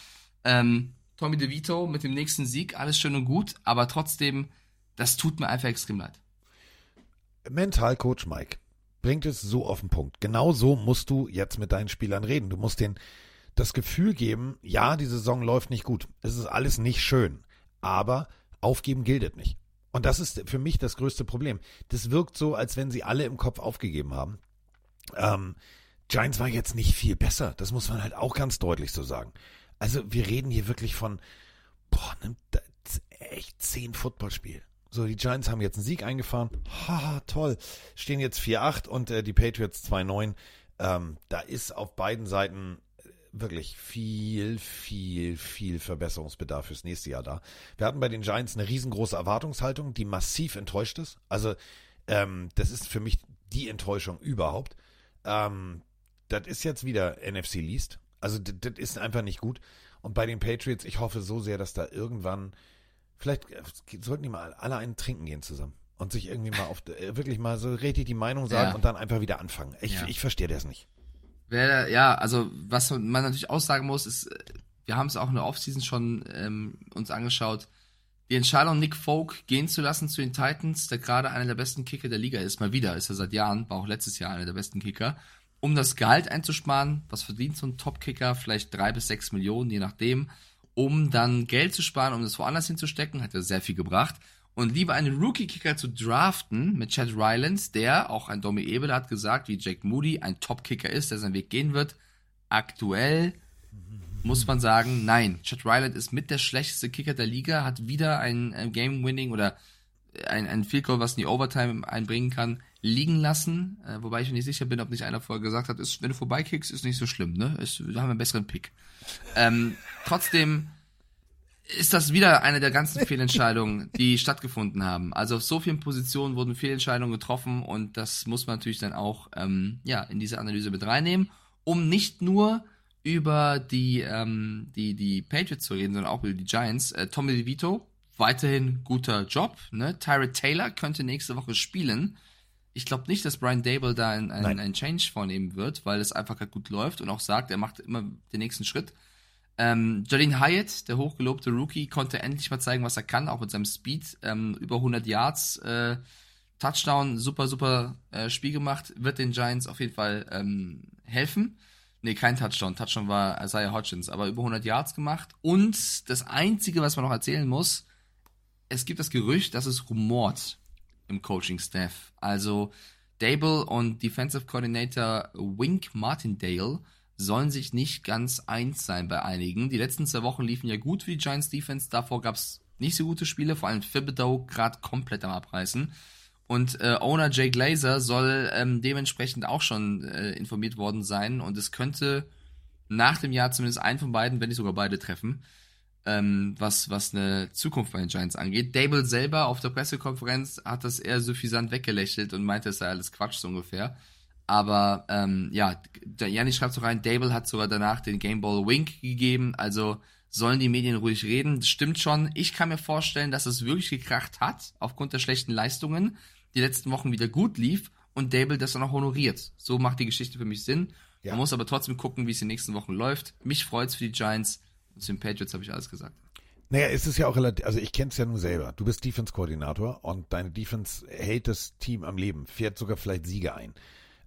Ähm, Tommy DeVito mit dem nächsten Sieg, alles schön und gut. Aber trotzdem, das tut mir einfach extrem leid. Mentalcoach Mike bringt es so auf den Punkt. Genau so musst du jetzt mit deinen Spielern reden. Du musst denen das Gefühl geben, ja, die Saison läuft nicht gut. Es ist alles nicht schön. Aber Aufgeben gilt nicht. Und das ist für mich das größte Problem. Das wirkt so, als wenn sie alle im Kopf aufgegeben haben. Ähm, Giants war jetzt nicht viel besser. Das muss man halt auch ganz deutlich so sagen. Also wir reden hier wirklich von, boah, einem echt zehn Footballspiel. So, die Giants haben jetzt einen Sieg eingefahren. Haha, toll. Stehen jetzt 4-8 und äh, die Patriots 2-9. Ähm, da ist auf beiden Seiten wirklich viel, viel, viel Verbesserungsbedarf fürs nächste Jahr da. Wir hatten bei den Giants eine riesengroße Erwartungshaltung, die massiv enttäuscht ist. Also, ähm, das ist für mich die Enttäuschung überhaupt. Ähm, das ist jetzt wieder NFC Least. Also, das ist einfach nicht gut. Und bei den Patriots, ich hoffe so sehr, dass da irgendwann, vielleicht äh, sollten die mal alle einen trinken gehen zusammen und sich irgendwie mal auf, äh, wirklich mal so richtig die Meinung sagen Ja. und dann einfach wieder anfangen. Ich, Ja. ich verstehe das nicht. Wer, ja, also was man natürlich auch sagen muss, ist, äh, wir haben es auch in der Offseason schon ähm, uns angeschaut, die Entscheidung, Nick Folk gehen zu lassen zu den Titans, der gerade einer der besten Kicker der Liga ist, mal wieder, ist er seit Jahren, war auch letztes Jahr einer der besten Kicker, um das Gehalt einzusparen, was verdient so ein Top-Kicker, vielleicht drei bis sechs Millionen, je nachdem, um dann Geld zu sparen, um das woanders hinzustecken, hat er sehr viel gebracht. Und lieber einen Rookie-Kicker zu draften mit Chad Rylands, der, auch ein Domi Ebel hat gesagt, wie Jake Moody, ein Top-Kicker ist, der seinen Weg gehen wird. Aktuell muss man sagen, nein. Chad Ryland ist mit der schlechteste Kicker der Liga, hat wieder ein, ein Game-Winning oder ein, ein Field Goal, was in die Overtime einbringen kann, liegen lassen. Äh, wobei ich mir nicht sicher bin, ob nicht einer vorher gesagt hat, ist, wenn du vorbeikickst, ist nicht so schlimm, ne? Ist, wir haben einen besseren Pick. Ähm, trotzdem ist das wieder eine der ganzen <laughs> Fehlentscheidungen, die stattgefunden haben. Also auf so vielen Positionen wurden Fehlentscheidungen getroffen und das muss man natürlich dann auch ähm, ja, in diese Analyse mit reinnehmen, um nicht nur über die, ähm, die, die Patriots zu reden, sondern auch über die Giants. Äh, Tommy DeVito, weiterhin guter Job. Ne? Tyrod Taylor könnte nächste Woche spielen. Ich glaube nicht, dass Brian Dable da ein, ein, ein Change vornehmen wird, weil es einfach gerade gut läuft und auch sagt, er macht immer den nächsten Schritt. Ähm, Jolene Hyatt, der hochgelobte Rookie, konnte endlich mal zeigen, was er kann, auch mit seinem Speed. Ähm, über 100 Yards, äh, Touchdown, super, super äh, Spiel gemacht. Wird den Giants auf jeden Fall ähm, helfen. Nee, kein Touchdown. Touchdown war Isaiah Hodgins, aber über 100 Yards gemacht. Und das Einzige, was man noch erzählen muss, es gibt das Gerücht, dass es rumort im Coaching-Staff. Also Dable und Defensive Coordinator Wink Martindale sollen sich nicht ganz eins sein bei einigen. Die letzten zwei Wochen liefen ja gut für die Giants Defense. Davor gab's nicht so gute Spiele, vor allem Thibodeau gerade komplett am Abreißen. Und äh, Owner Jay Glazer soll ähm, dementsprechend auch schon äh, informiert worden sein. Und es könnte nach dem Jahr zumindest einen von beiden, wenn nicht sogar beide treffen, ähm, was, was eine Zukunft bei den Giants angeht. Dable selber auf der Pressekonferenz hat das eher suffisant weggelächelt und meinte, es sei alles Quatsch so ungefähr. Aber ähm, ja, Janis schreibt so rein, Dable hat sogar danach den Game Ball Wink gegeben, also sollen die Medien ruhig reden. Das stimmt schon. Ich kann mir vorstellen, dass es wirklich gekracht hat, aufgrund der schlechten Leistungen, die letzten Wochen wieder gut lief und Dable das dann auch honoriert. So macht die Geschichte für mich Sinn. Ja. Man muss aber trotzdem gucken, wie es in den nächsten Wochen läuft. Mich freut's für die Giants zu den Patriots habe ich alles gesagt. Naja, es ist ja auch relativ, also ich kenne es ja nur selber. Du bist Defense-Koordinator und deine Defense hält das Team am Leben, fährt sogar vielleicht Siege ein.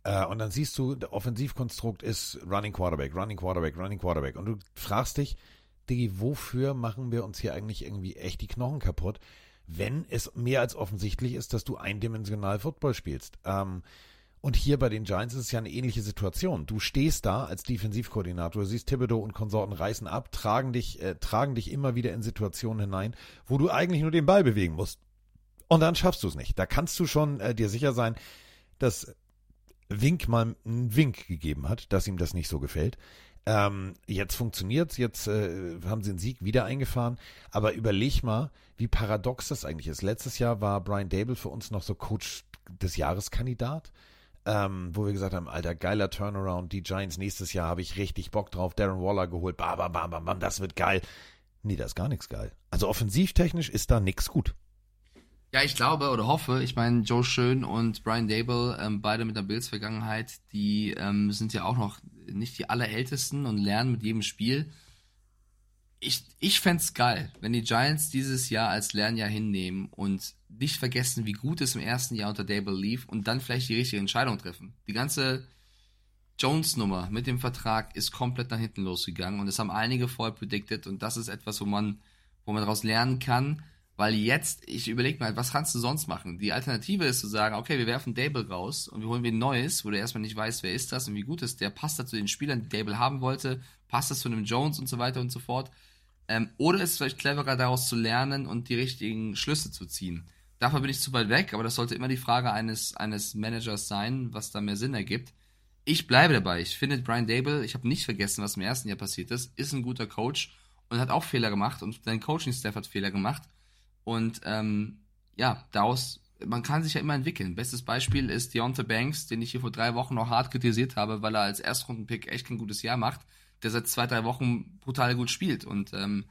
Äh, und dann siehst du, der Offensivkonstrukt ist Running Quarterback, Running Quarterback, Running Quarterback. Und du fragst dich, Diggi, wofür machen wir uns hier eigentlich irgendwie echt die Knochen kaputt, wenn es mehr als offensichtlich ist, dass du eindimensional Football spielst? Ähm, und hier bei den Giants ist es ja eine ähnliche Situation. Du stehst da als Defensivkoordinator, siehst Thibodeau und Konsorten reißen ab, tragen dich, äh, tragen dich immer wieder in Situationen hinein, wo du eigentlich nur den Ball bewegen musst. Und dann schaffst du es nicht. Da kannst du schon äh, dir sicher sein, dass Wink mal einen Wink gegeben hat, dass ihm das nicht so gefällt. Ähm, jetzt funktioniert's, jetzt äh, haben sie den Sieg wieder eingefahren. Aber überleg mal, wie paradox das eigentlich ist. Letztes Jahr war Brian Dable für uns noch so Coach des Jahreskandidat, ähm, wo wir gesagt haben, alter, geiler Turnaround, die Giants nächstes Jahr habe ich richtig Bock drauf, Darren Waller geholt, bam, bam, bam, bam, bam, das wird geil. Nee, da ist gar nichts geil. Also offensivtechnisch ist da nix gut. Ja, ich glaube oder hoffe, ich meine, Joe Schön und Brian Dable, ähm, beide mit der Bills-Vergangenheit, die ähm, sind ja auch noch nicht die allerältesten und lernen mit jedem Spiel. Ich, ich fänd's geil, wenn die Giants dieses Jahr als Lernjahr hinnehmen und nicht vergessen, wie gut es im ersten Jahr unter Dable lief und dann vielleicht die richtige Entscheidung treffen. Die ganze Jones-Nummer mit dem Vertrag ist komplett nach hinten losgegangen und das haben einige vorher predicted und das ist etwas, wo man, wo man daraus lernen kann. Weil jetzt, ich überlege mal, was kannst du sonst machen? Die Alternative ist zu sagen, okay, wir werfen Dable raus und wir holen ein neues, wo du erstmal nicht weißt, wer ist das und wie gut ist der, passt das zu den Spielern, die Dable haben wollte, passt das zu einem Jones und so weiter und so fort. Ähm, oder ist es vielleicht cleverer, daraus zu lernen und die richtigen Schlüsse zu ziehen. Davon bin ich zu weit weg, aber das sollte immer die Frage eines, eines Managers sein, was da mehr Sinn ergibt. Ich bleibe dabei. Ich finde Brian Dable, ich habe nicht vergessen, was im ersten Jahr passiert ist, ist ein guter Coach und hat auch Fehler gemacht und sein Coaching-Staff hat Fehler gemacht. Und ähm, ja, daraus, man kann sich ja immer entwickeln. Bestes Beispiel ist Deontay Banks, den ich hier vor drei Wochen noch hart kritisiert habe, weil er als Erstrundenpick echt kein gutes Jahr macht, der seit zwei, drei Wochen brutal gut spielt. Und ähm,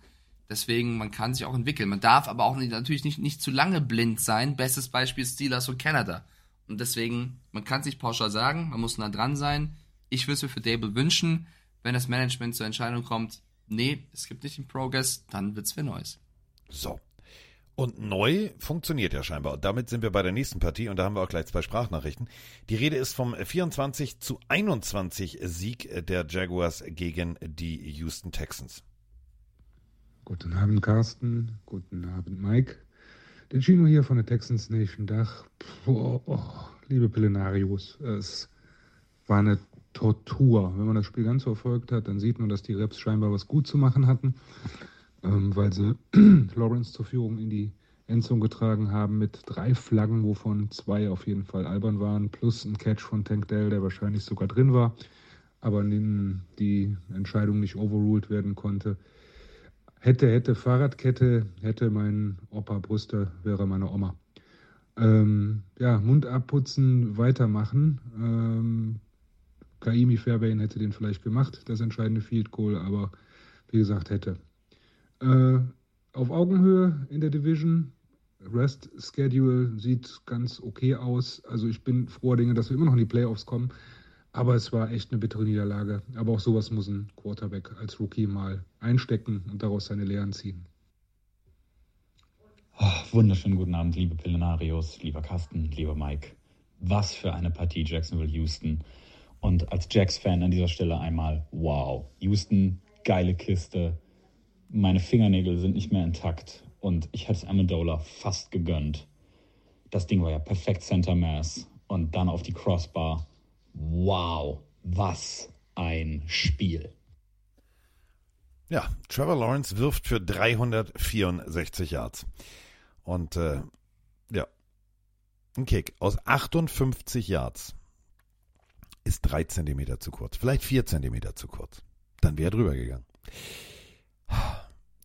deswegen, man kann sich auch entwickeln. Man darf aber auch nicht, natürlich nicht, nicht zu lange blind sein. Bestes Beispiel Steelers und Canada. Und deswegen, man kann sich pauschal sagen, man muss nah dran sein. Ich würde es mir für Dable wünschen, wenn das Management zur Entscheidung kommt, nee, es gibt nicht den Progress, dann wird's für Neues. So. Und neu funktioniert ja scheinbar. Und damit sind wir bei der nächsten Partie und da haben wir auch gleich zwei Sprachnachrichten. Die Rede ist vom 24 zu 21 Sieg der Jaguars gegen die Houston Texans. Guten Abend, Carsten. Guten Abend, Mike. Den Chino hier von der Texans Nation Dach. Boah, oh, liebe Pillenarios, es war eine Tortur. Wenn man das Spiel ganz verfolgt hat, dann sieht man, dass die Reps scheinbar was gut zu machen hatten ähm, weil sie <clears throat> Lawrence zur Führung in die Endzone getragen haben mit drei Flaggen, wovon zwei auf jeden Fall albern waren, plus ein Catch von Tank Dell, der wahrscheinlich sogar drin war, aber in die Entscheidung nicht overruled werden konnte. Hätte, hätte Fahrradkette, hätte mein Opa Brüste, wäre meine Oma. Ähm, ja, Mund abputzen, weitermachen. Ähm, Kaimi Fairbairn hätte den vielleicht gemacht, das entscheidende Field Goal, aber wie gesagt, hätte. Äh, auf Augenhöhe in der Division. Rest Schedule sieht ganz okay aus. Also ich bin froher Dinge, dass wir immer noch in die Playoffs kommen. Aber es war echt eine bittere Niederlage. Aber auch sowas muss ein Quarterback als Rookie mal einstecken und daraus seine Lehren ziehen. Oh, wunderschönen guten Abend, liebe Pillenarios, lieber Carsten, lieber Mike. Was für eine Partie Jacksonville-Houston. Und als Jacks-Fan an dieser Stelle einmal, wow. Houston, geile Kiste, meine Fingernägel sind nicht mehr intakt und ich hätte es Amendola fast gegönnt. Das Ding war ja perfekt Center Mass und dann auf die Crossbar. Wow, was ein Spiel. Ja, Trevor Lawrence wirft für 364 Yards. Und äh, ja, ein Kick aus 58 Yards ist 3 Zentimeter zu kurz. Vielleicht 4 Zentimeter zu kurz. Dann wäre er drüber gegangen.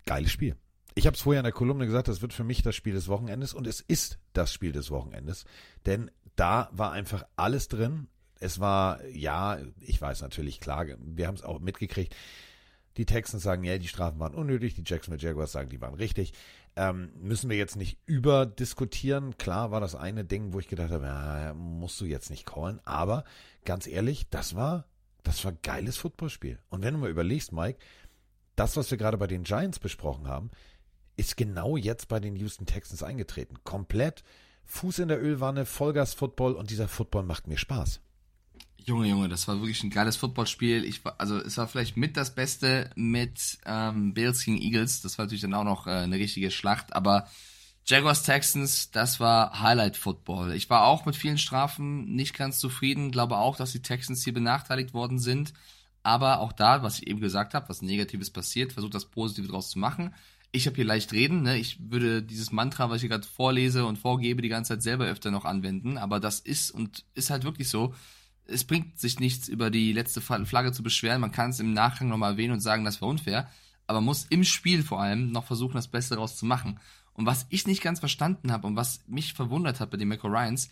Geiles Spiel. Ich habe es vorher in der Kolumne gesagt, das wird für mich das Spiel des Wochenendes und es ist das Spiel des Wochenendes, denn da war einfach alles drin. Es war, ja, ich weiß natürlich, klar, wir haben es auch mitgekriegt. Die Texans sagen, ja, die Strafen waren unnötig, die Jacksonville Jaguars sagen, die waren richtig. Ähm, müssen wir jetzt nicht überdiskutieren. Klar war das eine Ding, wo ich gedacht habe, ja, musst du jetzt nicht callen. Aber ganz ehrlich, das war, das war geiles Footballspiel. Und wenn du mal überlegst, Mike, das, was wir gerade bei den Giants besprochen haben, ist genau jetzt bei den Houston Texans eingetreten. Komplett Fuß in der Ölwanne, Vollgas-Football und dieser Football macht mir Spaß. Junge, Junge, das war wirklich ein geiles Footballspiel. Ich war, also es war vielleicht mit das Beste mit ähm, Bills gegen Eagles. Das war natürlich dann auch noch äh, eine richtige Schlacht. Aber Jaguars Texans, das war Highlight Football. Ich war auch mit vielen Strafen nicht ganz zufrieden. Glaube auch, dass die Texans hier benachteiligt worden sind. Aber auch da, was ich eben gesagt habe, was Negatives passiert, versucht das Positive draus zu machen. Ich habe hier leicht reden, ne? Ich würde dieses Mantra, was ich gerade vorlese und vorgebe, die ganze Zeit selber öfter noch anwenden. Aber das ist und ist halt wirklich so. Es bringt sich nichts, über die letzte Flagge zu beschweren. Man kann es im Nachgang nochmal erwähnen und sagen, das war unfair. Aber muss im Spiel vor allem noch versuchen, das Beste daraus zu machen. Und was ich nicht ganz verstanden habe und was mich verwundert hat bei den Mac Ryans,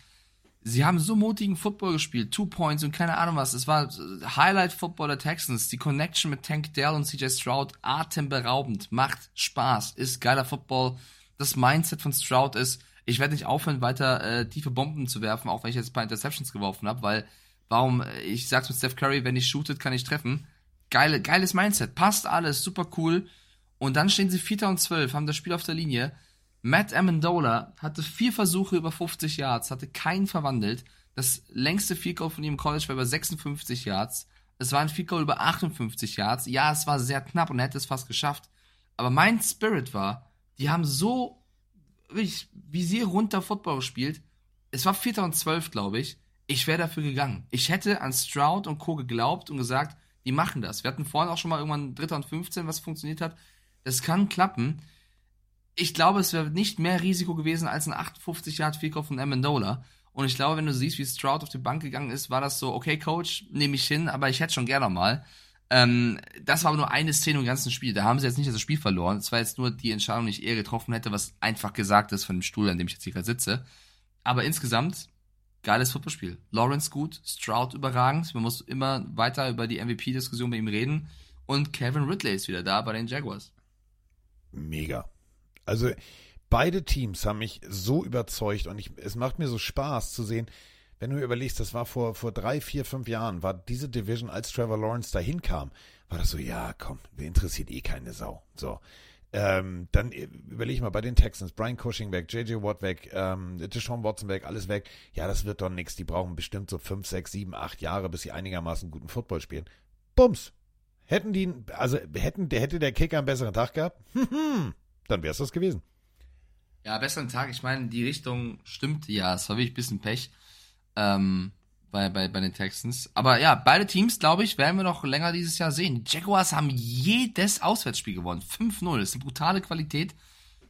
Sie haben so mutigen Football gespielt, Two Points und keine Ahnung was. Es war Highlight Football der Texans. Die Connection mit Tank Dell und CJ Stroud atemberaubend. Macht Spaß, ist geiler Football. Das Mindset von Stroud ist, ich werde nicht aufhören, weiter äh, tiefe Bomben zu werfen, auch wenn ich jetzt ein paar Interceptions geworfen habe, weil warum, äh, ich sag's mit Steph Curry, wenn ich shootet, kann ich treffen. Geile, geiles Mindset, passt alles, super cool. Und dann stehen sie Vierter und Zwölf, haben das Spiel auf der Linie Matt Amendola hatte vier Versuche über 50 Yards, hatte keinen verwandelt. Das längste Field Goal von ihm im College war über 56 Yards. Es war ein Field Goal über 58 Yards. Ja, es war sehr knapp und er hätte es fast geschafft. Aber mein Spirit war, die haben so wirklich Visier runter Football gespielt. Es war Vierter und Zwölf, glaube ich. Ich wäre dafür gegangen. Ich hätte an Stroud und Co. geglaubt und gesagt, die machen das. Wir hatten vorhin auch schon mal irgendwann Dritter und 15, was funktioniert hat. Das kann klappen. Ich glaube, es wäre nicht mehr Risiko gewesen als ein 58 Yard Vielkauf von Amendola. Und ich glaube, wenn du siehst, wie Stroud auf die Bank gegangen ist, war das so, okay, Coach, nehme ich hin, aber ich hätte schon gerne mal. Ähm, das war aber nur eine Szene im ganzen Spiel. Da haben sie jetzt nicht das Spiel verloren. Es war jetzt nur die Entscheidung, die ich eher getroffen hätte, was einfach gesagt ist von dem Stuhl, an dem ich jetzt hier gerade sitze. Aber insgesamt, geiles Footballspiel. Lawrence gut, Stroud überragend. Man muss immer weiter über die MVP-Diskussion bei ihm reden. Und Kevin Ridley ist wieder da bei den Jaguars. Mega. Also beide Teams haben mich so überzeugt und ich, es macht mir so Spaß zu sehen, wenn du überlegst, das war vor, vor drei, vier, fünf Jahren, war diese Division, als Trevor Lawrence dahin kam, war das so, ja, komm, mir interessiert eh keine Sau. So. Ähm, dann überleg mal bei den Texans, Brian Cushing weg, JJ Watt weg, ähm, Deshaun Watson weg, alles weg. Ja, das wird doch nichts. Die brauchen bestimmt so fünf, sechs, sieben, acht Jahre, bis sie einigermaßen guten Football spielen. Bums. Hätten die, also hätten, hätte der Kicker einen besseren Tag gehabt, <laughs> dann wäre es das gewesen. Ja, besseren Tag. Ich meine, die Richtung stimmt. Ja, es war wirklich ein bisschen Pech ähm, bei, bei, bei den Texans. Aber ja, beide Teams, glaube ich, werden wir noch länger dieses Jahr sehen. Die Jaguars haben jedes Auswärtsspiel gewonnen. 5-0. Das ist eine brutale Qualität.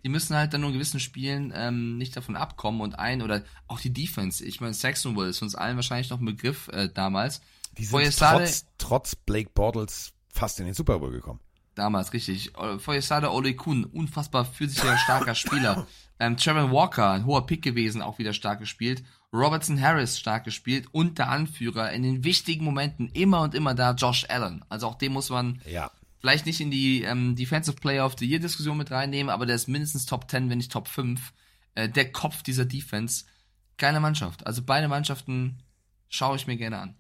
Die müssen halt dann nur in gewissen Spielen ähm, nicht davon abkommen und ein oder auch die Defense. Ich meine, Saxonville ist uns allen wahrscheinlich noch ein Begriff äh, damals. Die sind trotz, trotz Blake Bortles fast in den Super Bowl gekommen. Damals, richtig. Foyesade Ole Kuhn, unfassbar physisch starker Spieler. <laughs> Ähm, Trevor Walker, ein hoher Pick gewesen, auch wieder stark gespielt. Robertson Harris stark gespielt und der Anführer in den wichtigen Momenten immer und immer da Josh Allen. Also auch den muss man ja. vielleicht nicht in die ähm, Defensive Player of the Year Diskussion mit reinnehmen, aber der ist mindestens Top 10, wenn nicht Top 5. Äh, der Kopf dieser Defense. Geile Mannschaft. Also beide Mannschaften schaue ich mir gerne an.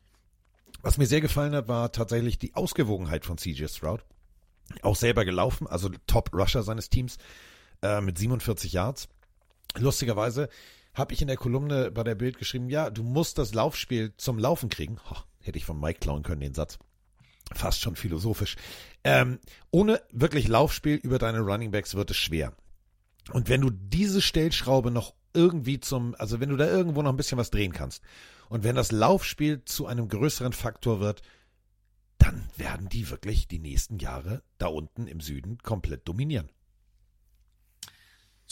Was mir sehr gefallen hat, war tatsächlich die Ausgewogenheit von CJ Stroud. Auch selber gelaufen, also Top-Rusher seines Teams äh, mit 47 Yards. Lustigerweise habe ich in der Kolumne bei der Bild geschrieben, ja, du musst das Laufspiel zum Laufen kriegen. Oh, hätte ich von Mike klauen können, den Satz. Fast schon philosophisch. Ähm, ohne wirklich Laufspiel über deine Running Backs wird es schwer. Und wenn du diese Stellschraube noch irgendwie zum, also wenn du da irgendwo noch ein bisschen was drehen kannst und wenn das Laufspiel zu einem größeren Faktor wird, dann werden die wirklich die nächsten Jahre da unten im Süden komplett dominieren.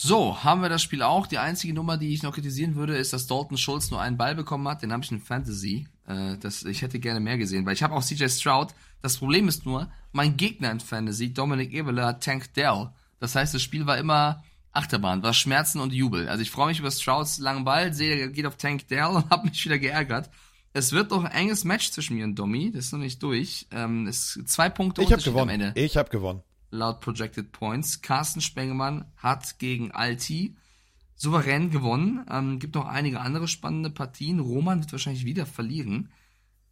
So, haben wir das Spiel auch. Die einzige Nummer, die ich noch kritisieren würde, ist, dass Dalton Schulz nur einen Ball bekommen hat. Den habe ich in Fantasy. Äh, das, ich hätte gerne mehr gesehen, weil ich habe auch CJ Stroud. Das Problem ist nur, mein Gegner in Fantasy, Dominic Eberle, hat Tank Dell. Das heißt, das Spiel war immer Achterbahn, war Schmerzen und Jubel. Also ich freue mich über Strouds langen Ball, sehe, er geht auf Tank Dell und <laughs> habe mich wieder geärgert. Es wird doch ein enges Match zwischen mir und Domi. Das ist noch nicht durch. Ähm, es ist zwei Punkte ich hab gewonnen. am Ende. Ich habe gewonnen laut Projected Points. Carsten Spengemann hat gegen Alti souverän gewonnen. Ähm, gibt noch einige andere spannende Partien. Roman wird wahrscheinlich wieder verlieren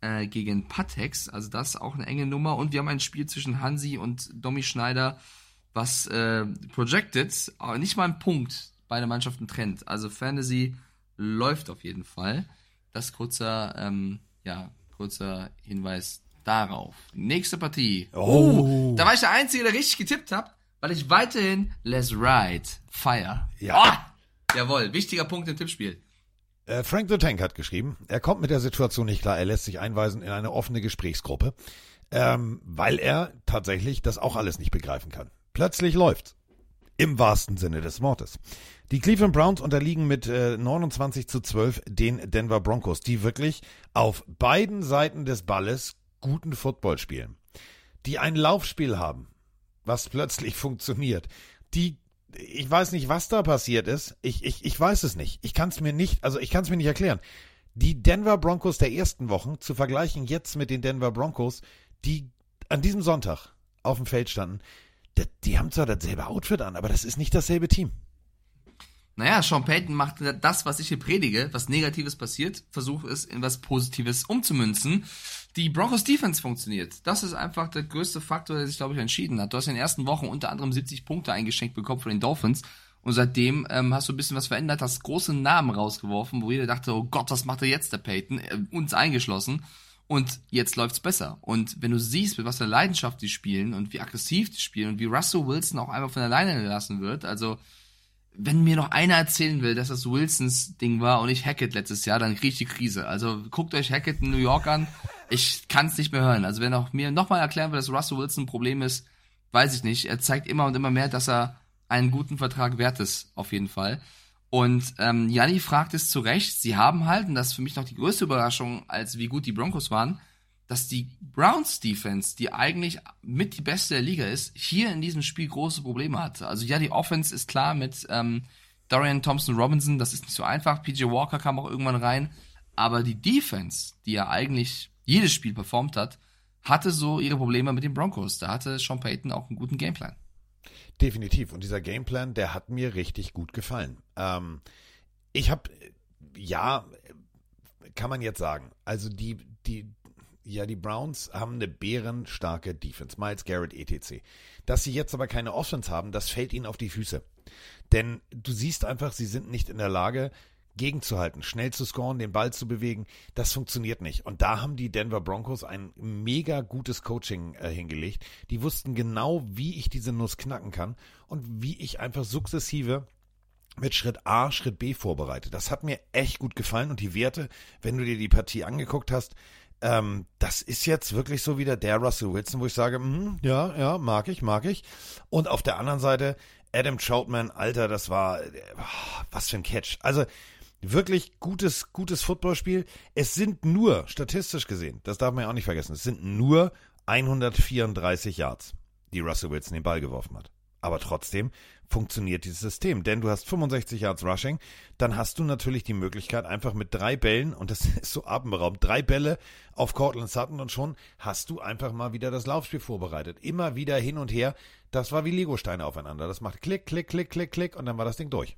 äh, gegen Patex. Also das ist auch eine enge Nummer. Und wir haben ein Spiel zwischen Hansi und Domi Schneider, was äh, Projected aber nicht mal einen Punkt beide Mannschaften trennt. Also Fantasy läuft auf jeden Fall. Das kurzer, ähm, ja, kurzer Hinweis darauf. Nächste Partie. Oh. Da war ich der Einzige, der richtig getippt hat, weil ich weiterhin Let's Ride feier. Ja. Oh, jawohl, wichtiger Punkt im Tippspiel. Äh, Frank the Tank hat geschrieben, er kommt mit der Situation nicht klar, er lässt sich einweisen in eine offene Gesprächsgruppe, ähm, weil er tatsächlich das auch alles nicht begreifen kann. Plötzlich läuft. Im wahrsten Sinne des Wortes. Die Cleveland Browns unterliegen mit äh, 29 zu 12 den Denver Broncos, die wirklich auf beiden Seiten des Balles guten Football spielen, die ein Laufspiel haben, was plötzlich <laughs> funktioniert, die ich weiß nicht, was da passiert ist. Ich, ich, ich weiß es nicht. Ich kann es mir nicht, also ich kann es mir nicht erklären. Die Denver Broncos der ersten Wochen zu vergleichen jetzt mit den Denver Broncos, die an diesem Sonntag auf dem Feld standen, die, die haben zwar dasselbe Outfit an, aber das ist nicht dasselbe Team. Naja, Sean Payton macht das, was ich hier predige, was Negatives passiert, versuche es in was Positives umzumünzen. Die Broncos Defense funktioniert. Das ist einfach der größte Faktor, der sich, glaube ich, entschieden hat. Du hast in den ersten Wochen unter anderem 70 Punkte eingeschenkt bekommen von den Dolphins. Und seitdem ähm, hast du ein bisschen was verändert, hast große Namen rausgeworfen, wo jeder dachte, oh Gott, was macht er jetzt, der Payton? Äh, uns eingeschlossen. Und jetzt läuft's besser. Und wenn du siehst, mit was für Leidenschaft die spielen und wie aggressiv die spielen und wie Russell Wilson auch einfach von alleine gelassen wird, also wenn mir noch einer erzählen will, dass das Wilsons Ding war und nicht Hackett letztes Jahr, dann kriege ich die Krise. Also guckt euch Hackett in New York an. Ich kann es nicht mehr hören. Also wenn auch mir nochmal erklären will, dass Russell Wilson ein Problem ist, weiß ich nicht. Er zeigt immer und immer mehr, dass er einen guten Vertrag wert ist, auf jeden Fall. Und ähm, fragt es zu Recht, sie haben halt, und das ist für mich noch die größte Überraschung, als wie gut die Broncos waren, dass die Browns Defense, die eigentlich mit die beste der Liga ist, hier in diesem Spiel große Probleme hatte. Also ja, die Offense ist klar mit ähm, Dorian Thompson Robinson, das ist nicht so einfach. PJ Walker kam auch irgendwann rein. Aber die Defense, die ja eigentlich jedes Spiel performt hat, hatte so ihre Probleme mit den Broncos. Da hatte Sean Payton auch einen guten Gameplan. Definitiv. Und dieser Gameplan, der hat mir richtig gut gefallen. Ähm, ich habe, ja, kann man jetzt sagen, also die, die, ja, die Browns haben eine bärenstarke Defense. Miles Garrett, etc. Dass sie jetzt aber keine Offense haben, das fällt ihnen auf die Füße. Denn du siehst einfach, sie sind nicht in der Lage, gegenzuhalten, schnell zu scoren, den Ball zu bewegen. Das funktioniert nicht. Und da haben die Denver Broncos ein mega gutes Coaching äh, hingelegt. Die wussten genau, wie ich diese Nuss knacken kann und wie ich einfach sukzessive mit Schritt A, Schritt B vorbereite. Das hat mir echt gut gefallen und die Werte, wenn du dir die Partie angeguckt hast, ähm, das ist jetzt wirklich so wieder der Russell Wilson, wo ich sage, mh, ja, ja, mag ich, mag ich. Und auf der anderen Seite Adam Troutman, Alter, das war äh, was für ein Catch. Also wirklich gutes, gutes Footballspiel. Es sind nur, statistisch gesehen, das darf man ja auch nicht vergessen, es sind nur 134 Yards, die Russell Wilson den Ball geworfen hat. Aber trotzdem funktioniert dieses System, denn du hast 65 Yards Rushing, dann hast du natürlich die Möglichkeit, einfach mit drei Bällen, und das <laughs> ist so atemberaubend, drei Bälle auf Cortland Sutton und schon hast du einfach mal wieder das Laufspiel vorbereitet. Immer wieder hin und her. Das war wie Legosteine aufeinander. Das macht Klick, Klick, Klick, Klick, Klick und dann war das Ding durch.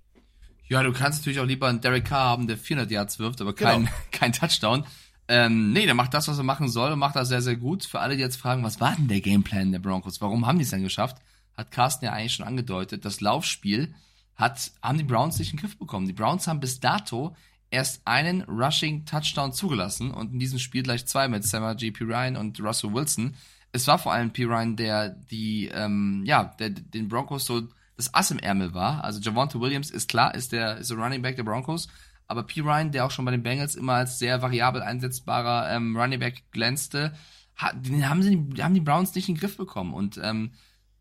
Ja, du kannst natürlich auch lieber einen Derek Carr haben, der 400 Yards wirft, aber kein, genau. <laughs> kein Touchdown. Ähm, nee, der macht das, was er machen soll und macht das sehr, sehr gut. Für alle, die jetzt fragen, was war denn der Gameplan der Broncos? Warum haben die es denn geschafft? Hat Carsten ja eigentlich schon angedeutet. Das Laufspiel hat, haben die Browns nicht in den Griff bekommen. Die Browns haben bis dato erst einen Rushing Touchdown zugelassen und in diesem Spiel gleich zwei mit Samar G. P. Ryan und Russell Wilson. Es war vor allem P. Ryan, der die, ähm, ja, der den Broncos so das Ass im Ärmel war. Also Javonte Williams ist klar, ist der, ist der Running Back der Broncos. Aber P. Ryan, der auch schon bei den Bengals immer als sehr variabel einsetzbarer ähm, Running Back glänzte, hat, den haben, sie, haben die Browns nicht in den Griff bekommen. Und ähm,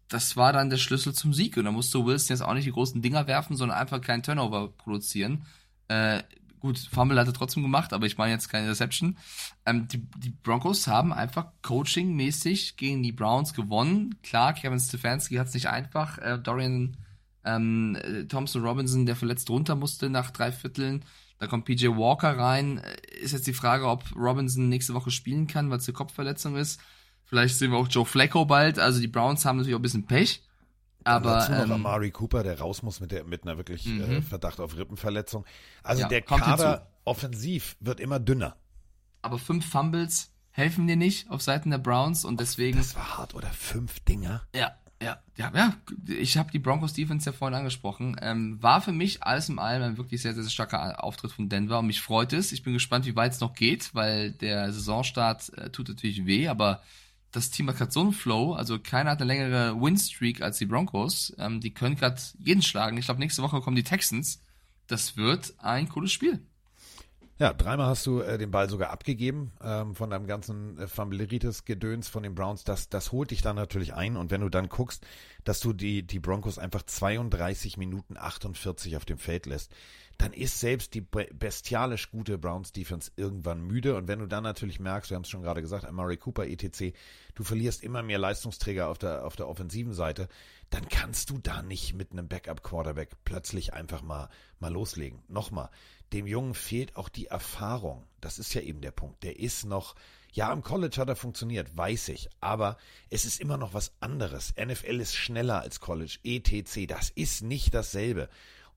das war dann der Schlüssel zum Sieg. Und da musste Wilson jetzt auch nicht die großen Dinger werfen, sondern einfach keinen Turnover produzieren. Äh, gut, Fumble hat er trotzdem gemacht, aber ich meine jetzt keine Reception. Ähm, die, die Broncos haben einfach coaching-mäßig gegen die Browns gewonnen. Klar, Kevin Stefanski hat es nicht einfach. Äh, Dorian ähm, äh, Thompson Robinson, der verletzt runter musste nach drei Vierteln. Da kommt PJ Walker rein. Äh, ist jetzt die Frage, ob Robinson nächste Woche spielen kann, weil es eine Kopfverletzung ist. Vielleicht sehen wir auch Joe Flacco bald. Also die Browns haben natürlich auch ein bisschen Pech. Aber dazu noch ähm, Amari Cooper, der raus muss mit, der, mit einer wirklich äh, Mhm. Verdacht auf Rippenverletzung. Also Ja, der Kader hinzu. offensiv wird immer dünner. aber fünf Fumbles helfen dir nicht auf Seiten der Browns und deswegen. Das war hart, oder? Fünf Dinger? Ja, ja, ja, ja. Ich habe die Broncos Defense ja vorhin angesprochen. Ähm, war für mich alles in allem ein wirklich sehr, sehr starker Auftritt von Denver und mich freut es. Ich bin gespannt, wie weit es noch geht, weil der Saisonstart äh, tut natürlich weh, aber das Team hat gerade so einen Flow, also keiner hat eine längere Win-Streak als die Broncos. Ähm, die können gerade jeden schlagen. Ich glaube, nächste Woche kommen die Texans. Das wird ein cooles Spiel. Ja, dreimal hast du äh, den Ball sogar abgegeben ähm, von deinem ganzen äh, Familiaritis-Gedöns von den Browns. Das, das holt dich dann natürlich ein. Und wenn du dann guckst, dass du die, die Broncos einfach 32 Minuten 48 auf dem Feld lässt, dann ist selbst die be- bestialisch gute Browns-Defense irgendwann müde. Und wenn du dann natürlich merkst, wir haben es schon gerade gesagt, Amari Cooper, etc., du verlierst immer mehr Leistungsträger auf der, auf der offensiven Seite, dann kannst du da nicht mit einem Backup-Quarterback plötzlich einfach mal, mal loslegen. Nochmal, dem Jungen fehlt auch die Erfahrung. Das ist ja eben der Punkt. Der ist noch, ja, im College hat er funktioniert, weiß ich, aber es ist immer noch was anderes. NFL ist schneller als College, etc. Das ist nicht dasselbe.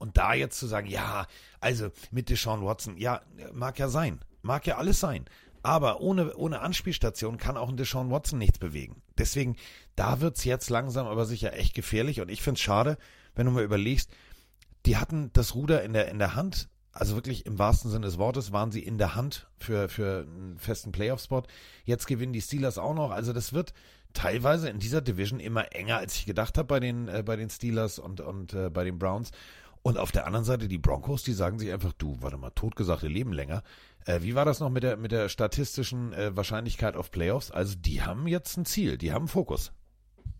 Und da jetzt zu sagen, ja, also mit Deshaun Watson, ja, mag ja sein, mag ja alles sein. Aber ohne, ohne Anspielstation kann auch ein Deshaun Watson nichts bewegen. Deswegen, da wird's jetzt langsam aber sicher echt gefährlich. Und ich find's schade, wenn du mal überlegst, die hatten das Ruder in der, in der Hand, also wirklich im wahrsten Sinne des Wortes waren sie in der Hand für, für einen festen Playoff-Spot. Jetzt gewinnen die Steelers auch noch. Also das wird teilweise in dieser Division immer enger, als ich gedacht habe bei den, äh, bei den Steelers und, und äh, bei den Browns. Und auf der anderen Seite die Broncos, die sagen sich einfach, du, warte mal, totgesagte leben länger. Äh, wie war das noch mit der, mit der statistischen äh, Wahrscheinlichkeit auf Playoffs? Also die haben jetzt ein Ziel, die haben Fokus.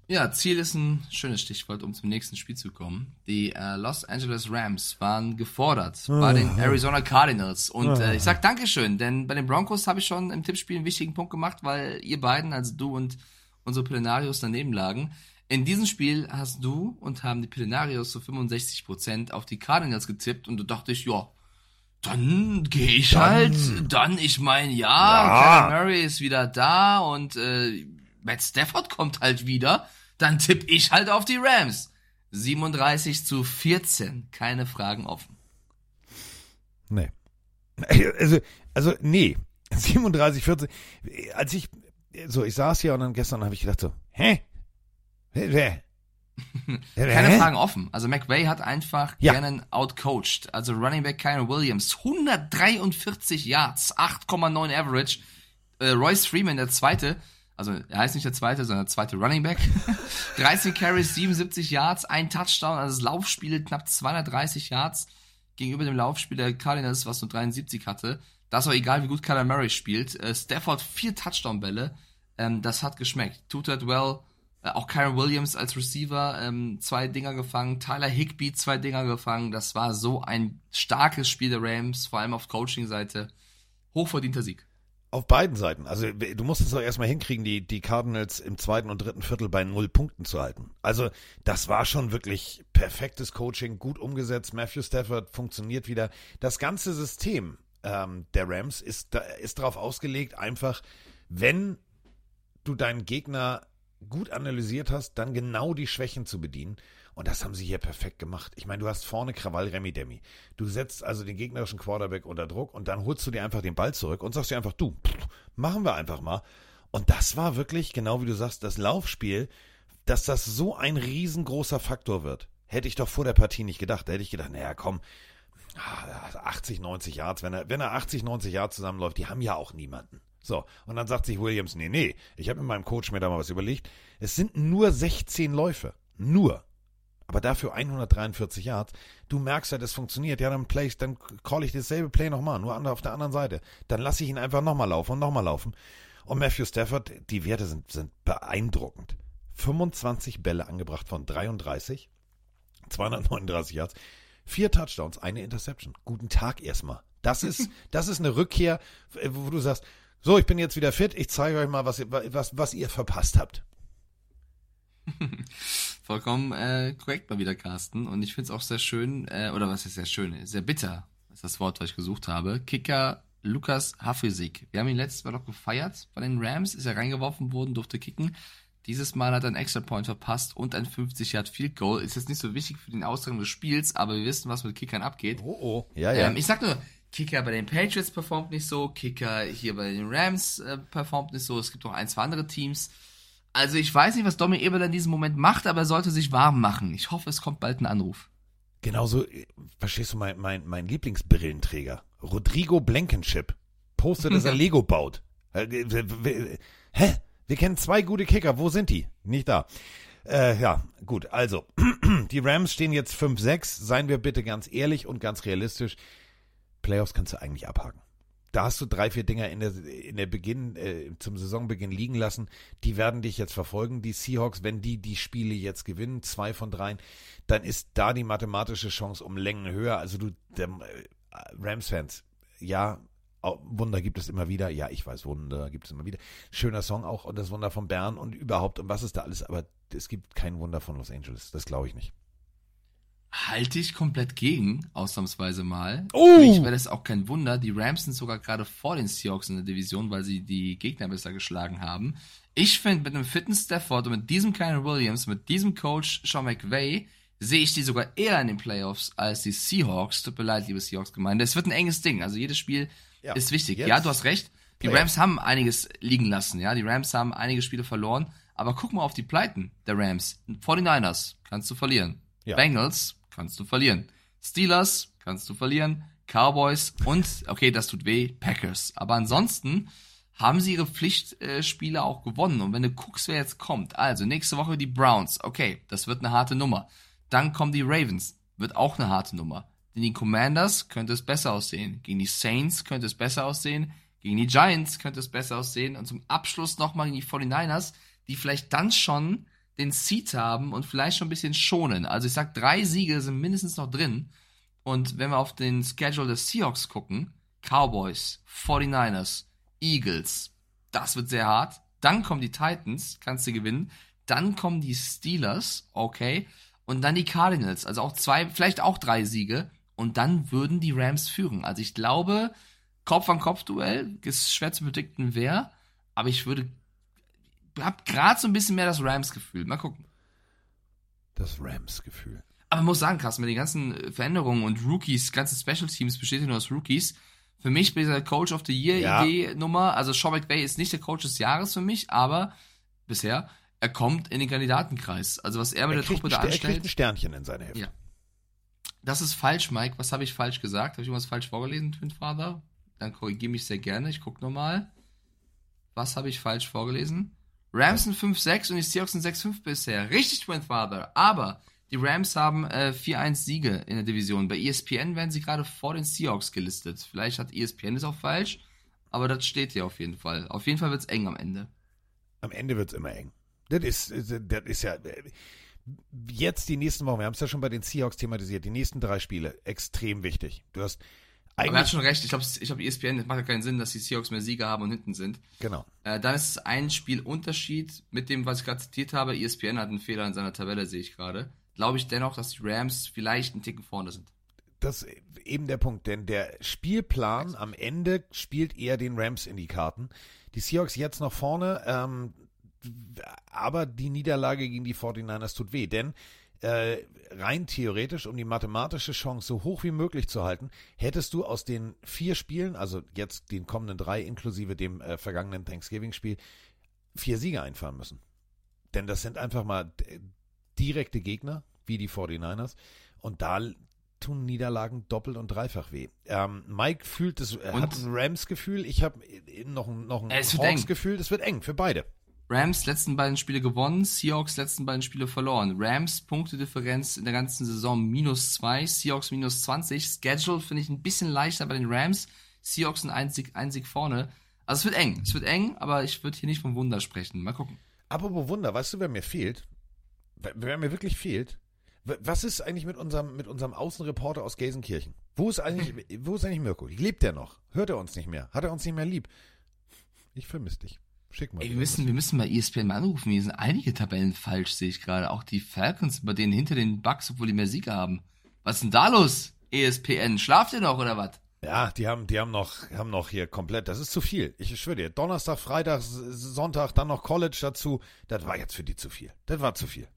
Ja, Ziel ist ein schönes Stichwort, um zum nächsten Spiel zu kommen. Die äh, Los Angeles Rams waren gefordert bei den Arizona Cardinals. Und äh, ich sag Dankeschön, denn bei den Broncos habe ich schon im Tippspiel einen wichtigen Punkt gemacht, weil ihr beiden, also du und unsere Plenarios daneben lagen. In diesem Spiel hast du und haben die Plenarios zu 65% auf die Cardinals getippt und du dachtest, ja, dann gehe ich Dann- halt, dann, ich meine, ja, Ja. Kyler Murray ist wieder da und äh, Matt Stafford kommt halt wieder, dann tipp ich halt auf die Rams. 37 zu 14, keine Fragen offen. Nee. <laughs> Also, also nee. <laughs> 37, 14. Als ich, so, ich saß hier und dann gestern habe ich gedacht so, hä? <laughs> Keine? Fragen offen. Also McVay hat einfach Ja. gerne outcoached. Also Running Back Kyron Williams, 143 Yards, 8,9 Average. Äh, Royce Freeman, der zweite, also er heißt nicht der zweite, sondern der zweite Running Back. <laughs> 13 Carries, 77 Yards, ein Touchdown. Also das Laufspiel knapp 230 Yards gegenüber dem Laufspiel der Cardinals, was nur 73 hatte. Das war egal, wie gut Kyler Murray spielt. Äh, Stafford vier Touchdown-Bälle. Ähm, das hat geschmeckt. Tut that well. Äh, auch Kyron Williams als Receiver ähm, zwei Dinger gefangen. Tyler Higby zwei Dinger gefangen. Das war so ein starkes Spiel der Rams, vor allem auf Coaching-Seite. Hochverdienter Sieg. Auf beiden Seiten. Also du musst es doch erstmal hinkriegen, die, die Cardinals im zweiten und dritten Viertel bei null Punkten zu halten. Also das war schon wirklich perfektes Coaching, gut umgesetzt. Matthew Stafford funktioniert wieder. Das ganze System ähm, der Rams ist, ist darauf ausgelegt, einfach, wenn du deinen Gegner gut analysiert hast, dann genau die Schwächen zu bedienen. Und das haben sie hier perfekt gemacht. Ich meine, du hast vorne Krawall Remi Demi. Du setzt also den gegnerischen Quarterback unter Druck und dann holst du dir einfach den Ball zurück und sagst dir einfach, du, machen wir einfach mal. Und das war wirklich, genau wie du sagst, das Laufspiel, dass das so ein riesengroßer Faktor wird. Hätte ich doch vor der Partie nicht gedacht. Da hätte ich gedacht, naja, komm, ah, 80, 90 Yards, wenn er, wenn er 80, 90 Yards zusammenläuft, die haben ja auch niemanden. So, und dann sagt sich Williams, nee, nee, ich habe mit meinem Coach mir da mal was überlegt. Es sind nur 16 Läufe. Nur. Aber dafür 143 Yards. Du merkst ja, das funktioniert. Ja, dann play ich, dann call ich dasselbe Play nochmal, nur auf der anderen Seite. Dann lasse ich ihn einfach nochmal laufen und nochmal laufen. Und Matthew Stafford, die Werte sind, sind beeindruckend. 25 Bälle angebracht von 33, 239 Yards, vier Touchdowns, eine Interception. Guten Tag erstmal. Das ist, <laughs> das ist eine Rückkehr, wo du sagst, so, ich bin jetzt wieder fit, ich zeige euch mal, was, ihr- was, was ihr verpasst habt. <laughs> Vollkommen äh, korrekt mal wieder, Carsten. Und ich finde es auch sehr schön, äh, oder was ist sehr schön, sehr bitter, ist das Wort, was ich gesucht habe. Kicker Lukas Hafesig. Wir haben ihn letztes Mal noch gefeiert bei den Rams, ist er reingeworfen worden, durfte kicken. Dieses Mal hat er einen Extra Point verpasst und ein 50 Yard Field Goal. Ist jetzt nicht so wichtig für den Ausgang des Spiels, aber wir wissen, was mit Kickern abgeht. Oh, oh. Ja, ja. Ähm, ich sag nur, Kicker bei den Patriots performt nicht so, Kicker hier bei den Rams äh, performt nicht so. Es gibt noch ein, zwei andere Teams. Also ich weiß nicht, was Domi Eberle in diesem Moment macht, aber er sollte sich warm machen. Ich hoffe, es kommt bald ein Anruf. Genauso, äh, verstehst du, mein, mein, mein Lieblingsbrillenträger, Rodrigo Blankenship, postet, dass er <laughs> Lego baut. Äh, w- Hä? Wir kennen zwei gute Kicker, wo sind die? Nicht da. Äh, ja, gut, also, <clears throat> die Rams stehen jetzt 5-6, seien wir bitte ganz ehrlich und ganz realistisch. Playoffs kannst du eigentlich abhaken. Da hast du drei, vier Dinger in der, in der Beginn, äh, zum Saisonbeginn liegen lassen. Die werden dich jetzt verfolgen, die Seahawks. Wenn die die Spiele jetzt gewinnen, zwei von dreien, dann ist da die mathematische Chance um Längen höher. Also du, äh, Rams-Fans, ja, Wunder gibt es immer wieder. Ja, ich weiß, Wunder gibt es immer wieder. Schöner Song auch und das Wunder von Bern und überhaupt und was ist da alles. Aber es gibt kein Wunder von Los Angeles. Das glaube ich nicht. Halte ich komplett gegen, ausnahmsweise mal. Oh! Für mich wäre das auch kein Wunder. Die Rams sind sogar gerade vor den Seahawks in der Division, weil sie die Gegner besser geschlagen haben. Ich finde, mit einem fitten Stafford und mit diesem kleinen Williams, mit diesem Coach Sean McVay, sehe ich die sogar eher in den Playoffs als die Seahawks. Tut mir leid, liebe Seahawks-Gemeinde. Es wird ein enges Ding. Also jedes Spiel Ja, ist wichtig. jetzt Ja, du hast recht. Die Playoffs. Rams haben einiges liegen lassen. Ja, die Rams haben einige Spiele verloren. Aber guck mal auf die Pleiten der Rams. 49ers kannst du verlieren. Ja. Bengals kannst du verlieren. Steelers kannst du verlieren. Cowboys und, okay, das tut weh, Packers. Aber ansonsten haben sie ihre Pflichtspiele auch gewonnen. Und wenn du guckst, wer jetzt kommt, also nächste Woche die Browns, okay, das wird eine harte Nummer. Dann kommen die Ravens. wird auch eine harte Nummer. Gegen die Commanders könnte es besser aussehen. Gegen die Saints könnte es besser aussehen. Gegen die Giants könnte es besser aussehen. Und zum Abschluss nochmal gegen die 49ers, die vielleicht dann schon den Seed haben und vielleicht schon ein bisschen schonen. Also ich sag, drei Siege sind mindestens noch drin. Und wenn wir auf den Schedule des Seahawks gucken, Cowboys, 49ers, Eagles, das wird sehr hart. Dann kommen die Titans, kannst du gewinnen. Dann kommen die Steelers, okay. Und dann die Cardinals, also auch zwei, vielleicht auch drei Siege. Und dann würden die Rams führen. Also ich glaube, Kopf an Kopf Duell ist schwer zu predikten, wer. Aber ich würde, hab gerade so ein bisschen mehr das Rams-Gefühl. Mal gucken. Das Rams-Gefühl. Aber man muss sagen, Carsten, mit den ganzen Veränderungen und Rookies, ganze Special Teams besteht ja nur aus Rookies. Für mich bei dieser Coach of the Year-Idee-Nummer, also Sean McVay ist nicht der Coach des Jahres für mich, aber bisher, er kommt in den Kandidatenkreis. Also was er mit Er der Truppe da er kriegt anstellt. ein Sternchen in seine Hälfte. Ja. Das ist falsch, Mike. Was habe ich falsch gesagt? Habe ich irgendwas falsch vorgelesen, Twin Father? Dann korrigiere mich sehr gerne. Ich gucke nochmal. Was habe ich falsch vorgelesen? Rams sind 5-6 und die Seahawks sind 6-5 bisher. Richtig, Twin Father. Aber die Rams haben äh, 4-1 Siege in der Division. Bei ESPN werden sie gerade vor den Seahawks gelistet. Vielleicht hat ESPN das auch falsch, aber das steht hier auf jeden Fall. Auf jeden Fall wird es eng am Ende. Am Ende wird's immer eng. Das ist, das ist ja jetzt die nächsten Wochen, wir haben es ja schon bei den Seahawks thematisiert, die nächsten drei Spiele, extrem wichtig. Du hast Aber er hat eigentlich, schon recht. Ich glaube, ich glaub, ESPN, das macht ja keinen Sinn, dass die Seahawks mehr Siege haben und hinten sind. genau. Äh, dann ist es ein Spielunterschied mit dem, was ich gerade zitiert habe. E ESPN hat einen Fehler in seiner Tabelle, sehe ich gerade. Glaube ich dennoch, dass die Rams vielleicht einen Ticken vorne sind. Das ist eben der Punkt, denn der Spielplan am Ende spielt eher den Rams in die Karten. Die Seahawks jetzt noch vorne, ähm, aber die Niederlage gegen die 49ers tut weh, denn äh, rein theoretisch, um die mathematische Chance so hoch wie möglich zu halten, hättest du aus den vier Spielen, also jetzt den kommenden drei inklusive dem äh, vergangenen Thanksgiving-Spiel, vier Siege einfahren müssen. Denn das sind einfach mal äh, direkte Gegner, wie die 49ers. Und da tun Niederlagen doppelt und dreifach weh. Ähm, Mike fühlt es, er Und- hat ein Rams-Gefühl, ich habe noch, ein- noch ein Äh, es. Hawks-Gefühl, das wird eng für beide. Rams letzten beiden Spiele gewonnen, Seahawks letzten beiden Spiele verloren. Rams Punktedifferenz in der ganzen Saison minus 2, Seahawks minus 20. Schedule finde ich ein bisschen leichter bei den Rams. Seahawks ein einzig, einzig vorne. Also es wird eng. Es wird eng, aber ich würde hier nicht vom Wunder sprechen. Mal gucken. Apropos Wunder, weißt du, wer mir fehlt? Wer, mir wirklich fehlt? Was ist eigentlich mit unserem, mit unserem Außenreporter aus Gelsenkirchen? Wo ist eigentlich, <laughs> wo ist eigentlich Mirko? Lebt der noch? Hört er uns nicht mehr? Hat er uns nicht mehr lieb? Ich vermisse dich. Schick mal. Ey, wir müssen, wir müssen mal ESPN mal anrufen. Hier sind einige Tabellen falsch, sehe ich gerade. Auch die Falcons bei denen hinter den Bucks, obwohl die mehr Siege haben. Was ist denn da los? ESPN, schlaft ihr noch oder was? Ja, die haben, die haben noch, haben noch hier komplett, das ist zu viel. Ich schwöre dir, Donnerstag, Freitag, Sonntag, dann noch College dazu. Das war jetzt für die zu viel. Das war zu viel.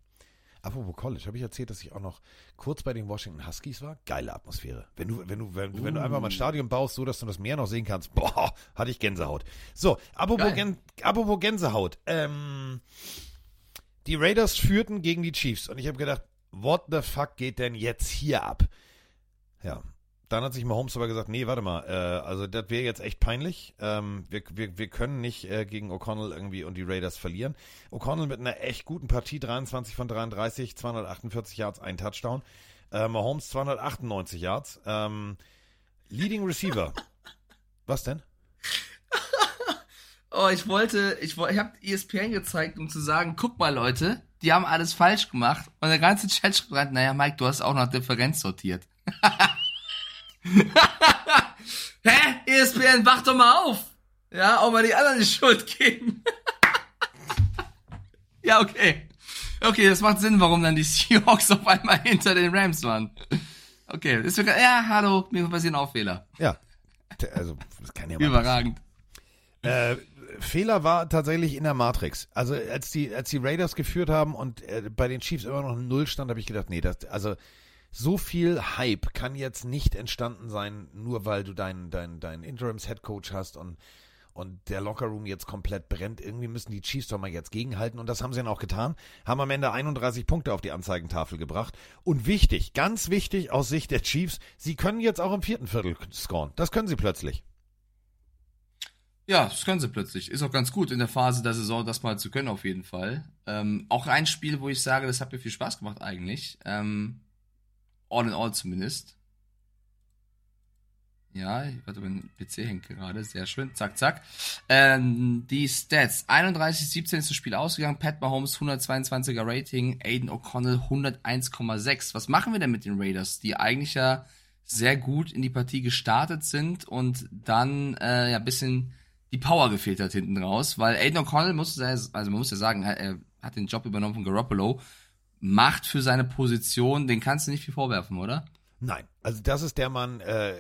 Apropos College, habe ich erzählt, dass ich auch noch kurz bei den Washington Huskies war? Geile Atmosphäre. Wenn du, wenn du, wenn, wenn du einfach mal ein Stadion baust, so dass du das Meer noch sehen kannst, boah, hatte ich Gänsehaut. So, apropos. Gän, apropos Gänsehaut. Ähm, die Raiders führten gegen die Chiefs und ich habe gedacht, what the fuck geht denn jetzt hier ab? Ja, dann hat sich Mahomes aber gesagt, nee, warte mal, äh, also das wäre jetzt echt peinlich. Ähm, wir, wir, wir können nicht äh, gegen O'Connell irgendwie und die Raiders verlieren. O'Connell mit einer echt guten Partie, 23 von 33, 248 Yards, ein Touchdown. Äh, Mahomes 298 Yards. Ähm, Leading Receiver. <laughs> Was denn? Oh, ich wollte, ich ich habe ESPN gezeigt, um zu sagen, guck mal Leute, die haben alles falsch gemacht. Und der ganze Chat schreibt, naja, Mike, du hast auch noch Differenz sortiert. <laughs> <laughs> Hä? ESPN, wach doch mal auf! Ja, auch mal die anderen die Schuld geben. <laughs> ja, okay. Okay, das macht Sinn, warum dann die <laughs> Seahawks auf einmal hinter den Rams waren. Okay, ist mir, ja, hallo, mir passieren auch Fehler. Ja. Also, das kann ja mal Überragend. Äh, Fehler war tatsächlich in der Matrix. Also als die, als die Raiders geführt haben und äh, bei den Chiefs immer noch ein Null stand, habe ich gedacht, nee, das, also so viel Hype kann jetzt nicht entstanden sein, nur weil du deinen dein, dein Interims-Headcoach hast und, und der Lockerroom jetzt komplett brennt. Irgendwie müssen die Chiefs doch mal jetzt gegenhalten und das haben sie dann auch getan. Haben am Ende 31 Punkte auf die Anzeigentafel gebracht. Und wichtig, ganz wichtig aus Sicht der Chiefs, sie können jetzt auch im vierten Viertel scoren. Das können sie plötzlich. Ja, das können sie plötzlich. Ist auch ganz gut in der Phase der Saison, das mal zu können, auf jeden Fall. Ähm, auch ein Spiel, wo ich sage, das hat mir viel Spaß gemacht eigentlich. Ähm, all in all zumindest. Ja, warte, mein PC hängt gerade, sehr schön, zack, zack. Ähm, die Stats, 31-17 ist das Spiel ausgegangen, Pat Mahomes 122er Rating, Aiden O'Connell 101,6. Was machen wir denn mit den Raiders, die eigentlich ja sehr gut in die Partie gestartet sind und dann äh, ja bisschen die Power gefehlt hat hinten raus, weil Aiden O'Connell muss, also man muss ja sagen, er hat den Job übernommen von Garoppolo, macht für seine Position, den kannst du nicht viel vorwerfen, oder? Nein, also das ist der Mann, äh,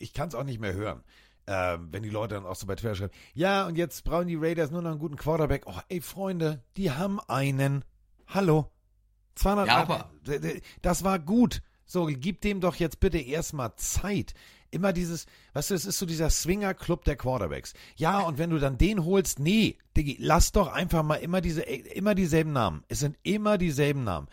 ich kann es auch nicht mehr hören. Äh, wenn die Leute dann auch so bei Twitter schreiben, ja, und jetzt brauchen die Raiders nur noch einen guten Quarterback. Oh, ey, Freunde, die haben einen. Hallo. 200 Ja, aber- Das war gut. So, gib dem doch jetzt bitte erstmal Zeit. Immer dieses, weißt du, es ist so dieser Swinger-Club der Quarterbacks. Ja, und wenn du dann den holst, nee, Diggi, lass doch einfach mal immer diese, immer dieselben Namen. Es sind immer dieselben Namen.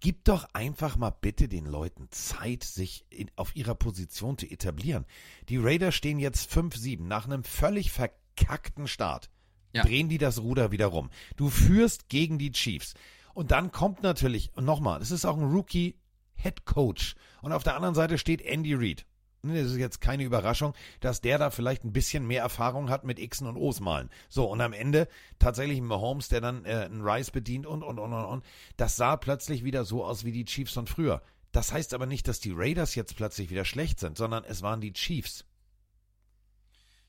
Gib doch einfach mal bitte den Leuten Zeit, sich in, auf ihrer Position zu etablieren. Die Raiders stehen jetzt 5-7 nach einem völlig verkackten Start. Ja. Drehen die das Ruder wieder rum. Du führst gegen die Chiefs. Und dann kommt natürlich, nochmal, es ist auch ein Rookie Head Coach. Und auf der anderen Seite steht Andy Reid. Das ist jetzt keine Überraschung, dass der da vielleicht ein bisschen mehr Erfahrung hat mit Xen und O's malen. So, und am Ende tatsächlich ein Mahomes, der dann äh, einen Rice bedient und, und, und, und, und. Das sah plötzlich wieder so aus wie die Chiefs von früher. Das heißt aber nicht, dass die Raiders jetzt plötzlich wieder schlecht sind, sondern es waren die Chiefs.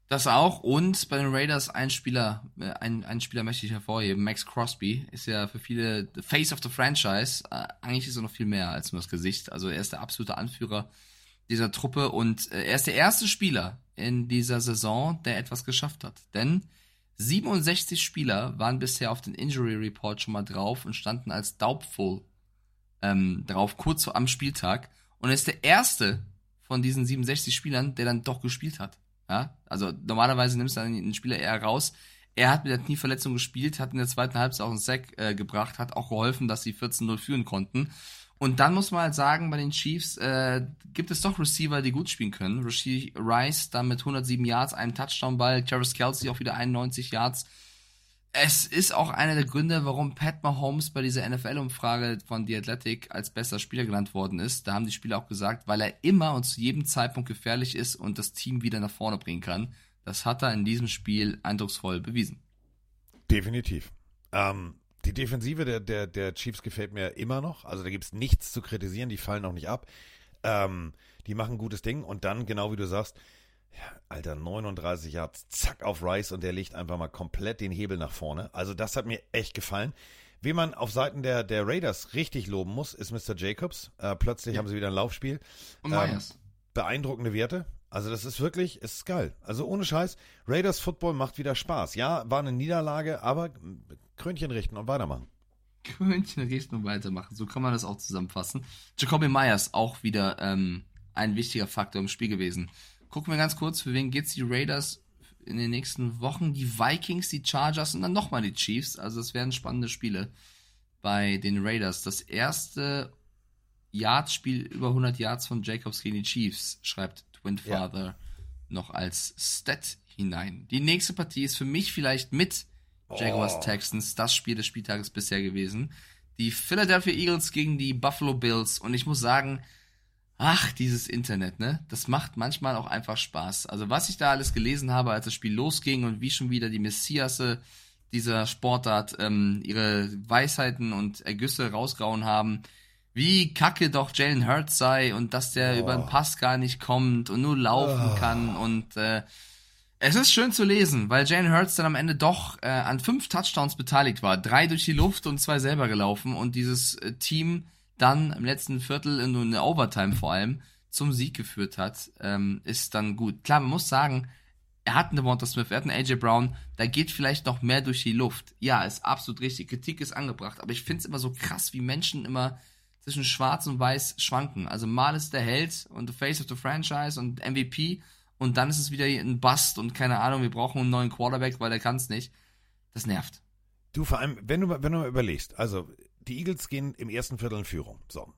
Das auch. Und bei den Raiders ein Spieler, äh, ein, ein Spieler möchte ich hervorheben. Max Crosby ist ja für viele the Face of the Franchise. Äh, eigentlich ist er noch viel mehr als nur das Gesicht. Also er ist der absolute Anführer dieser Truppe und äh, er ist der erste Spieler in dieser Saison, der etwas geschafft hat. Denn 67 Spieler waren bisher auf den Injury Report schon mal drauf und standen als doubtful ähm, drauf, kurz am Spieltag. Und er ist der erste von diesen 67 Spielern, der dann doch gespielt hat. Ja, also normalerweise nimmst du dann einen Spieler eher raus. Er hat mit der Knieverletzung gespielt, hat in der zweiten Halbzeit auch einen Sack äh, gebracht, hat auch geholfen, dass sie 14-0 führen konnten. Und dann muss man halt sagen, bei den Chiefs äh, gibt es doch Receiver, die gut spielen können. Rasheed Rice dann mit 107 Yards, einem Touchdown-Ball, Travis Kelsey auch wieder 91 Yards. Es ist auch einer der Gründe, warum Pat Mahomes bei dieser NFL-Umfrage von The Athletic als bester Spieler genannt worden ist. Da haben die Spieler auch gesagt, weil er immer und zu jedem Zeitpunkt gefährlich ist und das Team wieder nach vorne bringen kann. Das hat er in diesem Spiel eindrucksvoll bewiesen. Definitiv. Ähm, die Defensive der, der, der Chiefs gefällt mir immer noch. Also da gibt es nichts zu kritisieren, die fallen auch nicht ab. Ähm, die machen ein gutes Ding und dann, genau wie du sagst, ja, Alter, 39 Yards, zack auf Rice und der legt einfach mal komplett den Hebel nach vorne. Also das hat mir echt gefallen. Wen man auf Seiten der, der Raiders richtig loben muss, ist Mr. Jacobs. Äh, plötzlich haben sie wieder ein Laufspiel. Und Myers. beeindruckende Werte. Also das ist wirklich, es ist geil. Also ohne Scheiß, Raiders Football macht wieder Spaß. Ja, war eine Niederlage, aber Krönchen richten und weitermachen. Krönchen richten und weitermachen. So kann man das auch zusammenfassen. Jacoby Myers auch wieder ähm, ein wichtiger Faktor im Spiel gewesen. Gucken wir ganz kurz, für wen geht's die Raiders in den nächsten Wochen? Die Vikings, die Chargers und dann nochmal die Chiefs. Also es werden spannende Spiele bei den Raiders. Das erste Yards-Spiel über 100 Yards von Jacobs gegen die Chiefs, schreibt Twin Father noch als Stat hinein. Die nächste Partie ist für mich vielleicht mit Jaguars Oh. Texans das Spiel des Spieltages bisher gewesen. Die Philadelphia Eagles gegen die Buffalo Bills. Und ich muss sagen, ach, dieses Internet, ne? Das macht manchmal auch einfach Spaß. Also was ich da alles gelesen habe, als das Spiel losging und wie schon wieder die Messiasse dieser Sportart ähm, ihre Weisheiten und Ergüsse rausgehauen haben, wie kacke doch Jalen Hurts sei und dass der Oh. über den Pass gar nicht kommt und nur laufen Oh. kann und äh, es ist schön zu lesen, weil Jalen Hurts dann am Ende doch äh, an fünf Touchdowns beteiligt war. Drei durch die Luft und zwei selber gelaufen und dieses äh, Team dann im letzten Viertel in, in der Overtime vor allem zum Sieg geführt hat, ähm, ist dann gut. Klar, man muss sagen, er hat einen Devonta Smith, er hat einen AJ Brown, da geht vielleicht noch mehr durch die Luft. Ja, ist absolut richtig, Kritik ist angebracht, aber ich finde es immer so krass, wie Menschen immer zwischen schwarz und weiß schwanken. Also mal ist der Held und the face of the franchise und MVP und dann ist es wieder ein Bust und keine Ahnung, wir brauchen einen neuen Quarterback, weil der kann es nicht. Das nervt. Du, vor allem, wenn du, wenn du mal überlegst, also die Eagles gehen im ersten Viertel in Führung. So.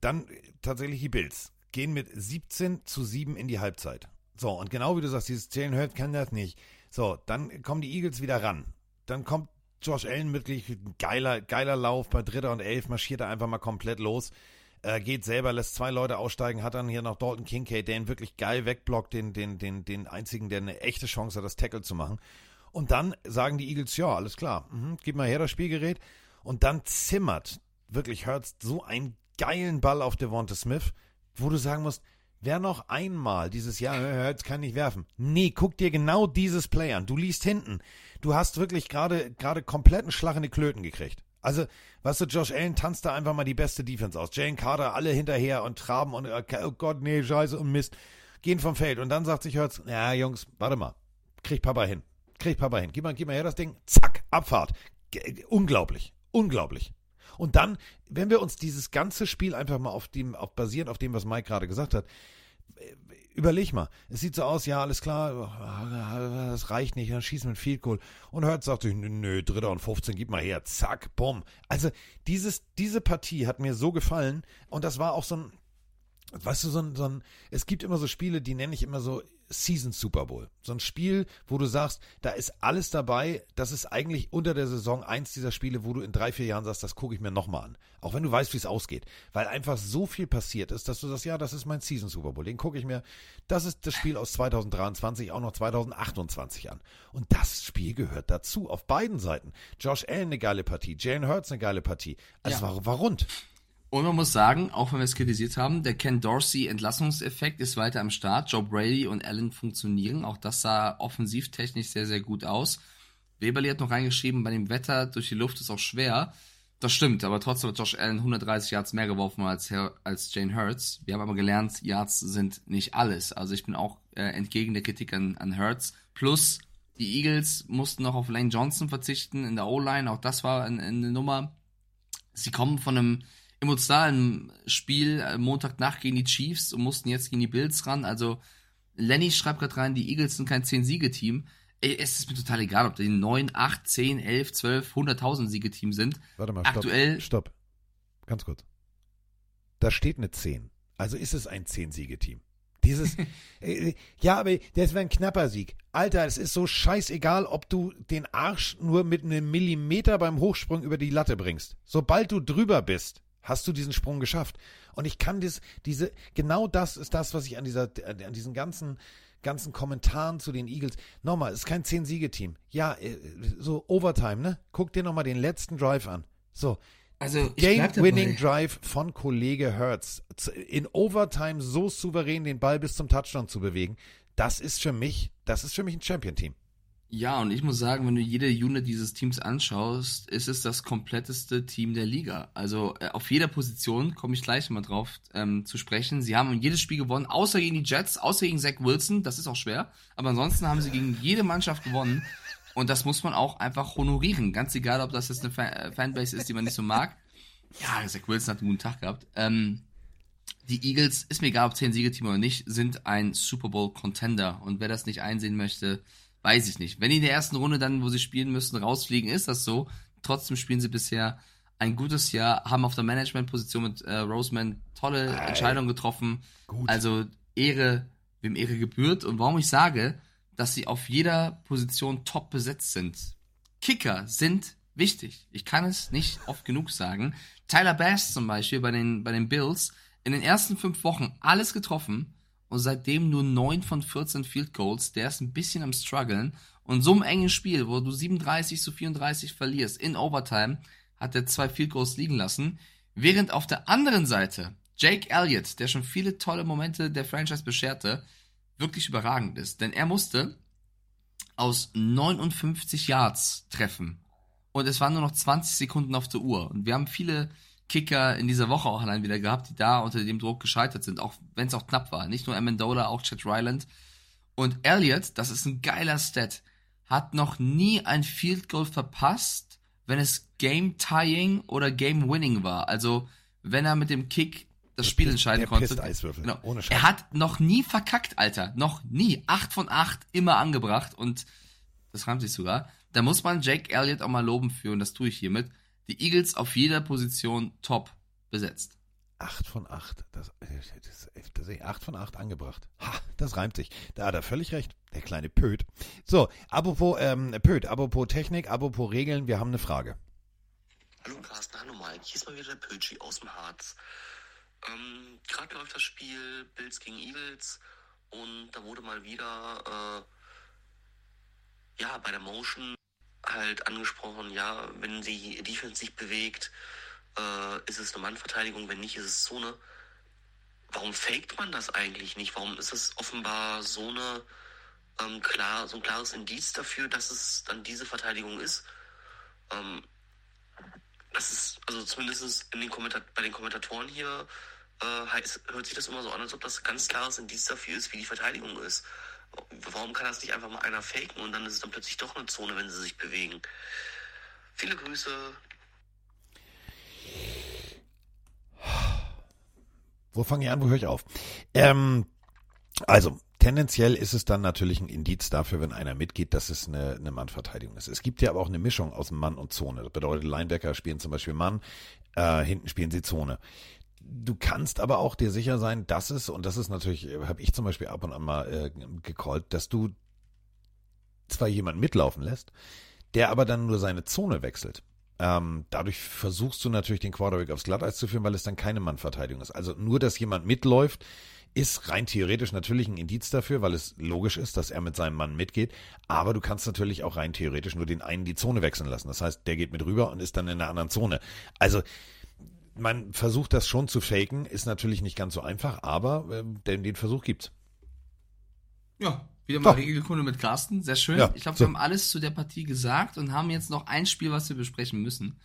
Dann tatsächlich die Bills gehen mit 17 zu 7 in die Halbzeit. So, und genau wie du sagst, dieses Jalen Hurt kann das nicht. So, dann kommen die Eagles wieder ran. Dann kommt Josh Allen wirklich geiler, geiler Lauf bei Dritter und Elf, marschiert er einfach mal komplett los. Äh, geht selber, lässt zwei Leute aussteigen, hat dann hier noch Dalton Kincaid, der ihn wirklich geil wegblockt, den, den, den, den einzigen, der eine echte Chance hat, das Tackle zu machen. Und dann sagen die Eagles, ja, alles klar, mhm, gib mal her das Spielgerät. Und dann zimmert wirklich Hurts so einen geilen Ball auf Devonta Smith, wo du sagen musst, wer noch einmal dieses Jahr, Hurts kann nicht werfen. Nee, guck dir genau dieses Play an. Du liest hinten. Du hast wirklich gerade, gerade kompletten Schlag in die Klöten gekriegt. Also, weißt du, Josh Allen tanzt da einfach mal die beste Defense aus. Jane Carter, alle hinterher und traben und, oh Gott, nee, Scheiße und Mist. Gehen vom Feld. Und dann sagt sich Hurts, ja, Jungs, warte mal. Kriegt Papa hin. Kriegt Papa hin. Gib mal, gib mal her das Ding. Zack, Abfahrt. G unglaublich. Unglaublich. Und dann, wenn wir uns dieses ganze Spiel einfach mal auf dem, auf basierend auf dem, was Mike gerade gesagt hat, überleg mal, es sieht so aus, ja, alles klar, das reicht nicht, dann schießen wir mit Field Goal. Und Hurt sagt sich, nö, dritter und 15, gib mal her, zack, bumm. Also dieses, diese Partie hat mir so gefallen und das war auch so ein, weißt du, so ein, so ein, es gibt immer so Spiele, die nenne ich immer so Season Super Bowl. So ein Spiel, wo du sagst, da ist alles dabei. Das ist eigentlich unter der Saison eins dieser Spiele, wo du in drei, vier Jahren sagst, das gucke ich mir nochmal an. Auch wenn du weißt, wie es ausgeht. Weil einfach so viel passiert ist, dass du sagst, ja, das ist mein Season Super Bowl. Den gucke ich mir. Das ist das Spiel aus 2023, auch noch 2028 an. Und das Spiel gehört dazu. Auf beiden Seiten. Josh Allen eine geile Partie. Jalen Hurts eine geile Partie. Also ja. war, war rund. Und man muss sagen, auch wenn wir es kritisiert haben, der Ken Dorsey Entlassungseffekt ist weiter am Start. Joe Brady und Allen funktionieren. Auch das sah offensivtechnisch sehr, sehr gut aus. Weberly hat noch reingeschrieben, bei dem Wetter durch die Luft ist auch schwer. Das stimmt, aber trotzdem hat Josh Allen 130 Yards mehr geworfen als, als Jane Hurts. Wir haben aber gelernt, Yards sind nicht alles. Also ich bin auch äh, entgegen der Kritik an, an Hurts. Plus, die Eagles mussten noch auf Lane Johnson verzichten in der O-Line. Auch das war eine, eine Nummer. Sie kommen von einem emotionalen Spiel äh, Montagnacht gegen die Chiefs und mussten jetzt gegen die Bills ran. Also Lenny schreibt gerade rein, die Eagles sind kein 10-Siege-Team. Es ist mir total egal, ob die 9, 8, 10, 11, 12, 100.000 Siegeteam sind. Warte mal, stopp, Aktuell. Stopp. Ganz kurz. Da steht eine 10. Also ist es ein 10-Siege-Team. Dieses, <laughs> äh, ja, aber das wäre ein knapper Sieg. Alter, es ist so scheißegal, ob du den Arsch nur mit einem Millimeter beim Hochsprung über die Latte bringst. Sobald du drüber bist, hast du diesen Sprung geschafft. Und ich kann das, diese, genau das ist das, was ich an dieser, an diesen ganzen, ganzen Kommentaren zu den Eagles, nochmal, es ist kein Zehn-Siege-Team. Ja, äh, so Overtime, ne? Guck dir nochmal den letzten Drive an. So. Also, Game-Winning Drive von Kollege Hertz. In Overtime so souverän den Ball bis zum Touchdown zu bewegen. Das ist für mich, das ist für mich ein Champion-Team. Ja, und ich muss sagen, wenn du jede Unit dieses Teams anschaust, ist es das kompletteste Team der Liga. Also äh, auf jeder Position komme ich gleich mal drauf ähm, zu sprechen. Sie haben jedes Spiel gewonnen, außer gegen die Jets, außer gegen Zach Wilson, das ist auch schwer. Aber ansonsten haben sie gegen jede Mannschaft gewonnen. Und das muss man auch einfach honorieren. Ganz egal, ob das jetzt eine äh, Fanbase ist, die man nicht so mag. Ja, Zach Wilson hat einen guten Tag gehabt. Ähm, die Eagles, ist mir egal, ob 10 Siegeteam oder nicht, sind ein Super Bowl Contender. Und wer das nicht einsehen möchte, weiß ich nicht. Wenn die in der ersten Runde dann, wo sie spielen müssen, rausfliegen, ist das so. Trotzdem spielen sie bisher ein gutes Jahr, haben auf der Managementposition mit äh, Roseman tolle Ei. Entscheidungen getroffen. Gut. Also Ehre, wem Ehre gebührt. Und warum ich sage, dass sie auf jeder Position top besetzt sind. Kicker sind wichtig. Ich kann es nicht oft genug sagen. Tyler Bass zum Beispiel bei den, bei den Bills in den ersten fünf Wochen alles getroffen und seitdem nur 9 von 14 Field Goals. Der ist ein bisschen am struggeln. Und so einem engen Spiel, wo du 37 zu 34 verlierst in Overtime, hat er zwei Field Goals liegen lassen. Während auf der anderen Seite Jake Elliott, der schon viele tolle Momente der Franchise bescherte, wirklich überragend ist. Denn er musste aus 59 Yards treffen. Und es waren nur noch 20 Sekunden auf der Uhr. Und wir haben viele Kicker in dieser Woche auch allein wieder gehabt, die da unter dem Druck gescheitert sind, auch wenn es auch knapp war. Nicht nur Amendola, auch Chad Ryland. Und Elliott, das ist ein geiler Stat, hat noch nie ein Field Goal verpasst, wenn es Game Tying oder Game Winning war. Also wenn er mit dem Kick das der Spiel entscheiden der konnte. Eiswürfel. Genau. Ohne er hat noch nie verkackt, Alter. Noch nie. Acht von acht immer angebracht und das reimt sich sogar. Da muss man Jake Elliott auch mal loben für und das tue ich hiermit die Eagles auf jeder Position top besetzt. Acht von acht. Das, das, das, das, acht von acht angebracht. Ha, das reimt sich. Da hat er völlig recht. Der kleine Pöd. So, apropos ähm, Pöd, apropos Technik, apropos Regeln, wir haben eine Frage. Hallo Carsten, hallo Mike. Hier ist mal wieder der Pötschi aus dem Harz. Ähm, Gerade läuft das Spiel Bills gegen Eagles und da wurde mal wieder äh, ja bei der Motion halt angesprochen, ja, wenn die Defense sich bewegt, äh, ist es eine Mannverteidigung, wenn nicht, ist es Zone. Warum faked man das eigentlich nicht? Warum ist es offenbar so eine ähm, klar, so ein klares Indiz dafür, dass es dann diese Verteidigung ist? Ähm, das ist, also zumindest in den Kommentar bei den Kommentatoren hier äh, heißt, hört sich das immer so an, als ob das ganz klares Indiz dafür ist, wie die Verteidigung ist. Warum kann das nicht einfach mal einer faken und dann ist es dann plötzlich doch eine Zone, wenn sie sich bewegen? Viele Grüße. Wo fange ich an, wo höre ich auf? Ähm, also, tendenziell ist es dann natürlich ein Indiz dafür, wenn einer mitgeht, dass es eine, eine Mannverteidigung ist. Es gibt ja aber auch eine Mischung aus Mann und Zone. Das bedeutet, Linebacker spielen zum Beispiel Mann, äh, hinten spielen sie Zone. Du kannst aber auch dir sicher sein, dass es, und das ist natürlich, habe ich zum Beispiel ab und an mal äh, gecallt, dass du zwar jemanden mitlaufen lässt, der aber dann nur seine Zone wechselt. Ähm, dadurch versuchst du natürlich den Quarterback aufs Glatteis zu führen, weil es dann keine Mannverteidigung ist. Also nur, dass jemand mitläuft, ist rein theoretisch natürlich ein Indiz dafür, weil es logisch ist, dass er mit seinem Mann mitgeht. Aber du kannst natürlich auch rein theoretisch nur den einen die Zone wechseln lassen. Das heißt, der geht mit rüber und ist dann in einer anderen Zone. Also man versucht das schon zu faken, ist natürlich nicht ganz so einfach, aber äh, den, den Versuch gibt's. Ja, wieder mal So. Regelkunde mit Carsten. Sehr schön. Ja, ich glaube, so. wir haben alles zu der Partie gesagt und haben jetzt noch ein Spiel, was wir besprechen müssen.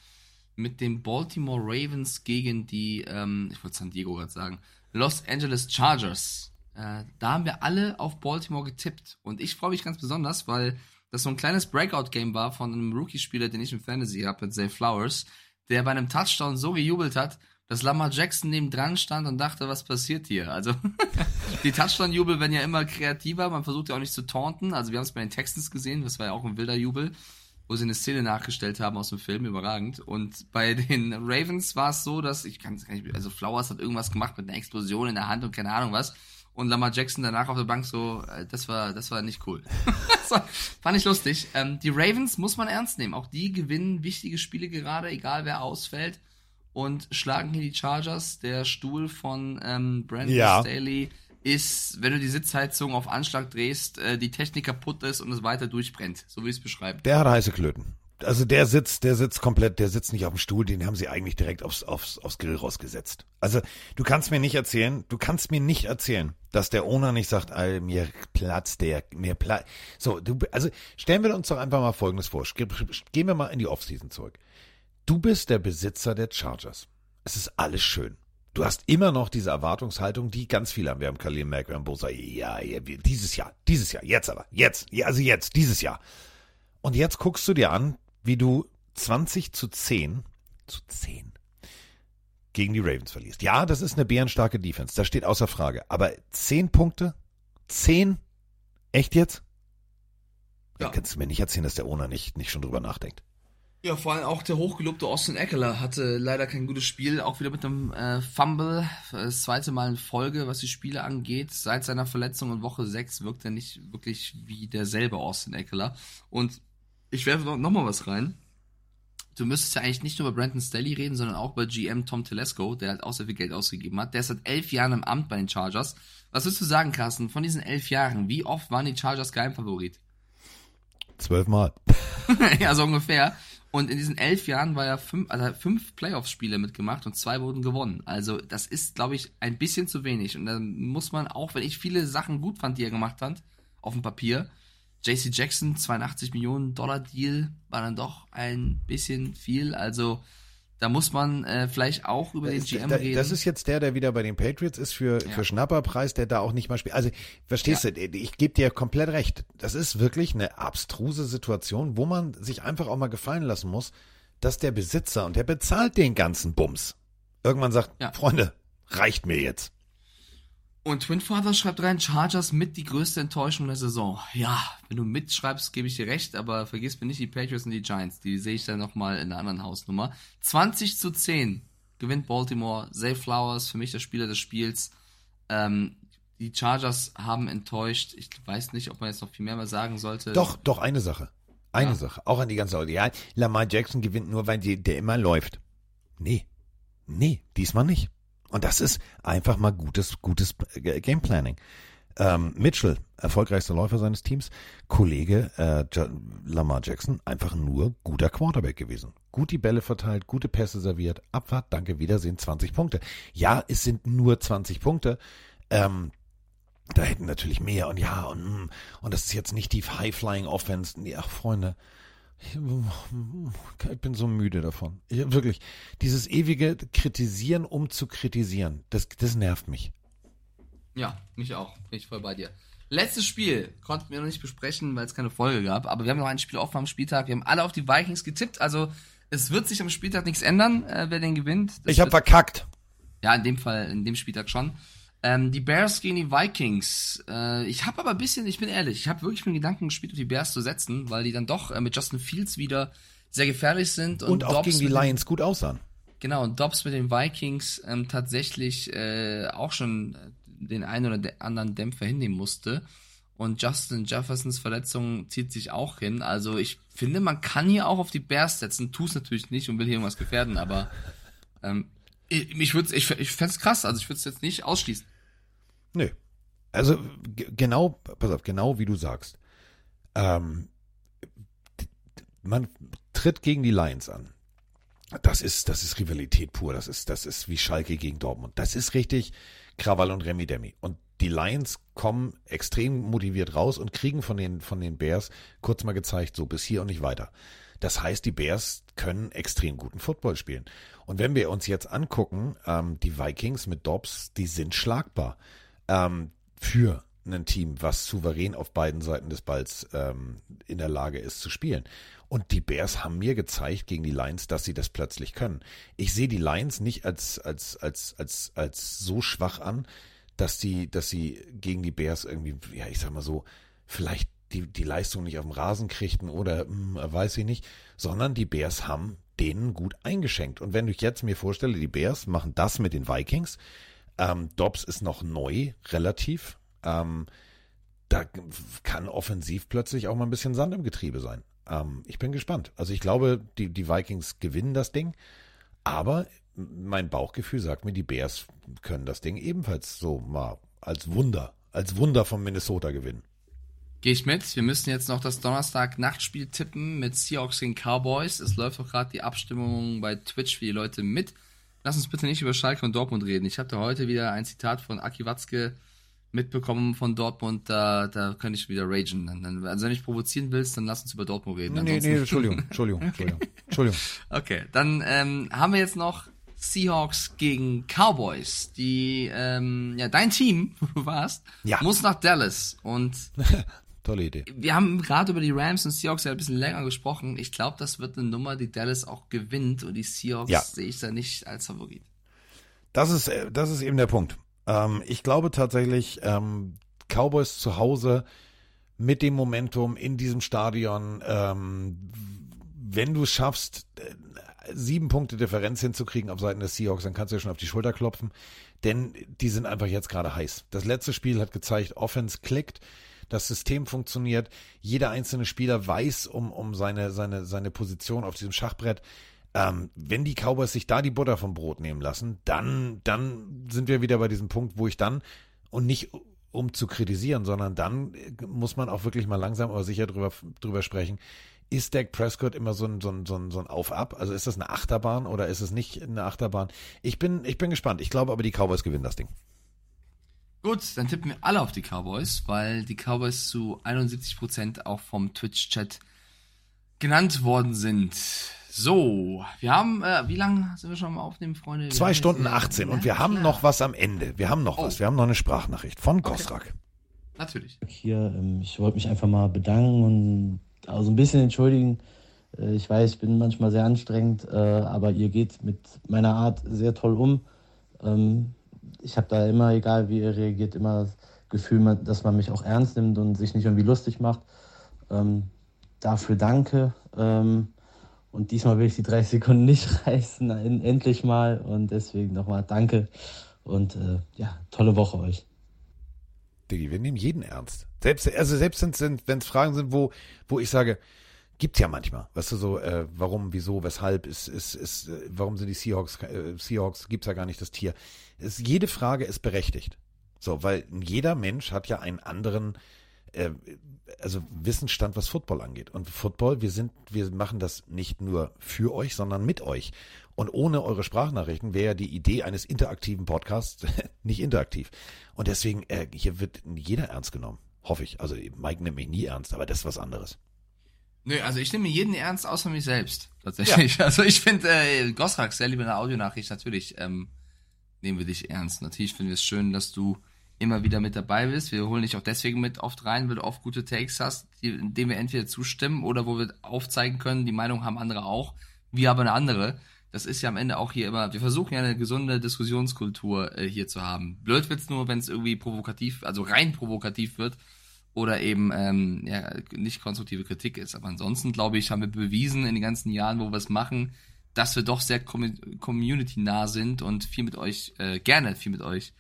Mit den Baltimore Ravens gegen die, ähm, ich wollte San Diego gerade sagen, Los Angeles Chargers. Äh, da haben wir alle auf Baltimore getippt. Und ich freue mich ganz besonders, weil das so ein kleines Breakout-Game war von einem Rookie-Spieler, den ich im Fantasy habe, mit Zay Flowers, der bei einem Touchdown so gejubelt hat, dass Lamar Jackson neben dran stand und dachte, was passiert hier? Also, <laughs> die Touchdown-Jubel werden ja immer kreativer, man versucht ja auch nicht zu taunten. Also, wir haben es bei den Texans gesehen, das war ja auch ein wilder Jubel, wo sie eine Szene nachgestellt haben aus dem Film, überragend. Und bei den Ravens war es so, dass, ich kann es gar nicht, also Flowers hat irgendwas gemacht mit einer Explosion in der Hand und keine Ahnung was. Und Lamar Jackson danach auf der Bank so, äh, das war, das war nicht cool. <laughs> war, fand ich lustig. Ähm, die Ravens muss man ernst nehmen. Auch die gewinnen wichtige Spiele gerade, egal wer ausfällt. Und schlagen hier die Chargers. Der Stuhl von ähm, Brandon Ja. Staley ist, wenn du die Sitzheizung auf Anschlag drehst, äh, die Technik kaputt ist und es weiter durchbrennt. So wie ich es beschreibe. Der hat heiße Klöten. Also der sitzt, der sitzt komplett, der sitzt nicht auf dem Stuhl, den haben sie eigentlich direkt aufs, aufs, aufs Grill rausgesetzt. Also du kannst mir nicht erzählen, du kannst mir nicht erzählen, dass der Owner nicht sagt, all, mir platzt der, mir platzt. So, du, also stellen wir uns doch einfach mal Folgendes vor. Ge- Gehen wir mal in die Offseason zurück. Du bist der Besitzer der Chargers. Es ist alles schön. Du hast immer noch diese Erwartungshaltung, die ganz viele haben. Wir haben Khalil Mack, wir haben Bosa, ja, ja, dieses Jahr, dieses Jahr, jetzt aber, jetzt, also jetzt, dieses Jahr. Und jetzt guckst du dir an, wie du 20 zu 10, zu 10, gegen die Ravens verlierst. Ja, das ist eine bärenstarke Defense, das steht außer Frage. Aber 10 Punkte? 10? Echt jetzt? Ja. Kannst du mir nicht erzählen, dass der Owner nicht, nicht schon drüber nachdenkt. Ja, vor allem auch der hochgelobte Austin Eckler hatte leider kein gutes Spiel, auch wieder mit einem äh, Fumble, das zweite Mal in Folge, was die Spiele angeht. Seit seiner Verletzung in Woche 6 wirkt er nicht wirklich wie derselbe Austin Eckler. Und ich werfe noch, noch mal was rein. Du müsstest ja eigentlich nicht nur über Brandon Staley reden, sondern auch über GM Tom Telesco, der halt auch sehr viel Geld ausgegeben hat. Der ist seit elf Jahren im Amt bei den Chargers. Was würdest du sagen, Carsten, von diesen elf Jahren, wie oft waren die Chargers Geheimfavorit? Zwölfmal. <laughs> ja, so ungefähr. Und in diesen elf Jahren war er fünf, also fünf Playoff-Spiele mitgemacht und zwei wurden gewonnen. Also das ist, glaube ich, ein bisschen zu wenig. Und dann muss man auch, wenn ich viele Sachen gut fand, die er gemacht hat, auf dem Papier, JC Jackson, 82 Millionen Dollar Deal, war dann doch ein bisschen viel. Also da muss man äh, vielleicht auch über den GM da- reden. Das ist jetzt der, der wieder bei den Patriots ist für, für Schnapperpreis, der da auch nicht mal spielt. Also, verstehst du, ich gebe dir komplett recht. Das ist wirklich eine abstruse Situation, wo man sich einfach auch mal gefallen lassen muss, dass der Besitzer, und der bezahlt den ganzen Bums, irgendwann sagt, Freunde, reicht mir jetzt. Und Twin Father schreibt rein, Chargers mit die größte Enttäuschung der Saison. Ja, wenn du mitschreibst, gebe ich dir recht, aber vergiss mir nicht die Patriots und die Giants. Die sehe ich dann nochmal in einer anderen Hausnummer. 20 zu 10 gewinnt Baltimore. Zay Flowers, für mich der Spieler des Spiels. Ähm, die Chargers haben enttäuscht. Ich weiß nicht, ob man jetzt noch viel mehr mal sagen sollte. Doch, doch, eine Sache. Eine Ja. Sache. Auch an die ganze Leute. Ja, Lamar Jackson gewinnt nur, weil die, der immer läuft. Nee. Nee, diesmal nicht. Und das ist einfach mal gutes, gutes Game Planning. Ähm, Mitchell, erfolgreichster Läufer seines Teams, Kollege äh, Lamar Jackson, einfach nur guter Quarterback gewesen. Gut die Bälle verteilt, gute Pässe serviert, Abfahrt, danke, Wiedersehen, 20 Punkte. Ja, es sind nur 20 Punkte. Ähm, da hätten natürlich mehr und ja und mm, und das ist jetzt nicht die High-Flying Offense. Nee, ach Freunde, ich, bin so müde davon. Ich, wirklich, dieses ewige Kritisieren, um zu kritisieren, das, das nervt mich. Ja, mich auch. Bin ich voll bei dir. Letztes Spiel konnten wir noch nicht besprechen, weil es keine Folge gab. Aber wir haben noch ein Spiel offen am Spieltag. Wir haben alle auf die Vikings getippt. Also es wird sich am Spieltag nichts ändern, äh, wer den gewinnt. Das Ich habe verkackt. Ja, in dem Fall, in dem Spieltag schon. Ähm, die Bears gegen die Vikings. Äh, ich habe aber ein bisschen, ich bin ehrlich, ich habe wirklich mit Gedanken gespielt, auf die Bears zu setzen, weil die dann doch äh, mit Justin Fields wieder sehr gefährlich sind. Und, auch Dobbs gegen die mit den- Lions gut aussahen. Genau, und Dobbs mit den Vikings ähm, tatsächlich äh, auch schon den einen oder de- anderen Dämpfer hinnehmen musste. Und Justin Jeffersons Verletzung zieht sich auch hin. Also ich finde, man kann hier auch auf die Bears setzen. Tu es natürlich nicht und will hier irgendwas gefährden, aber ähm, ich, ich, würd's- ich, ich fände es krass. Also ich würde es jetzt nicht ausschließen. Nö. Also genau, pass auf, genau wie du sagst. Ähm, man tritt gegen die Lions an. Das ist, das ist Rivalität pur. Das ist, das ist wie Schalke gegen Dortmund. Das ist richtig Krawall und Remi Demi. Und die Lions kommen extrem motiviert raus und kriegen von den, von den Bears kurz mal gezeigt, so bis hier und nicht weiter. Das heißt, die Bears können extrem guten Football spielen. Und wenn wir uns jetzt angucken, ähm, die Vikings mit Dobbs, die sind schlagbar ähm, für ein Team, was souverän auf beiden Seiten des Balls ähm, in der Lage ist zu spielen. Und die Bears haben mir gezeigt gegen die Lions, dass sie das plötzlich können. Ich sehe die Lions nicht als, als, als, als, als so schwach an, dass die, dass sie gegen die Bears irgendwie, ja, ich sag mal so, vielleicht die, die Leistung nicht auf dem Rasen kriegten oder hm, weiß ich nicht, sondern die Bears haben denen gut eingeschenkt. Und wenn ich jetzt mir vorstelle, die Bears machen das mit den Vikings, ähm, Dobbs ist noch neu, relativ. Ähm, da kann offensiv plötzlich auch mal ein bisschen Sand im Getriebe sein. Ähm, ich bin gespannt. Also ich glaube, die, die Vikings gewinnen das Ding, aber mein Bauchgefühl sagt mir, die Bears können das Ding ebenfalls so mal als Wunder, als Wunder von Minnesota gewinnen. Gehe ich mit. Wir müssen jetzt noch das Donnerstag-Nachtspiel tippen mit Seahawks gegen Cowboys. Es läuft auch gerade die Abstimmung bei Twitch für die Leute mit. Lass uns bitte nicht über Schalke und Dortmund reden. Ich habe da heute wieder ein Zitat von Aki Watzke mitbekommen von Dortmund. Da, da könnte ich wieder ragen. Also wenn du mich provozieren willst, dann lass uns über Dortmund reden. Nee, nee, Ansonsten- Entschuldigung, <laughs> Entschuldigung, Entschuldigung, Entschuldigung. Okay, dann ähm, haben wir jetzt noch Seahawks gegen Cowboys. Die, ähm, ja, dein Team, <laughs> wo du warst, Ja. muss nach Dallas. Und <laughs> Tolle Idee. wir haben gerade über die Rams und Seahawks ja ein bisschen länger gesprochen. Ich glaube, das wird eine Nummer, die Dallas auch gewinnt. Und die Seahawks Ja. sehe ich da nicht als Favorit. Das ist, äh, das ist eben der Punkt. Ähm, ich glaube tatsächlich, ähm, Cowboys zu Hause mit dem Momentum in diesem Stadion, ähm, wenn du es schaffst, äh, sieben Punkte Differenz hinzukriegen auf Seiten des Seahawks, dann kannst du ja schon auf die Schulter klopfen, denn die sind einfach jetzt gerade heiß. Das letzte Spiel hat gezeigt, Offense klickt, das System funktioniert, jeder einzelne Spieler weiß um, um seine, seine, seine Position auf diesem Schachbrett. Ähm, wenn die Cowboys sich da die Butter vom Brot nehmen lassen, dann, dann sind wir wieder bei diesem Punkt, wo ich dann, und nicht um zu kritisieren, sondern dann äh, muss man auch wirklich mal langsam aber sicher drüber, drüber sprechen. Ist Dak Prescott immer so ein, so ein, so ein, so ein Auf-Ab? Also ist das eine Achterbahn oder ist es nicht eine Achterbahn? Ich bin, ich bin gespannt. Ich glaube aber, die Cowboys gewinnen das Ding. Gut, dann tippen wir alle auf die Cowboys, weil die Cowboys zu 71% auch vom Twitch-Chat genannt worden sind. So, wir haben, äh, wie lange sind wir schon am Aufnehmen, Freunde? Wir Zwei Stunden jetzt, äh, 18 und wir haben klar. noch was am Ende. Wir haben noch was. Wir haben noch eine Sprachnachricht von Gosrak. Natürlich. Hier, ähm, ich wollte mich einfach mal bedanken und also ein bisschen entschuldigen. Äh, Ich weiß, ich bin manchmal sehr anstrengend, äh, aber ihr geht mit meiner Art sehr toll um. Ich habe da immer, egal wie ihr reagiert, immer das Gefühl, dass man mich auch ernst nimmt und sich nicht irgendwie lustig macht. Ähm, Dafür danke. Ähm, Und diesmal will ich die 30 <laughs> Sekunden nicht reißen, en- endlich mal. Und deswegen nochmal danke und äh, ja, tolle Woche euch. Diggi, wir nehmen jeden ernst. Selbst, also selbst wenn es Fragen sind, wo, wo ich sage, Gibt's ja manchmal. Weißt du, so, äh, warum, wieso, weshalb, ist, ist, ist, äh, warum sind die Seahawks, äh, Seahawks, gibt's ja gar nicht das Tier. Es, jede Frage ist berechtigt. So, weil jeder Mensch hat ja einen anderen, äh, also Wissensstand, was Football angeht. Und Football, wir sind, wir machen das nicht nur für euch, sondern mit euch. Und ohne eure Sprachnachrichten wäre die Idee eines interaktiven Podcasts <laughs> nicht interaktiv. Und deswegen, äh, hier wird jeder ernst genommen. Hoffe ich. Also Mike nimmt mich nie ernst, aber das ist was anderes. Nö, also ich nehme jeden ernst, außer mich selbst. Tatsächlich. Ja. <laughs> Also ich finde, äh, Gosrak, sehr liebe Audionachricht, natürlich ähm, nehmen wir dich ernst. Natürlich finden wir es schön, dass du immer wieder mit dabei bist. Wir holen dich auch deswegen mit oft rein, weil du oft gute Takes hast, die, indem wir entweder zustimmen oder wo wir aufzeigen können, die Meinung haben andere auch, wir aber eine andere. Das ist ja am Ende auch hier immer, wir versuchen ja eine gesunde Diskussionskultur äh, hier zu haben. Blöd wird's nur, wenn es irgendwie provokativ, also rein provokativ wird oder eben ähm, ja, nicht konstruktive Kritik ist. Aber ansonsten, glaube ich, haben wir bewiesen in den ganzen Jahren, wo wir es machen, dass wir doch sehr community-nah sind und viel mit euch, äh, gerne viel mit euch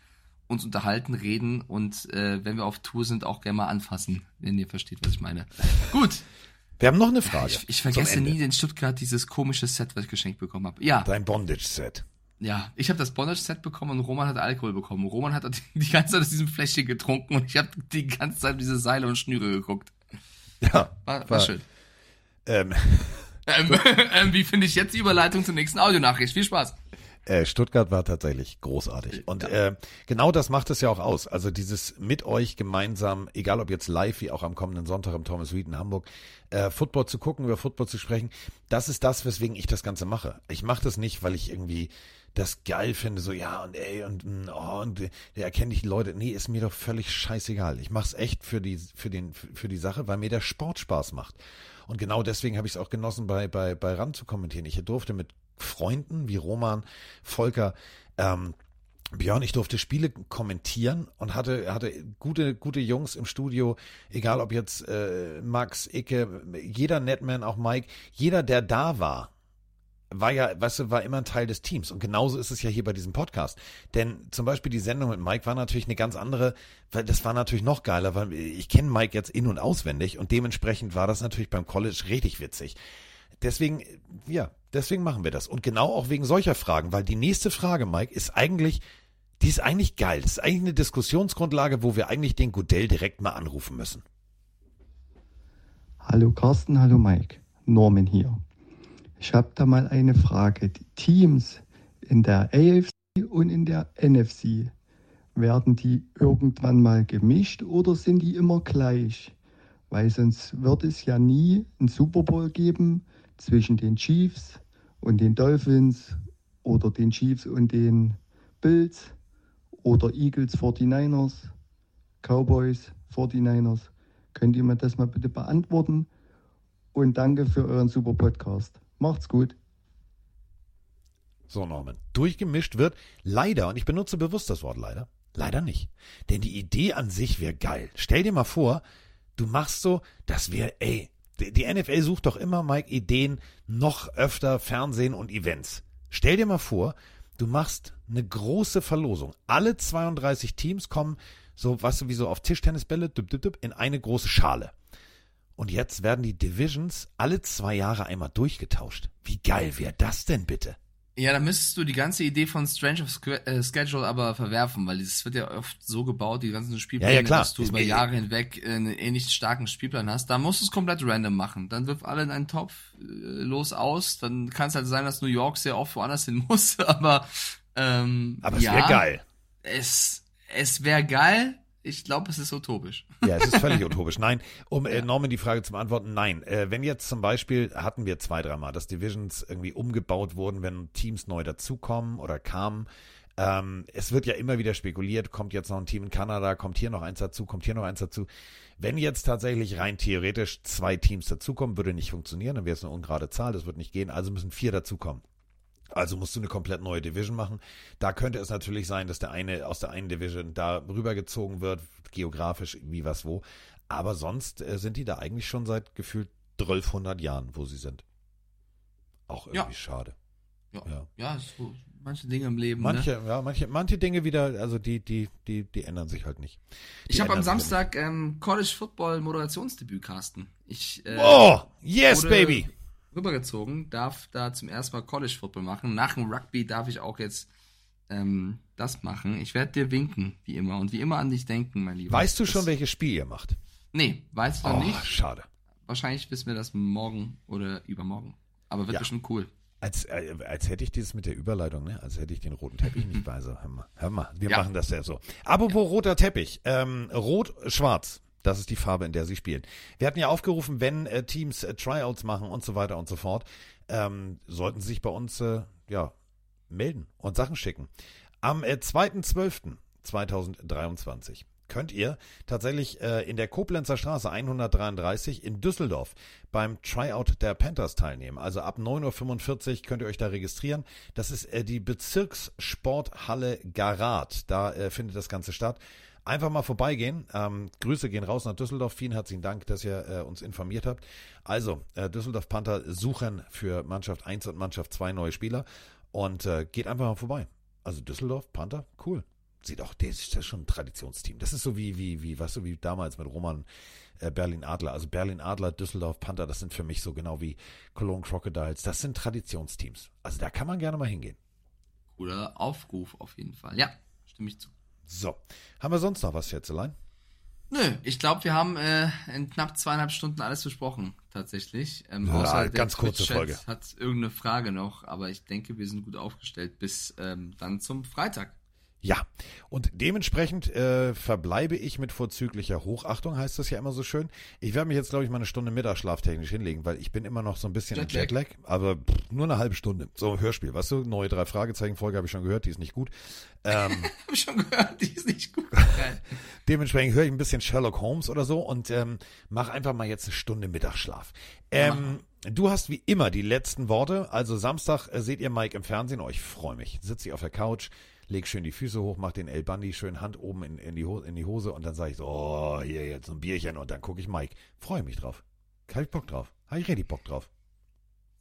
uns unterhalten, reden und äh, wenn wir auf Tour sind, auch gerne mal anfassen, wenn ihr versteht, was ich meine. Gut. Wir haben noch eine Frage. Ich, ich vergesse nie in Stuttgart dieses komische Set, was ich geschenkt bekommen habe. Ja. Dein Bondage-Set. Ja, ich habe das Bondage-Set bekommen und Roman hat Alkohol bekommen. Roman hat <laughs> die ganze Zeit aus diesem Fläschchen getrunken und ich habe die ganze Zeit diese Seile und Schnüre geguckt. Ja. War, war, schön. Ähm. <laughs> ähm, <laughs> ähm, wie finde ich jetzt die Überleitung zur nächsten Audionachricht? Viel Spaß. Äh, Stuttgart war tatsächlich großartig. Und äh, genau das macht es ja auch aus. Also dieses mit euch gemeinsam, egal ob jetzt live wie auch am kommenden Sonntag im Thomas Reed in Hamburg, äh, Football zu gucken, über Football zu sprechen, das ist das, weswegen ich das Ganze mache. Ich mache das nicht, weil ich irgendwie das geil finde, so ja und ey und mm, oh, und der erkenne ich Leute. Nee, ist mir doch völlig scheißegal. Ich mache es echt für die für den für die Sache, weil mir der Sport Spaß macht. Und genau deswegen habe ich es auch genossen, bei bei bei Rand zu kommentieren. Ich durfte mit Freunden wie Roman, Volker, ähm, Björn, ich durfte Spiele kommentieren und hatte, hatte gute, gute Jungs im Studio, egal ob jetzt äh, Max, Icke, jeder Netman, auch Mike, jeder, der da war, war ja, weißt du, war immer ein Teil des Teams. Und genauso ist es ja hier bei diesem Podcast. Denn zum Beispiel die Sendung mit Mike war natürlich eine ganz andere, weil das war natürlich noch geiler, weil ich kenne Mike jetzt in- und auswendig und dementsprechend war das natürlich beim College richtig witzig. Deswegen, ja, deswegen machen wir das. Und genau auch wegen solcher Fragen, weil die nächste Frage, Mike, ist eigentlich, die ist eigentlich geil. Das ist eigentlich eine Diskussionsgrundlage, wo wir eigentlich den Goodell direkt mal anrufen müssen. Hallo Carsten, hallo Mike. Norman hier. Ich habe da mal eine Frage. Die Teams in der AFC und in der NFC, werden die irgendwann mal gemischt oder sind die immer gleich? Weil sonst wird es ja nie einen Super Bowl geben zwischen den Chiefs und den Dolphins oder den Chiefs und den Bills oder Eagles 49ers, Cowboys 49ers. Könnt ihr mir das mal bitte beantworten? Und danke für euren super Podcast. Macht's gut. So, Norman. Durchgemischt wird leider, und ich benutze bewusst das Wort leider, leider nicht. Denn die Idee an sich wäre geil. Stell dir mal vor, du machst so, das wäre, ey, die NFL sucht doch immer, Mike, Ideen, noch öfter Fernsehen und Events. Stell dir mal vor, du machst eine große Verlosung. Alle 32 Teams kommen so, weißt du, wie so auf Tischtennisbälle, in eine große Schale. Und jetzt werden die Divisions alle zwei Jahre einmal durchgetauscht. Wie geil wäre das denn bitte? Ja, da müsstest du die ganze Idee von Strange of äh, Schedule aber verwerfen, weil es wird ja oft so gebaut, die ganzen Spielpläne, ja, ja, dass du über Jahre hinweg einen ähnlich starken Spielplan hast. Da musst du es komplett random machen. Dann wirf alle in einen Topf äh, los aus. Dann kann es halt sein, dass New York sehr oft woanders <laughs> hin muss. Aber ähm, aber es ja, wäre geil. Es es wäre geil. Ich glaube, es ist utopisch. Ja, es ist völlig utopisch. Nein, um äh, Norman die Frage zu beantworten, nein. Äh, wenn jetzt zum Beispiel, hatten wir zwei, dreimal, dass Divisions irgendwie umgebaut wurden, wenn Teams neu dazukommen oder kamen. Ähm, es wird ja immer wieder spekuliert, kommt jetzt noch ein Team in Kanada, kommt hier noch eins dazu, kommt hier noch eins dazu. Wenn jetzt tatsächlich rein theoretisch zwei Teams dazukommen, würde nicht funktionieren, dann wäre es eine ungerade Zahl, das wird nicht gehen, also müssen vier dazukommen. Also musst du eine komplett neue Division machen. Da könnte es natürlich sein, dass der eine aus der einen Division da rübergezogen wird, geografisch wie was wo. Aber sonst äh, sind die da eigentlich schon seit gefühlt 1200 Jahren, wo sie sind. Auch irgendwie ja. schade. Ja, ja so, manche Dinge im Leben. Manche, ne? ja, manche, manche Dinge wieder, also die, die, die, die ändern sich halt nicht. Die Ich habe am sich Samstag ähm, College Football Moderationsdebüt, Carsten. Ich, äh, Oh, yes, wurde baby. Rübergezogen, darf da zum ersten Mal College Football machen. Nach dem Rugby darf ich auch jetzt ähm, das machen. Ich werde dir winken, wie immer. Und wie immer an dich denken, mein Lieber. Weißt du Das- schon, welches Spiel ihr macht? Nee, weiß ich noch Oh, nicht. schade. Wahrscheinlich wissen wir das morgen oder übermorgen. Aber wird Ja. bestimmt cool. Als, äh, als hätte ich dieses mit der Überleitung, ne? Als hätte ich den roten Teppich nicht <laughs> bei. So, hör mal, hör mal wir Ja. machen das ja so. Apropos roter Teppich. Ähm, Rot-Schwarz. Das ist die Farbe, in der sie spielen. Wir hatten ja aufgerufen, wenn äh, Teams äh, Tryouts machen und so weiter und so fort, ähm, sollten sie sich bei uns ja, melden und Sachen schicken. Am äh, 2.12.2023 könnt ihr tatsächlich äh, in der Koblenzer Straße 133 in Düsseldorf beim Tryout der Panthers teilnehmen. Also ab 9.45 Uhr könnt ihr euch da registrieren. Das ist äh, die Bezirkssporthalle Garat. Da äh, findet das Ganze statt. Einfach mal vorbeigehen. Ähm, Grüße gehen raus nach Düsseldorf. Vielen herzlichen Dank, dass ihr äh, uns informiert habt. Also, äh, Düsseldorf Panther suchen für Mannschaft 1 und Mannschaft 2 neue Spieler. Und äh, geht einfach mal vorbei. Also Düsseldorf, Panther, cool. Sieht auch, das ist schon ein Traditionsteam. Das ist so wie, wie, wie, weißt du, wie damals mit Roman äh, Berlin Adler. Also Berlin Adler, Düsseldorf, Panther, das sind für mich so genau wie Cologne Crocodiles. Das sind Traditionsteams. Also da kann man gerne mal hingehen. Cooler Aufruf auf jeden Fall. Ja, stimme ich zu. So. Haben wir sonst noch was, Schätzelein? Nö, ich glaube, wir haben äh, in knapp zweieinhalb Stunden alles besprochen, tatsächlich. Ähm, Ja, außer ganz kurze Folge. Hat irgendeine Frage noch, aber ich denke, wir sind gut aufgestellt bis ähm, dann zum Freitag. Ja, und dementsprechend äh, verbleibe ich mit vorzüglicher Hochachtung, heißt das ja immer so schön. Ich werde mich jetzt, glaube ich, mal eine Stunde Mittagsschlaf technisch hinlegen, weil ich bin immer noch so ein bisschen Jetlag. im Jetlag, aber pff, nur eine halbe Stunde. So Hörspiel, weißt du, neue drei Fragezeichen-Folge habe ich schon gehört, die ist nicht gut. Ähm, <laughs> Hab ich schon gehört, die ist nicht gut. <laughs> Dementsprechend höre ich ein bisschen Sherlock Holmes oder so und ähm, mach einfach mal jetzt eine Stunde Mittagsschlaf. Ähm, du hast wie immer die letzten Worte. Also Samstag äh, seht ihr Mike im Fernsehen. Oh, ich freue mich. Sitze ich auf der Couch, leg schön die Füße hoch, mach den El Bundy schön Hand oben in, in, die, Ho in die Hose und dann sage ich so, oh, hier jetzt ein Bierchen und dann gucke ich Mike. Freue mich drauf. Habe ich Bock drauf. Habe ich richtig Bock drauf.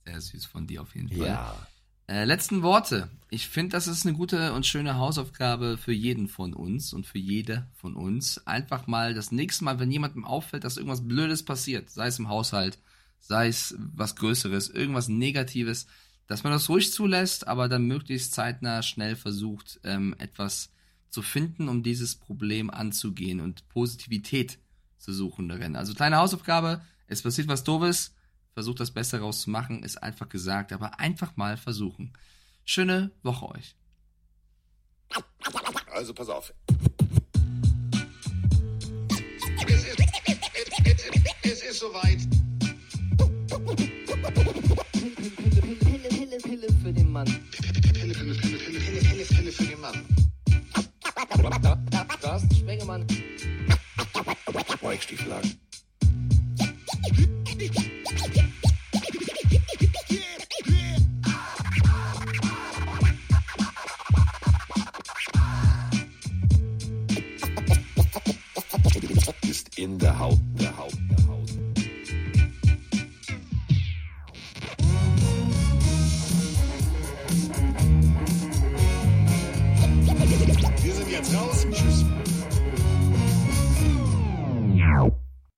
Sehr süß von dir auf jeden Fall. Ja. Äh, letzten Worte. Ich finde, das ist eine gute und schöne Hausaufgabe für jeden von uns und für jede von uns. Einfach mal das nächste Mal, wenn jemandem auffällt, dass irgendwas Blödes passiert, sei es im Haushalt, sei es was Größeres, irgendwas Negatives, dass man das ruhig zulässt, aber dann möglichst zeitnah schnell versucht, ähm, etwas zu finden, um dieses Problem anzugehen und Positivität zu suchen darin. Also kleine Hausaufgabe, es passiert was Doofes, versucht das Beste rauszumachen, ist einfach gesagt, aber einfach mal versuchen. Schöne Woche euch. Also pass auf. Es ist, es ist soweit. Mann. Pille, Pille, Pille, Pille, Pille, Pille, Pille für den Mann. Carsten Spengemann. Weichstieflagen.